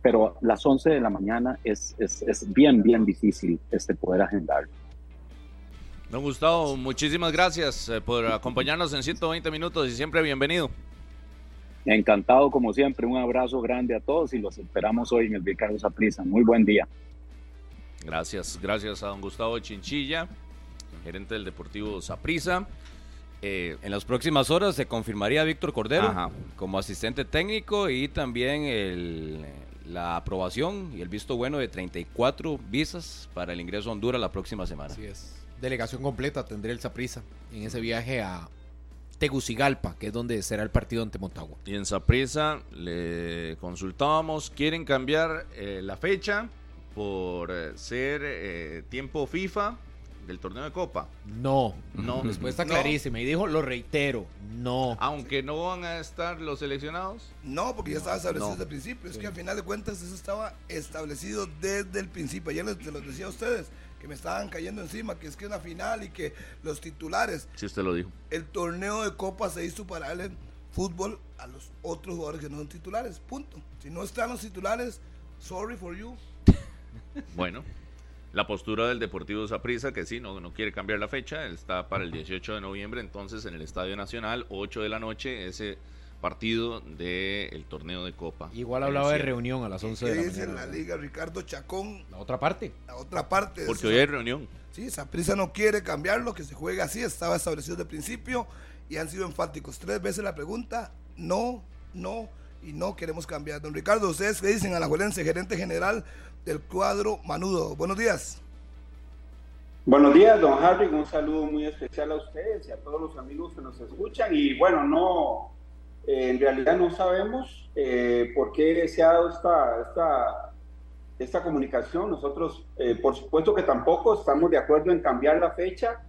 pero las 11 de la mañana es, es, es bien, bien difícil este, poder agendarlo. Don Gustavo, muchísimas gracias eh, por acompañarnos en 120 minutos y siempre bienvenido. Encantado como siempre, un abrazo grande a todos y los esperamos hoy en el Ricardo Saprisa. Muy buen día. Gracias, gracias a don Gustavo Chinchilla, gerente del Deportivo Saprisa. Eh, en las próximas horas se confirmaría Víctor Cordero como asistente técnico y también el, la aprobación y el visto bueno de 34 visas para el ingreso a Honduras la próxima semana. Así es. Delegación completa tendría el Saprisa en ese viaje a Tegucigalpa, que es donde será el partido ante Motagua. Y en Saprisa le consultábamos, quieren cambiar eh, la fecha por eh, ser eh, tiempo FIFA del torneo de Copa. No, no. Respuesta clarísima. Y dijo, lo reitero, no. Aunque no van a estar los seleccionados. No, porque ya estaba establecido desde el principio. Es que al final de cuentas eso estaba establecido desde el principio. Ayer les, lo decía a ustedes que me estaban cayendo encima, que es que es una final y que los titulares. Si usted lo dijo. El torneo de Copa se hizo para darle fútbol a los otros jugadores que no son titulares. Punto. Si no están los titulares, sorry for you. Bueno, la postura del Deportivo Zaprisa, que sí, no, no quiere cambiar la fecha, está para el 18 de noviembre, entonces en el Estadio Nacional, 8 de la noche, ese partido del torneo de Copa. Igual hablaba de reunión a las 11 de la dice en la liga Ricardo Chacón? La otra parte. La otra parte. Porque hoy hay reunión. Sí, Zaprisa no quiere cambiarlo, que se juegue así, estaba establecido desde el principio y han sido enfáticos. Tres veces la pregunta, no, no y no queremos cambiar. Don Ricardo, ¿ustedes qué dicen a la Juelense, gerente general del cuadro Manudo? Buenos días. Buenos días, don Harry. Un saludo muy especial a ustedes y a todos los amigos que nos escuchan. Y bueno, no, eh, en realidad no sabemos eh, por qué se ha dado esta, esta, esta comunicación. Nosotros, eh, por supuesto que tampoco estamos de acuerdo en cambiar la fecha,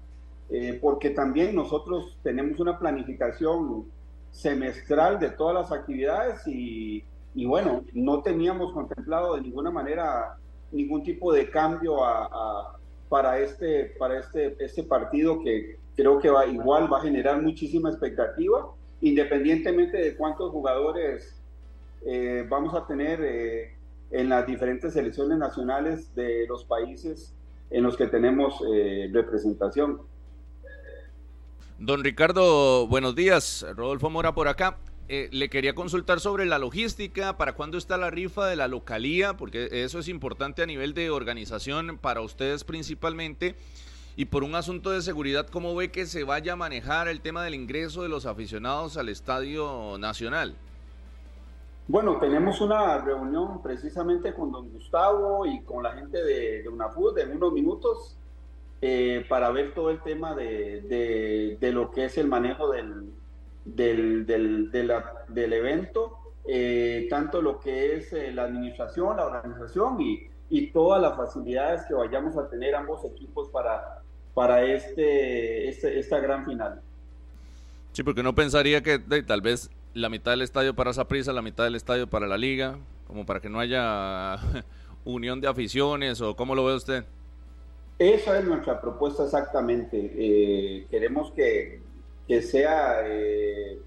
porque también nosotros tenemos una planificación semestral de todas las actividades y, y bueno, no teníamos contemplado de ninguna manera ningún tipo de cambio a, para, este, para este, este partido que creo que va, igual va a generar muchísima expectativa, independientemente de cuántos jugadores eh, vamos a tener eh, en las diferentes selecciones nacionales de los países en los que tenemos eh, representación. Don Ricardo, buenos días. Rodolfo Mora por acá. Eh, le quería consultar sobre la logística, para cuándo está la rifa de la localía, porque eso es importante a nivel de organización para ustedes principalmente. Y por un asunto de seguridad, ¿cómo ve que se vaya a manejar el tema del ingreso de los aficionados al Estadio Nacional? Bueno, tenemos una reunión precisamente con don Gustavo y con la gente de, de en unos minutos eh, para ver todo el tema de, lo que es el manejo del, del, del, del evento, eh, tanto lo que es eh, la administración, la organización y, y, todas las facilidades que vayamos a tener ambos equipos para, para este, este esta gran final. Sí, porque no pensaría que tal vez la mitad del estadio para Saprissa, la mitad del estadio para la liga, como para que no haya unión de aficiones o cómo lo ve usted. Esa es nuestra propuesta exactamente. Eh, queremos que, que sea eh,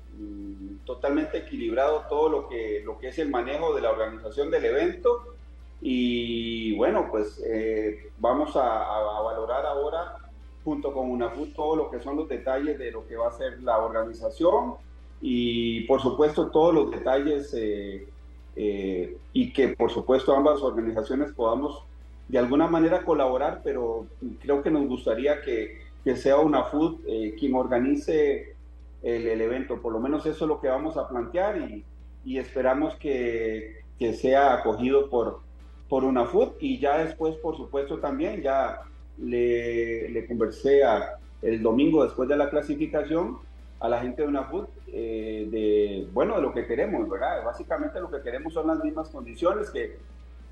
totalmente equilibrado todo lo que, lo que es el manejo de la organización del evento. Y bueno, pues eh, vamos a, valorar ahora junto con UNAFUT todo lo que son los detalles de lo que va a ser la organización y por supuesto todos los detalles y que por supuesto ambas organizaciones podamos de alguna manera colaborar, pero creo que nos gustaría que, que sea una food eh, quien organice el, el, evento. Por lo menos eso es lo que vamos a plantear y, y esperamos que, que, sea acogido por, por una food y ya después, por supuesto, también ya le, le conversé a, el domingo después de la clasificación a la gente de una food eh, de, bueno, de lo que queremos, ¿verdad? Básicamente lo que queremos son las mismas condiciones que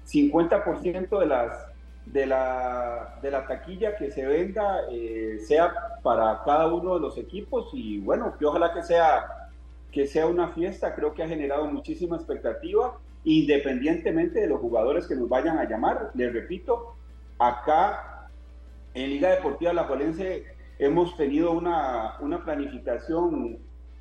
50% de las de la, de la taquilla que se venda eh, sea para cada uno de los equipos y bueno, que ojalá que sea, que sea una fiesta, creo que ha generado muchísima expectativa, independientemente de los jugadores que nos vayan a llamar, les repito, acá en Liga Deportiva La Juelense hemos tenido una, una planificación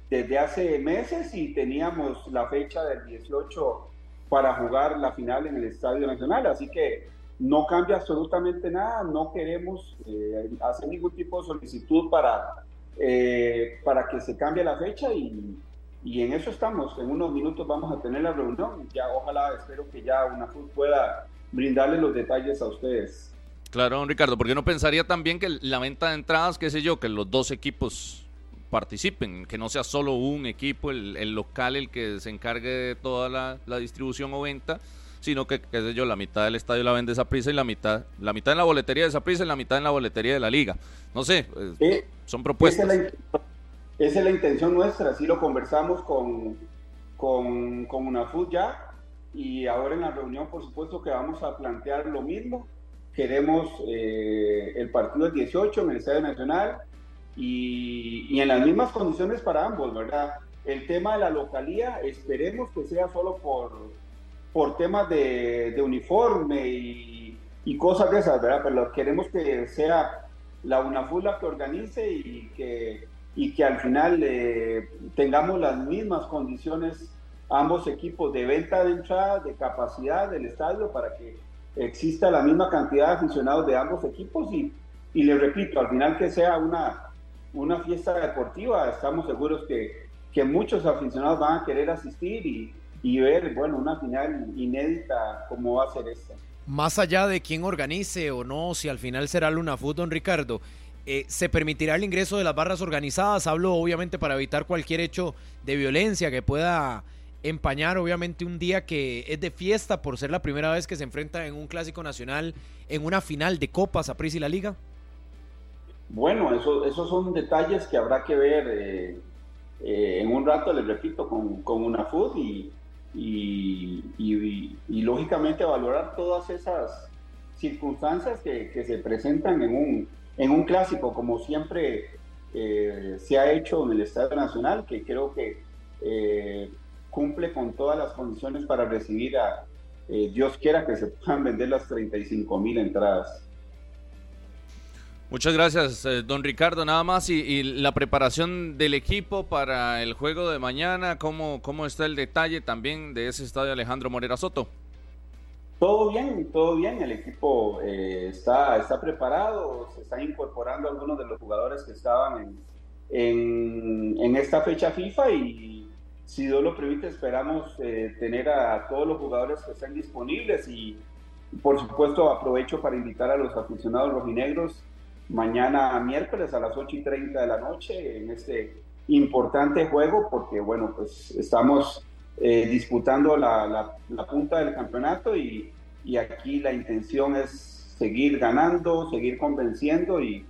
desde hace meses y teníamos la fecha del 18 para jugar la final en el Estadio Nacional. Así que no cambia absolutamente nada, no queremos eh, hacer ningún tipo de solicitud para, eh, para que se cambie la fecha y, y en eso estamos. En unos minutos vamos a tener la reunión. Ya ojalá, espero que ya una pueda brindarle los detalles a ustedes. Claro, don Ricardo, porque no pensaría también que la venta de entradas, qué sé yo, que los dos equipos participen, que no sea solo un equipo, el, local, el que se encargue de toda la, distribución o venta, sino que, qué sé yo, la mitad del estadio la vende esa prisa y la mitad, la mitad en la boletería de esa prisa y la mitad en la boletería de la liga. No sé, eh, son propuestas. Esa es, la, intención nuestra, así lo conversamos con, con, con UNAFUT ya, y ahora en la reunión, por supuesto, que vamos a plantear lo mismo. Queremos eh, el partido del 18 en el Estadio Nacional y, y, en las mismas condiciones para ambos, ¿verdad? El tema de la localía, esperemos que sea solo por, por temas de, de uniforme y, y, cosas de esas, ¿verdad? Pero queremos que sea la UNAFUL la que organice y que, y que al final eh, tengamos las mismas condiciones ambos equipos de venta de entrada, de capacidad del estadio para que exista la misma cantidad de aficionados de ambos equipos y, y les repito, al final que sea una, una fiesta deportiva, estamos seguros que, que muchos aficionados van a querer asistir y, y ver, bueno, una final inédita como va a ser esta. Más allá de quién organice o no, si al final será Luna Food, don Ricardo, eh, ¿se permitirá el ingreso de las barras organizadas? Hablo obviamente para evitar cualquier hecho de violencia que pueda empañar obviamente un día que es de fiesta por ser la primera vez que se enfrenta en un clásico nacional en una final de Copas a Pris y la Liga? Bueno, eso, esos son detalles que habrá que ver eh, eh, en un rato, les repito, con, con una food y, y, lógicamente valorar todas esas circunstancias que, se presentan en un, en un clásico, como siempre eh, se ha hecho en el Estadio Nacional, que creo que cumple con todas las condiciones para recibir a, eh, Dios quiera que se puedan vender las 35 mil entradas. Muchas gracias, eh, don Ricardo. Nada más, y, la preparación del equipo para el juego de mañana, ¿cómo, ¿cómo está el detalle también de ese estadio Alejandro Morera Soto? Todo bien, todo bien. El equipo eh, está, está preparado, se están incorporando algunos de los jugadores que estaban en, en, en esta fecha FIFA y si Dios lo permite, esperamos eh, tener a todos los jugadores que estén disponibles y, por supuesto, aprovecho para invitar a los aficionados rojinegros mañana miércoles a las 8 y 30 de la noche en este importante juego, porque, bueno, pues estamos eh, disputando la, la, punta del campeonato y, y, aquí la intención es seguir ganando, seguir convenciendo y,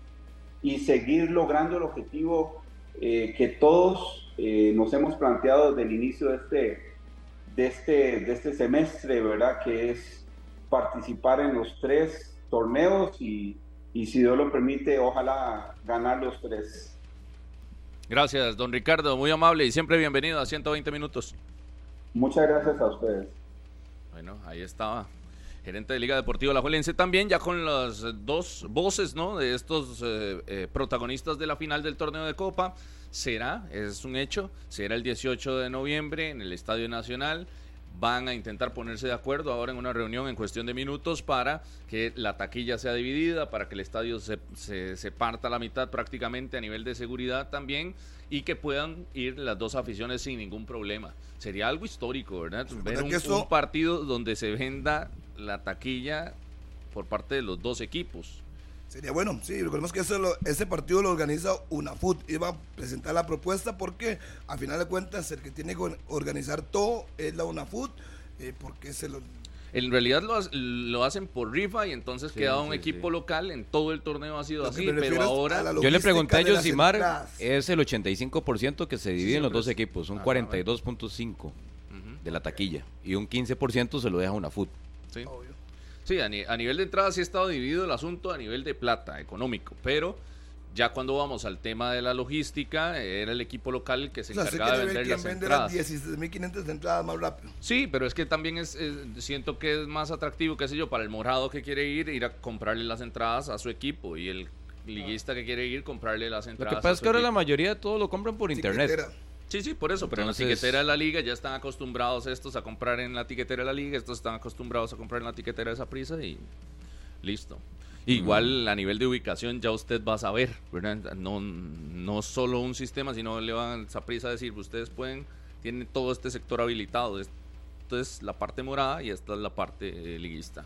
y seguir logrando el objetivo eh, que todos eh, nos hemos planteado desde el inicio de este, de este, de este semestre, ¿verdad? Que es participar en los tres torneos y, y si Dios lo permite, ojalá ganar los tres. Gracias, don Ricardo, muy amable y siempre bienvenido a 120 minutos. Muchas gracias a ustedes. Bueno, ahí estaba gerente de Liga Deportiva La Juelense también, ya con las dos voces ¿no? de estos eh, eh, protagonistas de la final del torneo de Copa será, es un hecho, será el 18 de noviembre en el Estadio Nacional. Van a intentar ponerse de acuerdo ahora en una reunión en cuestión de minutos para que la taquilla sea dividida, para que el estadio se, se, parta a la mitad prácticamente a nivel de seguridad también y que puedan ir las dos aficiones sin ningún problema. Sería algo histórico, ¿verdad? Ver un partido donde se venda la taquilla por parte de los dos equipos. Sería bueno, sí, recordemos que ese, partido lo organiza UNAFUT. Iba a presentar la propuesta porque, a final de cuentas, el que tiene que organizar todo es la UNAFUT, eh, porque se lo... En realidad lo, hacen por rifa y entonces queda un equipo local. En todo el torneo ha sido así, pero ahora... Yo le pregunté a Josimar, es el 85% que se divide en los dos equipos, un 42.5% de la taquilla y un 15% se lo deja UNAFUT. Sí. Sí, a, nivel de entrada sí ha estado dividido el asunto a nivel de plata, económico, pero ya cuando vamos al tema de la logística, era el equipo local el que se encargaba de vender las entradas. 16.500 entradas más rápido. Sí, pero es que también es, siento que es más atractivo, qué sé yo, para el morado que quiere ir, ir a comprarle las entradas a su equipo y el liguista que quiere ir, comprarle las entradas. Lo que pasa es que ahora la mayoría de todo lo compran por internet. Sí, sí, por eso, pero en la tiquetera de la liga ya están acostumbrados estos a comprar en la tiquetera de la liga, estos están acostumbrados a comprar en la tiquetera de esa prisa y listo. Igual a nivel de ubicación ya usted va a saber, ¿verdad? No, no solo un sistema, sino le van a prisa a decir, ustedes pueden, tienen todo este sector habilitado. Esto es la parte morada y esta es la parte eh, liguista.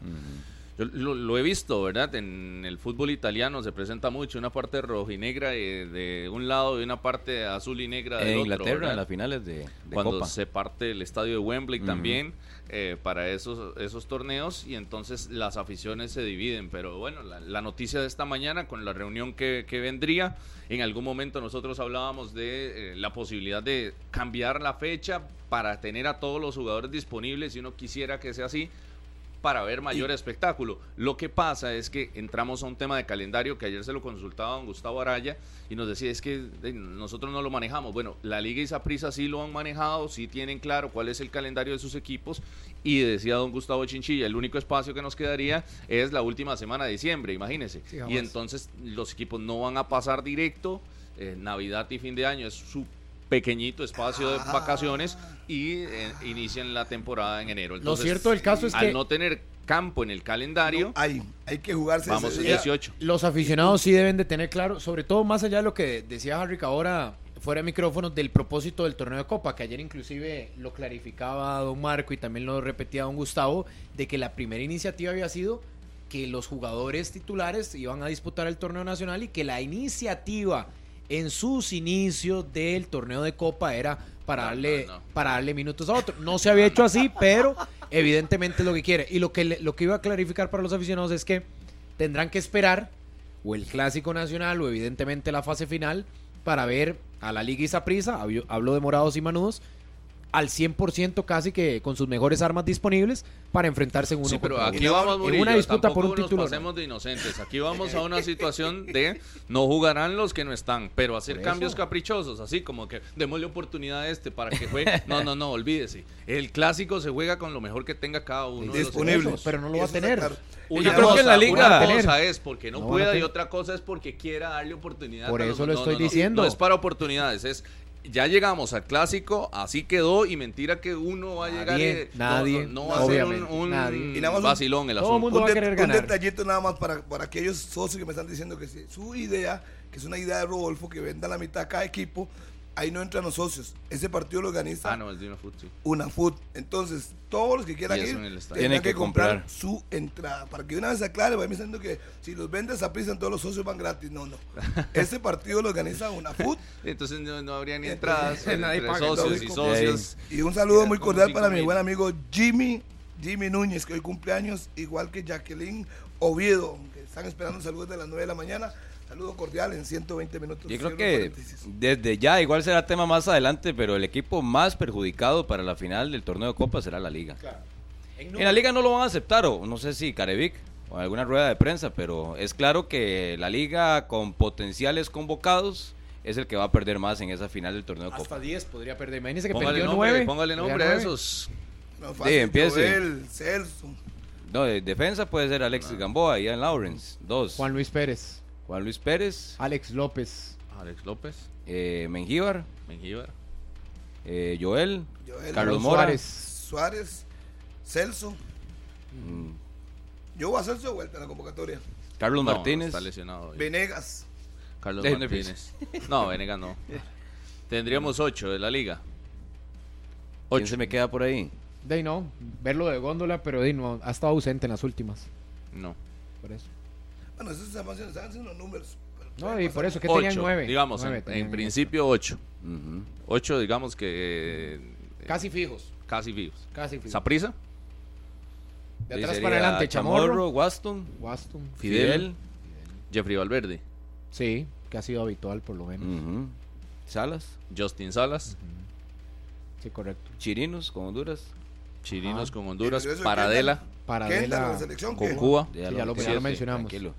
Yo lo, lo he visto, ¿verdad? En el fútbol italiano se presenta mucho una parte roja y negra de, de un lado y una parte azul y negra del En otro, Inglaterra, ¿verdad? en las finales de, de cuando Copa. se parte el estadio de Wembley también eh, para esos, esos torneos y entonces las aficiones se dividen. Pero bueno, la, la noticia de esta mañana con la reunión que, que vendría, en algún momento nosotros hablábamos de eh, la posibilidad de cambiar la fecha para tener a todos los jugadores disponibles si uno quisiera que sea así para ver mayor espectáculo. Lo que pasa es que entramos a un tema de calendario que ayer se lo consultaba a don Gustavo Araya y nos decía, es que nosotros no lo manejamos. Bueno, la Liga y Saprissa sí lo han manejado, sí tienen claro cuál es el calendario de sus equipos y decía don Gustavo Chinchilla, el único espacio que nos quedaría es la última semana de diciembre, imagínense. Sí, y entonces los equipos no van a pasar directo, eh, Navidad y fin de año es su pequeñito espacio de vacaciones y eh, inician la temporada en enero. Lo cierto del caso es al que no tener campo en el calendario, Hay, hay que jugarse vamos ese a día. 18. los aficionados sí deben de tener claro, sobre todo más allá de lo que decía Harry ahora fuera de micrófonos, del propósito del torneo de Copa, que ayer inclusive lo clarificaba don Marco y también lo repetía don Gustavo, de que la primera iniciativa había sido que los jugadores titulares iban a disputar el torneo nacional y que la iniciativa en sus inicios del torneo de Copa era para No, darle no, no. para darle minutos a otro. No se había hecho así, pero evidentemente es lo que quiere. Y lo que lo que iba a clarificar para los aficionados es que tendrán que esperar o el clásico nacional o evidentemente la fase final para ver a la Liga Isaprisa, hablo hablo de morados y manudos, al 100% casi que con sus mejores armas disponibles para enfrentarse en uno Sí, pero contra aquí uno. vamos, en Murillo, una disputa por un tampoco nos título. no. pasemos de inocentes. Aquí vamos a una situación de no jugarán los que no están, pero hacer cambios caprichosos, así como que démosle oportunidad a este para que juegue. No, no, no, olvídese. El clásico se juega con lo mejor que tenga cada uno. de los Disponible. equipos. pero no lo va a tener. Una Yo creo que cosa, en la liga- una cosa es porque no, pueda y otra cosa es porque quiera darle oportunidad. Por a eso lo no, estoy no. diciendo. No es para oportunidades, es ya llegamos al clásico, así quedó y mentira que uno va a llegar Nadie, y, nadie, no, no, no va a ser un, un nadie. Y nada más un- vacilón el todo asunto. un, un detallito nada más para, para aquellos socios que me están diciendo que si su idea, que es una idea de Rodolfo, que venda la mitad a cada equipo, ahí no entran los socios. Ese partido lo organiza Ah, no, es de una foot, sí. una food. Entonces, todos los que quieran ir tienen que, que comprar, comprar. su entrada. Para que una vez se aclare, vayan diciendo que si los vendes a prisa, todos los socios van gratis. No, no. Este partido lo organiza una food. Entonces no, no habría ni entradas Nadie entre socios y socios. Y un saludo muy cordial para mi mil. buen amigo Jimmy, Jimmy Núñez, que hoy cumpleaños, igual que Jacqueline Oviedo, que están esperando saludos de las 9 de la mañana. Saludo cordial en 120 minutos. Yo creo que desde ya, igual será tema más adelante, pero el equipo más perjudicado para la final del torneo de Copa será la Liga. En la Liga no lo van a aceptar, o no sé si Carevic o alguna rueda de prensa, pero es claro que la Liga con potenciales convocados es el que va a perder más en esa final del torneo de Hasta Copa. 10 podría perder. Imagínense que Póngale perdió nombre, 9. póngale nombre a esos. No, Sí, empiece. Joel, Celso. No, de defensa puede ser Alexis Gamboa y Ian Lawrence. Dos. Juan Luis Pérez, Juan Luis Pérez, Alex López, Alex López, eh, Mengíbar, Mengíbar. eh, Joel, Joel, Carlos Mora. Suárez. Suárez, Celso. mm, Yo voy a Celso de vuelta en la convocatoria. Carlos No, Martínez. Está lesionado. hoy. Venegas. Carlos Martínez. No, Venegas no. Tendríamos ocho de la liga. ¿Quién se me queda por ahí? De ahí no, verlo de góndola, pero de ahí no, ha estado ausente en las últimas. No. Por eso. Bueno, esos se están están haciendo los números. No, y por eso que tenían nueve. digamos, Nueve en, tenían en principio ocho. Ocho, digamos que eh, Casi fijos. casi vivos. Casi fijos. ¿Saprisa? De atrás para adelante, Chamorro, Waston, Waston. Fidel. Fidel, Jeffrey Valverde. Sí, que ha sido habitual por lo menos. Salas, Justin Salas. Sí, correcto. Chirinos con Honduras, Chirinos Ajá. con Honduras. Eso, Paradela. Para ¿Quién de está en la... selección? Con ¿Qué? Cuba. Sí, ya lo- ya lo Siete. mencionamos. tranquilo.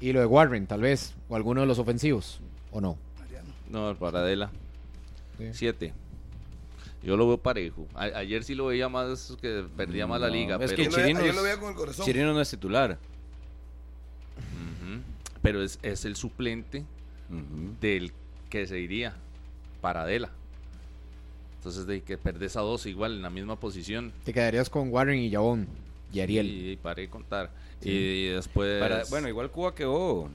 Y lo de Warren, tal vez. O alguno de los ofensivos. ¿O no? No, Paradela. Sí. Siete. Yo lo veo parejo. A- ayer sí lo veía más que perdía más la liga. es pero, que lo, veía- con el corazón. Chirino no es titular. Pero es, es el suplente del que se iría. Paradela. Entonces de que perdés a dos igual en la misma posición. Te quedarías con Warren y Yabón. Y Ariel. Y, paré de contar. Y después. Para- bueno, igual Cuba quedó,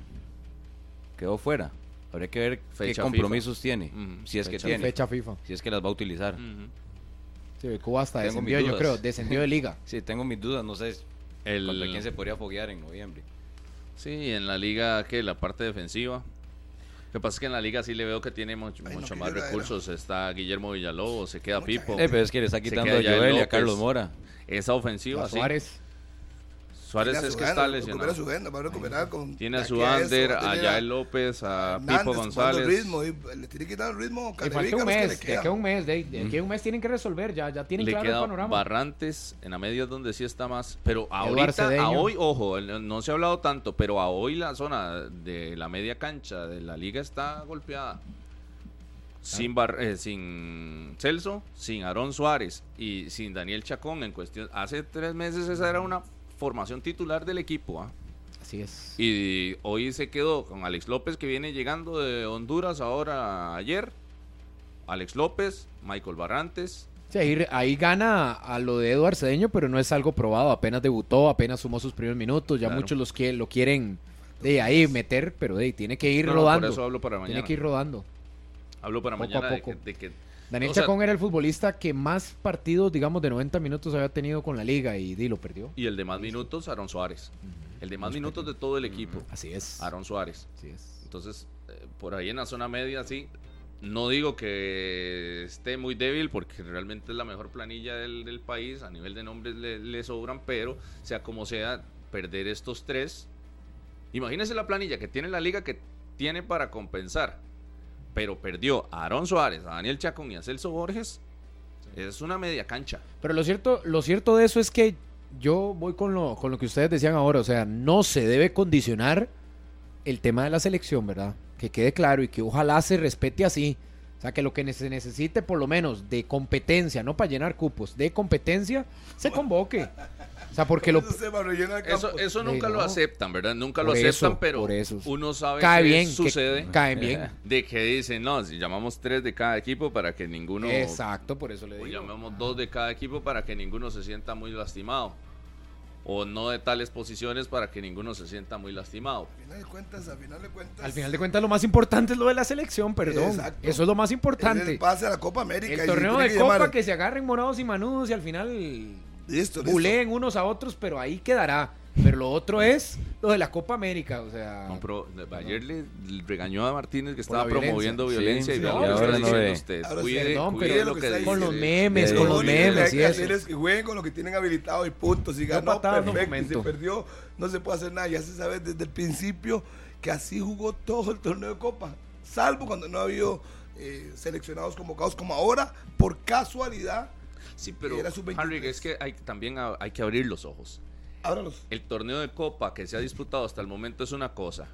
quedó fuera. Habría que ver Fecha qué compromisos tiene. Si es que tiene. Fecha FIFA. Si es que las va a utilizar. Sí, Cuba hasta Tengo descendió, yo creo, descendió de liga. Sí, tengo mis dudas. No sé El- contra quién se podría foguear en noviembre. Sí, en la liga, que La parte defensiva. Lo que pasa es que en la liga sí le veo que tiene mucho, Ay, más recursos. Está Guillermo Villalobos, se queda Mucha Pipo. Eh, pero es que le está quitando a Joel y a. Carlos Mora. Esa ofensiva, sí. Suárez. Suárez es que está Recupera lesionado. su agenda, va a recuperar con. Tiene a a Yael López, a Hernández Pipo González. ritmo, y le tiene que quitar el ritmo. Le falta un que mes, de quedan. aquí a un mes, de, de aquí a un mes tienen que resolver, ya, ya tienen Le claro el queda panorama. Barrantes en la media es donde sí está más. Pero ahorita, a hoy, ojo, el- no se ha hablado tanto, pero a hoy la zona de la media cancha de la liga está golpeada. Sin, Bar- eh, sin Celso, sin Aarón Suárez y sin Daniel Chacón en cuestión. Hace tres meses esa era una formación titular del equipo. ¿ah? Así es. Y hoy se quedó con Alex López que viene llegando de Honduras ahora ayer. Alex López, Michael Barrantes, Sí, ahí, ahí gana a lo de Eduardo Cedeño, pero no es algo probado. Apenas debutó, apenas sumó sus primeros minutos. Ya Claro. muchos los que lo quieren de ahí meter, pero de ahí tiene que ir No, no, rodando. por eso hablo para mañana. tiene que ir rodando. Hablo para Poco a mañana de poco. que, de que- Daniel O sea- Chacón era el futbolista que más partidos, digamos, de 90 minutos había tenido con la liga y, di, lo perdió. y el de más minutos, Aaron Suárez. El de más minutos de todo el equipo, Así es. Aaron Suárez. Así es. Entonces, eh, por ahí en la zona media, sí. No digo que esté muy débil porque realmente es la mejor planilla del, del país. A nivel de nombres le, le sobran, pero sea como sea, perder estos tres. Imagínense la planilla que tiene la liga que tiene para compensar. Pero perdió a Aaron Suárez, a Daniel Chacón y a Celso Borges. Es una media cancha. Pero lo cierto, lo cierto de eso es que yo voy con lo, con lo que ustedes decían ahora. O sea, no se debe condicionar el tema de la selección, ¿verdad? Que quede claro y que ojalá se respete así. O sea, que lo que se necesite por lo menos de competencia, no para llenar cupos, de competencia, se convoque. O sea, porque lo... Eso Eso, nunca lo no. aceptan, ¿verdad? Nunca lo aceptan, eso, pero uno sabe Cae que bien, que sucede. caen bien. De que dicen, no, si llamamos tres de cada equipo para que ninguno. Exacto, por eso le O digo. llamamos dos de cada equipo para que ninguno se sienta muy lastimado. O no de tales posiciones para que ninguno se sienta muy lastimado. Al final de cuentas, al final de cuentas. Al final de cuentas, lo más importante es lo de la selección, perdón. Exacto. Eso es lo más es importante. El pase a la Copa América. El y torneo de que Copa llamar- que se agarren morados y manudos y al final Listo, listo. buleen unos a otros, pero ahí quedará. Pero lo otro es lo de la Copa América, o sea, No, pero ayer le regañó a Martínez que estaba violencia. promoviendo Sí, violencia sí, y no, violencia ahora está no ve. usted. Ahora sí, Cuide, perdón, cuide pero lo que está con los memes, Sí, con Lo los memes y eso. es que jueguen con lo que tienen habilitado y punto. Si ganó, no perfecto. Y si perdió, no se puede hacer nada. Ya se sabe desde el principio que así jugó todo el torneo de Copa. Salvo cuando no ha habido eh, seleccionados convocados como ahora, por casualidad. Sí, pero Era sub-23. Henry, es que hay, también ha- hay que abrir los ojos. Ahora los. El torneo de Copa que se ha disputado hasta el momento es una cosa.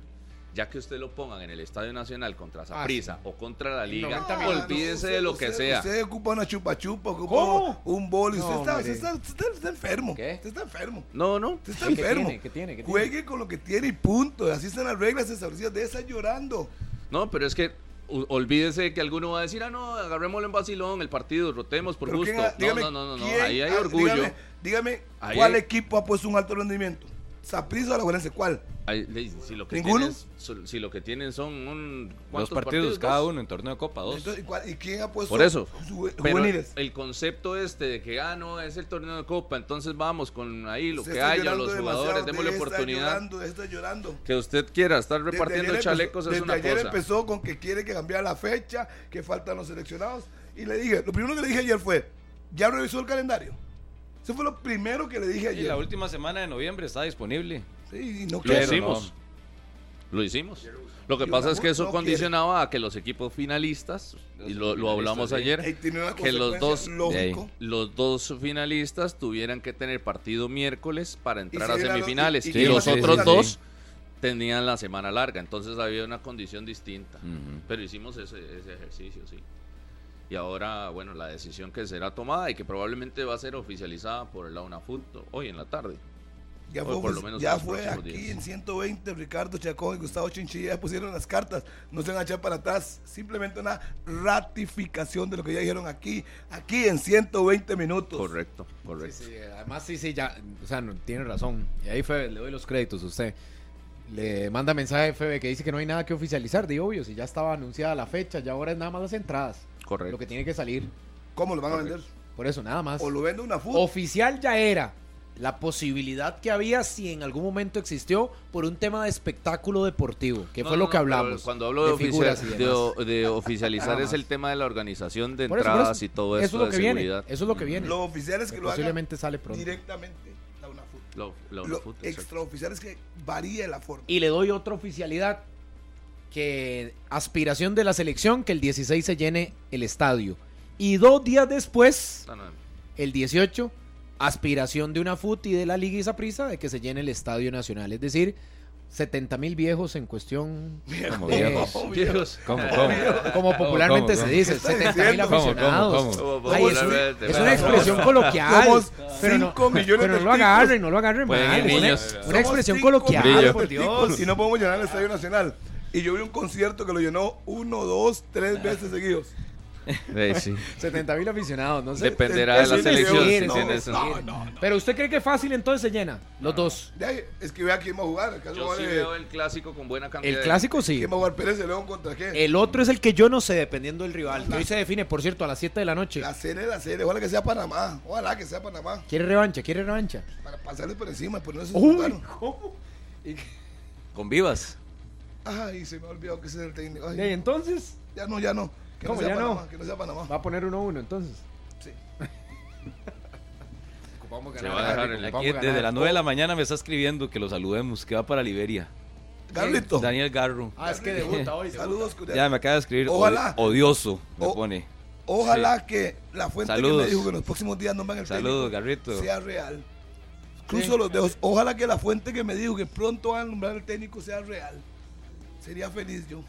Ya que usted lo pongan en el Estadio Nacional contra Saprissa o contra la Liga, 90 minutos. olvídese usted- de lo que usted- sea. Usted ocupa una chupa chupa, ocupa ¿Cómo? un bol y No, usted, usted, está, usted está- está enfermo. ¿Qué? Usted está enfermo. No, no. Usted está ¿Qué enfermo. tiene? ¿Qué tiene? ¿Qué tiene? Juegue con lo que tiene y punto. Así están las reglas establecidas. De esas llorando. No, pero es que olvídese que alguno va a decir, ah, no, agarrémoslo en vacilón, el partido, rotemos por Pero gusto. ha- No, dígame, no, no, no, no, ¿quién ahí hay ha- orgullo. Dígame, ¿cuál hay- equipo ha puesto un alto rendimiento? ¿Saprissa o la ¿Cuál? Ahí- le- si, lo que ¿Ninguno? so- si lo que tienen son un, Dos ¿cuántos partidos, cada uno en torneo de Copa, dos. Entonces, ¿y cuál- ¿Y quién ha puesto Por eso. su- Pero juveniles? el concepto este de que, ah, no, es el torneo de Copa, entonces vamos con ahí lo Usted que está haya, los jugadores, démosle de oportunidad. Llorando, estar llorando. Que usted quiera estar Desde repartiendo ayer chalecos empezó- es desde una ayer cosa. empezó con que quiere que cambiara la fecha, que faltan los seleccionados. Y le dije, lo primero que le dije ayer fue, ¿ya revisó el calendario? Eso fue lo primero que le dije Y ayer. la última semana de noviembre está disponible. Sí, y no Lo hicimos. Lo hicimos. Lo que Y pasa es que eso no condicionaba a que los equipos finalistas, y lo, lo hablamos ayer, que los dos, lógico. los dos finalistas tuvieran que tener partido miércoles para entrar si a semifinales. y- Y, y los sí, otros sí. dos tenían la semana larga. Entonces había una condición distinta. Pero hicimos ese, ese ejercicio, sí. Y ahora, bueno, la decisión que será tomada y que probablemente va a ser oficializada por la UNAFUT hoy en la tarde. Ya fue, por lo menos en ya fue aquí días. en 120, Ricardo Chacón y Gustavo Chinchilla pusieron las cartas, no se van a echar para atrás, simplemente una ratificación de lo que ya dijeron aquí, aquí en 120 minutos. Correcto, Sí, correcto. sí, además sí, sí, ya, o sea, no, tiene razón. Y ahí Febe, le doy los créditos a usted. Le manda mensaje a Febe que dice que no hay nada que oficializar, de obvio, si ya estaba anunciada la fecha, ya ahora es nada más las entradas. Correcto. Lo que tiene que salir. ¿Cómo lo van a vender? Por eso, nada más. O lo vende una food. Oficial ya era la posibilidad que había si en algún momento existió por un tema de espectáculo deportivo, que No, fue no, lo que hablamos. Cuando hablo de, oficial- de, de oficializar es el tema de la organización de Por eso, por entradas eso. y todo Eso eso es lo de que viene. seguridad. Eso es lo que viene. Lo oficial es que Que lo haga posiblemente sale pronto. directamente la una food. Lo, lo- Lo lo fut- exacto. extraoficial es que varíe la forma. Y le doy otra oficialidad que aspiración de la selección que el 16 se llene el estadio. Y dos días después, No, no, el 18, aspiración de una FUT y de la Liga Isaprisa de que se llene el Estadio Nacional. Es decir, 70 mil viejos en cuestión Como de- viejos. Viejos. ¿Cómo, cómo? como popularmente ¿Cómo, se cómo? dice, 70 mil diciendo? ¿Cómo, cómo, aficionados. cómo? Ay, es, una expresión coloquial. Somos pero no, cinco millones pero de no lo agarren, no lo agarren mal. una- expresión coloquial, por Dios. Y no podemos llenar el Estadio Nacional. Y yo vi un concierto que lo llenó uno, dos, tres veces seguidos. Sí. 70 mil aficionados, no sé. Dependerá de la selección. si no, tienes- no, no, no. Pero usted cree que fácil entonces se llena, los dos. De ahí, es que vea quién va a jugar. ¿Acaso Yo vale- sí veo el clásico con buena cantidad. El de- clásico sí. ¿Quién va a jugar Pérez de León contra quién? El otro es el que yo no sé, dependiendo del rival. Que hoy se define, por cierto, a las 7 de la noche. La serie, la serie. Ojalá que sea Panamá. Ojalá que sea Panamá. ¿Quiere revancha? ¿Quiere revancha? Para pasarle por encima, por no se Uy. ¿cómo? Con vivas. Ay, se me ha olvidado que ese es el técnico. Ay, Y entonces, ya no, ya no. Que ¿Cómo, no sea ya no? Panamá, que no sea Panamá. va a poner 1-1 entonces. Sí. Se va a dejar en la- Aquí desde las 9 de la mañana me está escribiendo que lo saludemos, que va para Liberia. Carlito. Daniel Garro. Ah, es que debuta hoy. Saludos, Ya me acaba de escribir. Ojalá. "Odi- Odioso, me O- pone. Ojalá que la fuente Saludos. que me dijo que en los próximos días nos van el Saludos, técnico Garrito. sea real. Cruzo los dedos. Ojalá que la fuente que me dijo que pronto van a nombrar el técnico sea real. Sería feliz yo.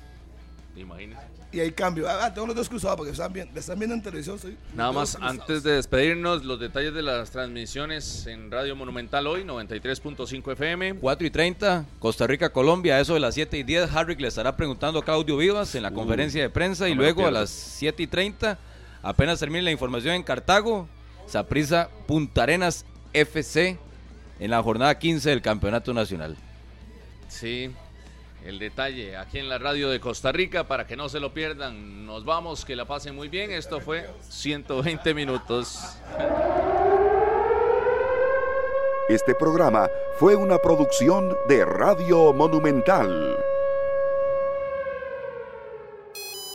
Imagínese. Y ahí cambio. Ah, tengo los dos cruzados porque están viendo, están viendo en televisión. Soy Nada más, cruzados. antes de despedirnos, los detalles de las transmisiones en Radio Monumental hoy, 93.5 FM. 4 y 30, Costa Rica, Colombia, eso de las 7 y 10. Harrick le estará preguntando a Claudio Vivas en la conferencia de prensa y no luego a las 7 y 30, apenas termine la información en Cartago, Saprisa Punta Arenas FC en la jornada 15 del Campeonato Nacional. Sí, el detalle aquí en la radio de Costa Rica para que no se lo pierdan. Nos vamos, que la pasen muy bien. Esto fue 120 minutos. Este programa fue una producción de Radio Monumental.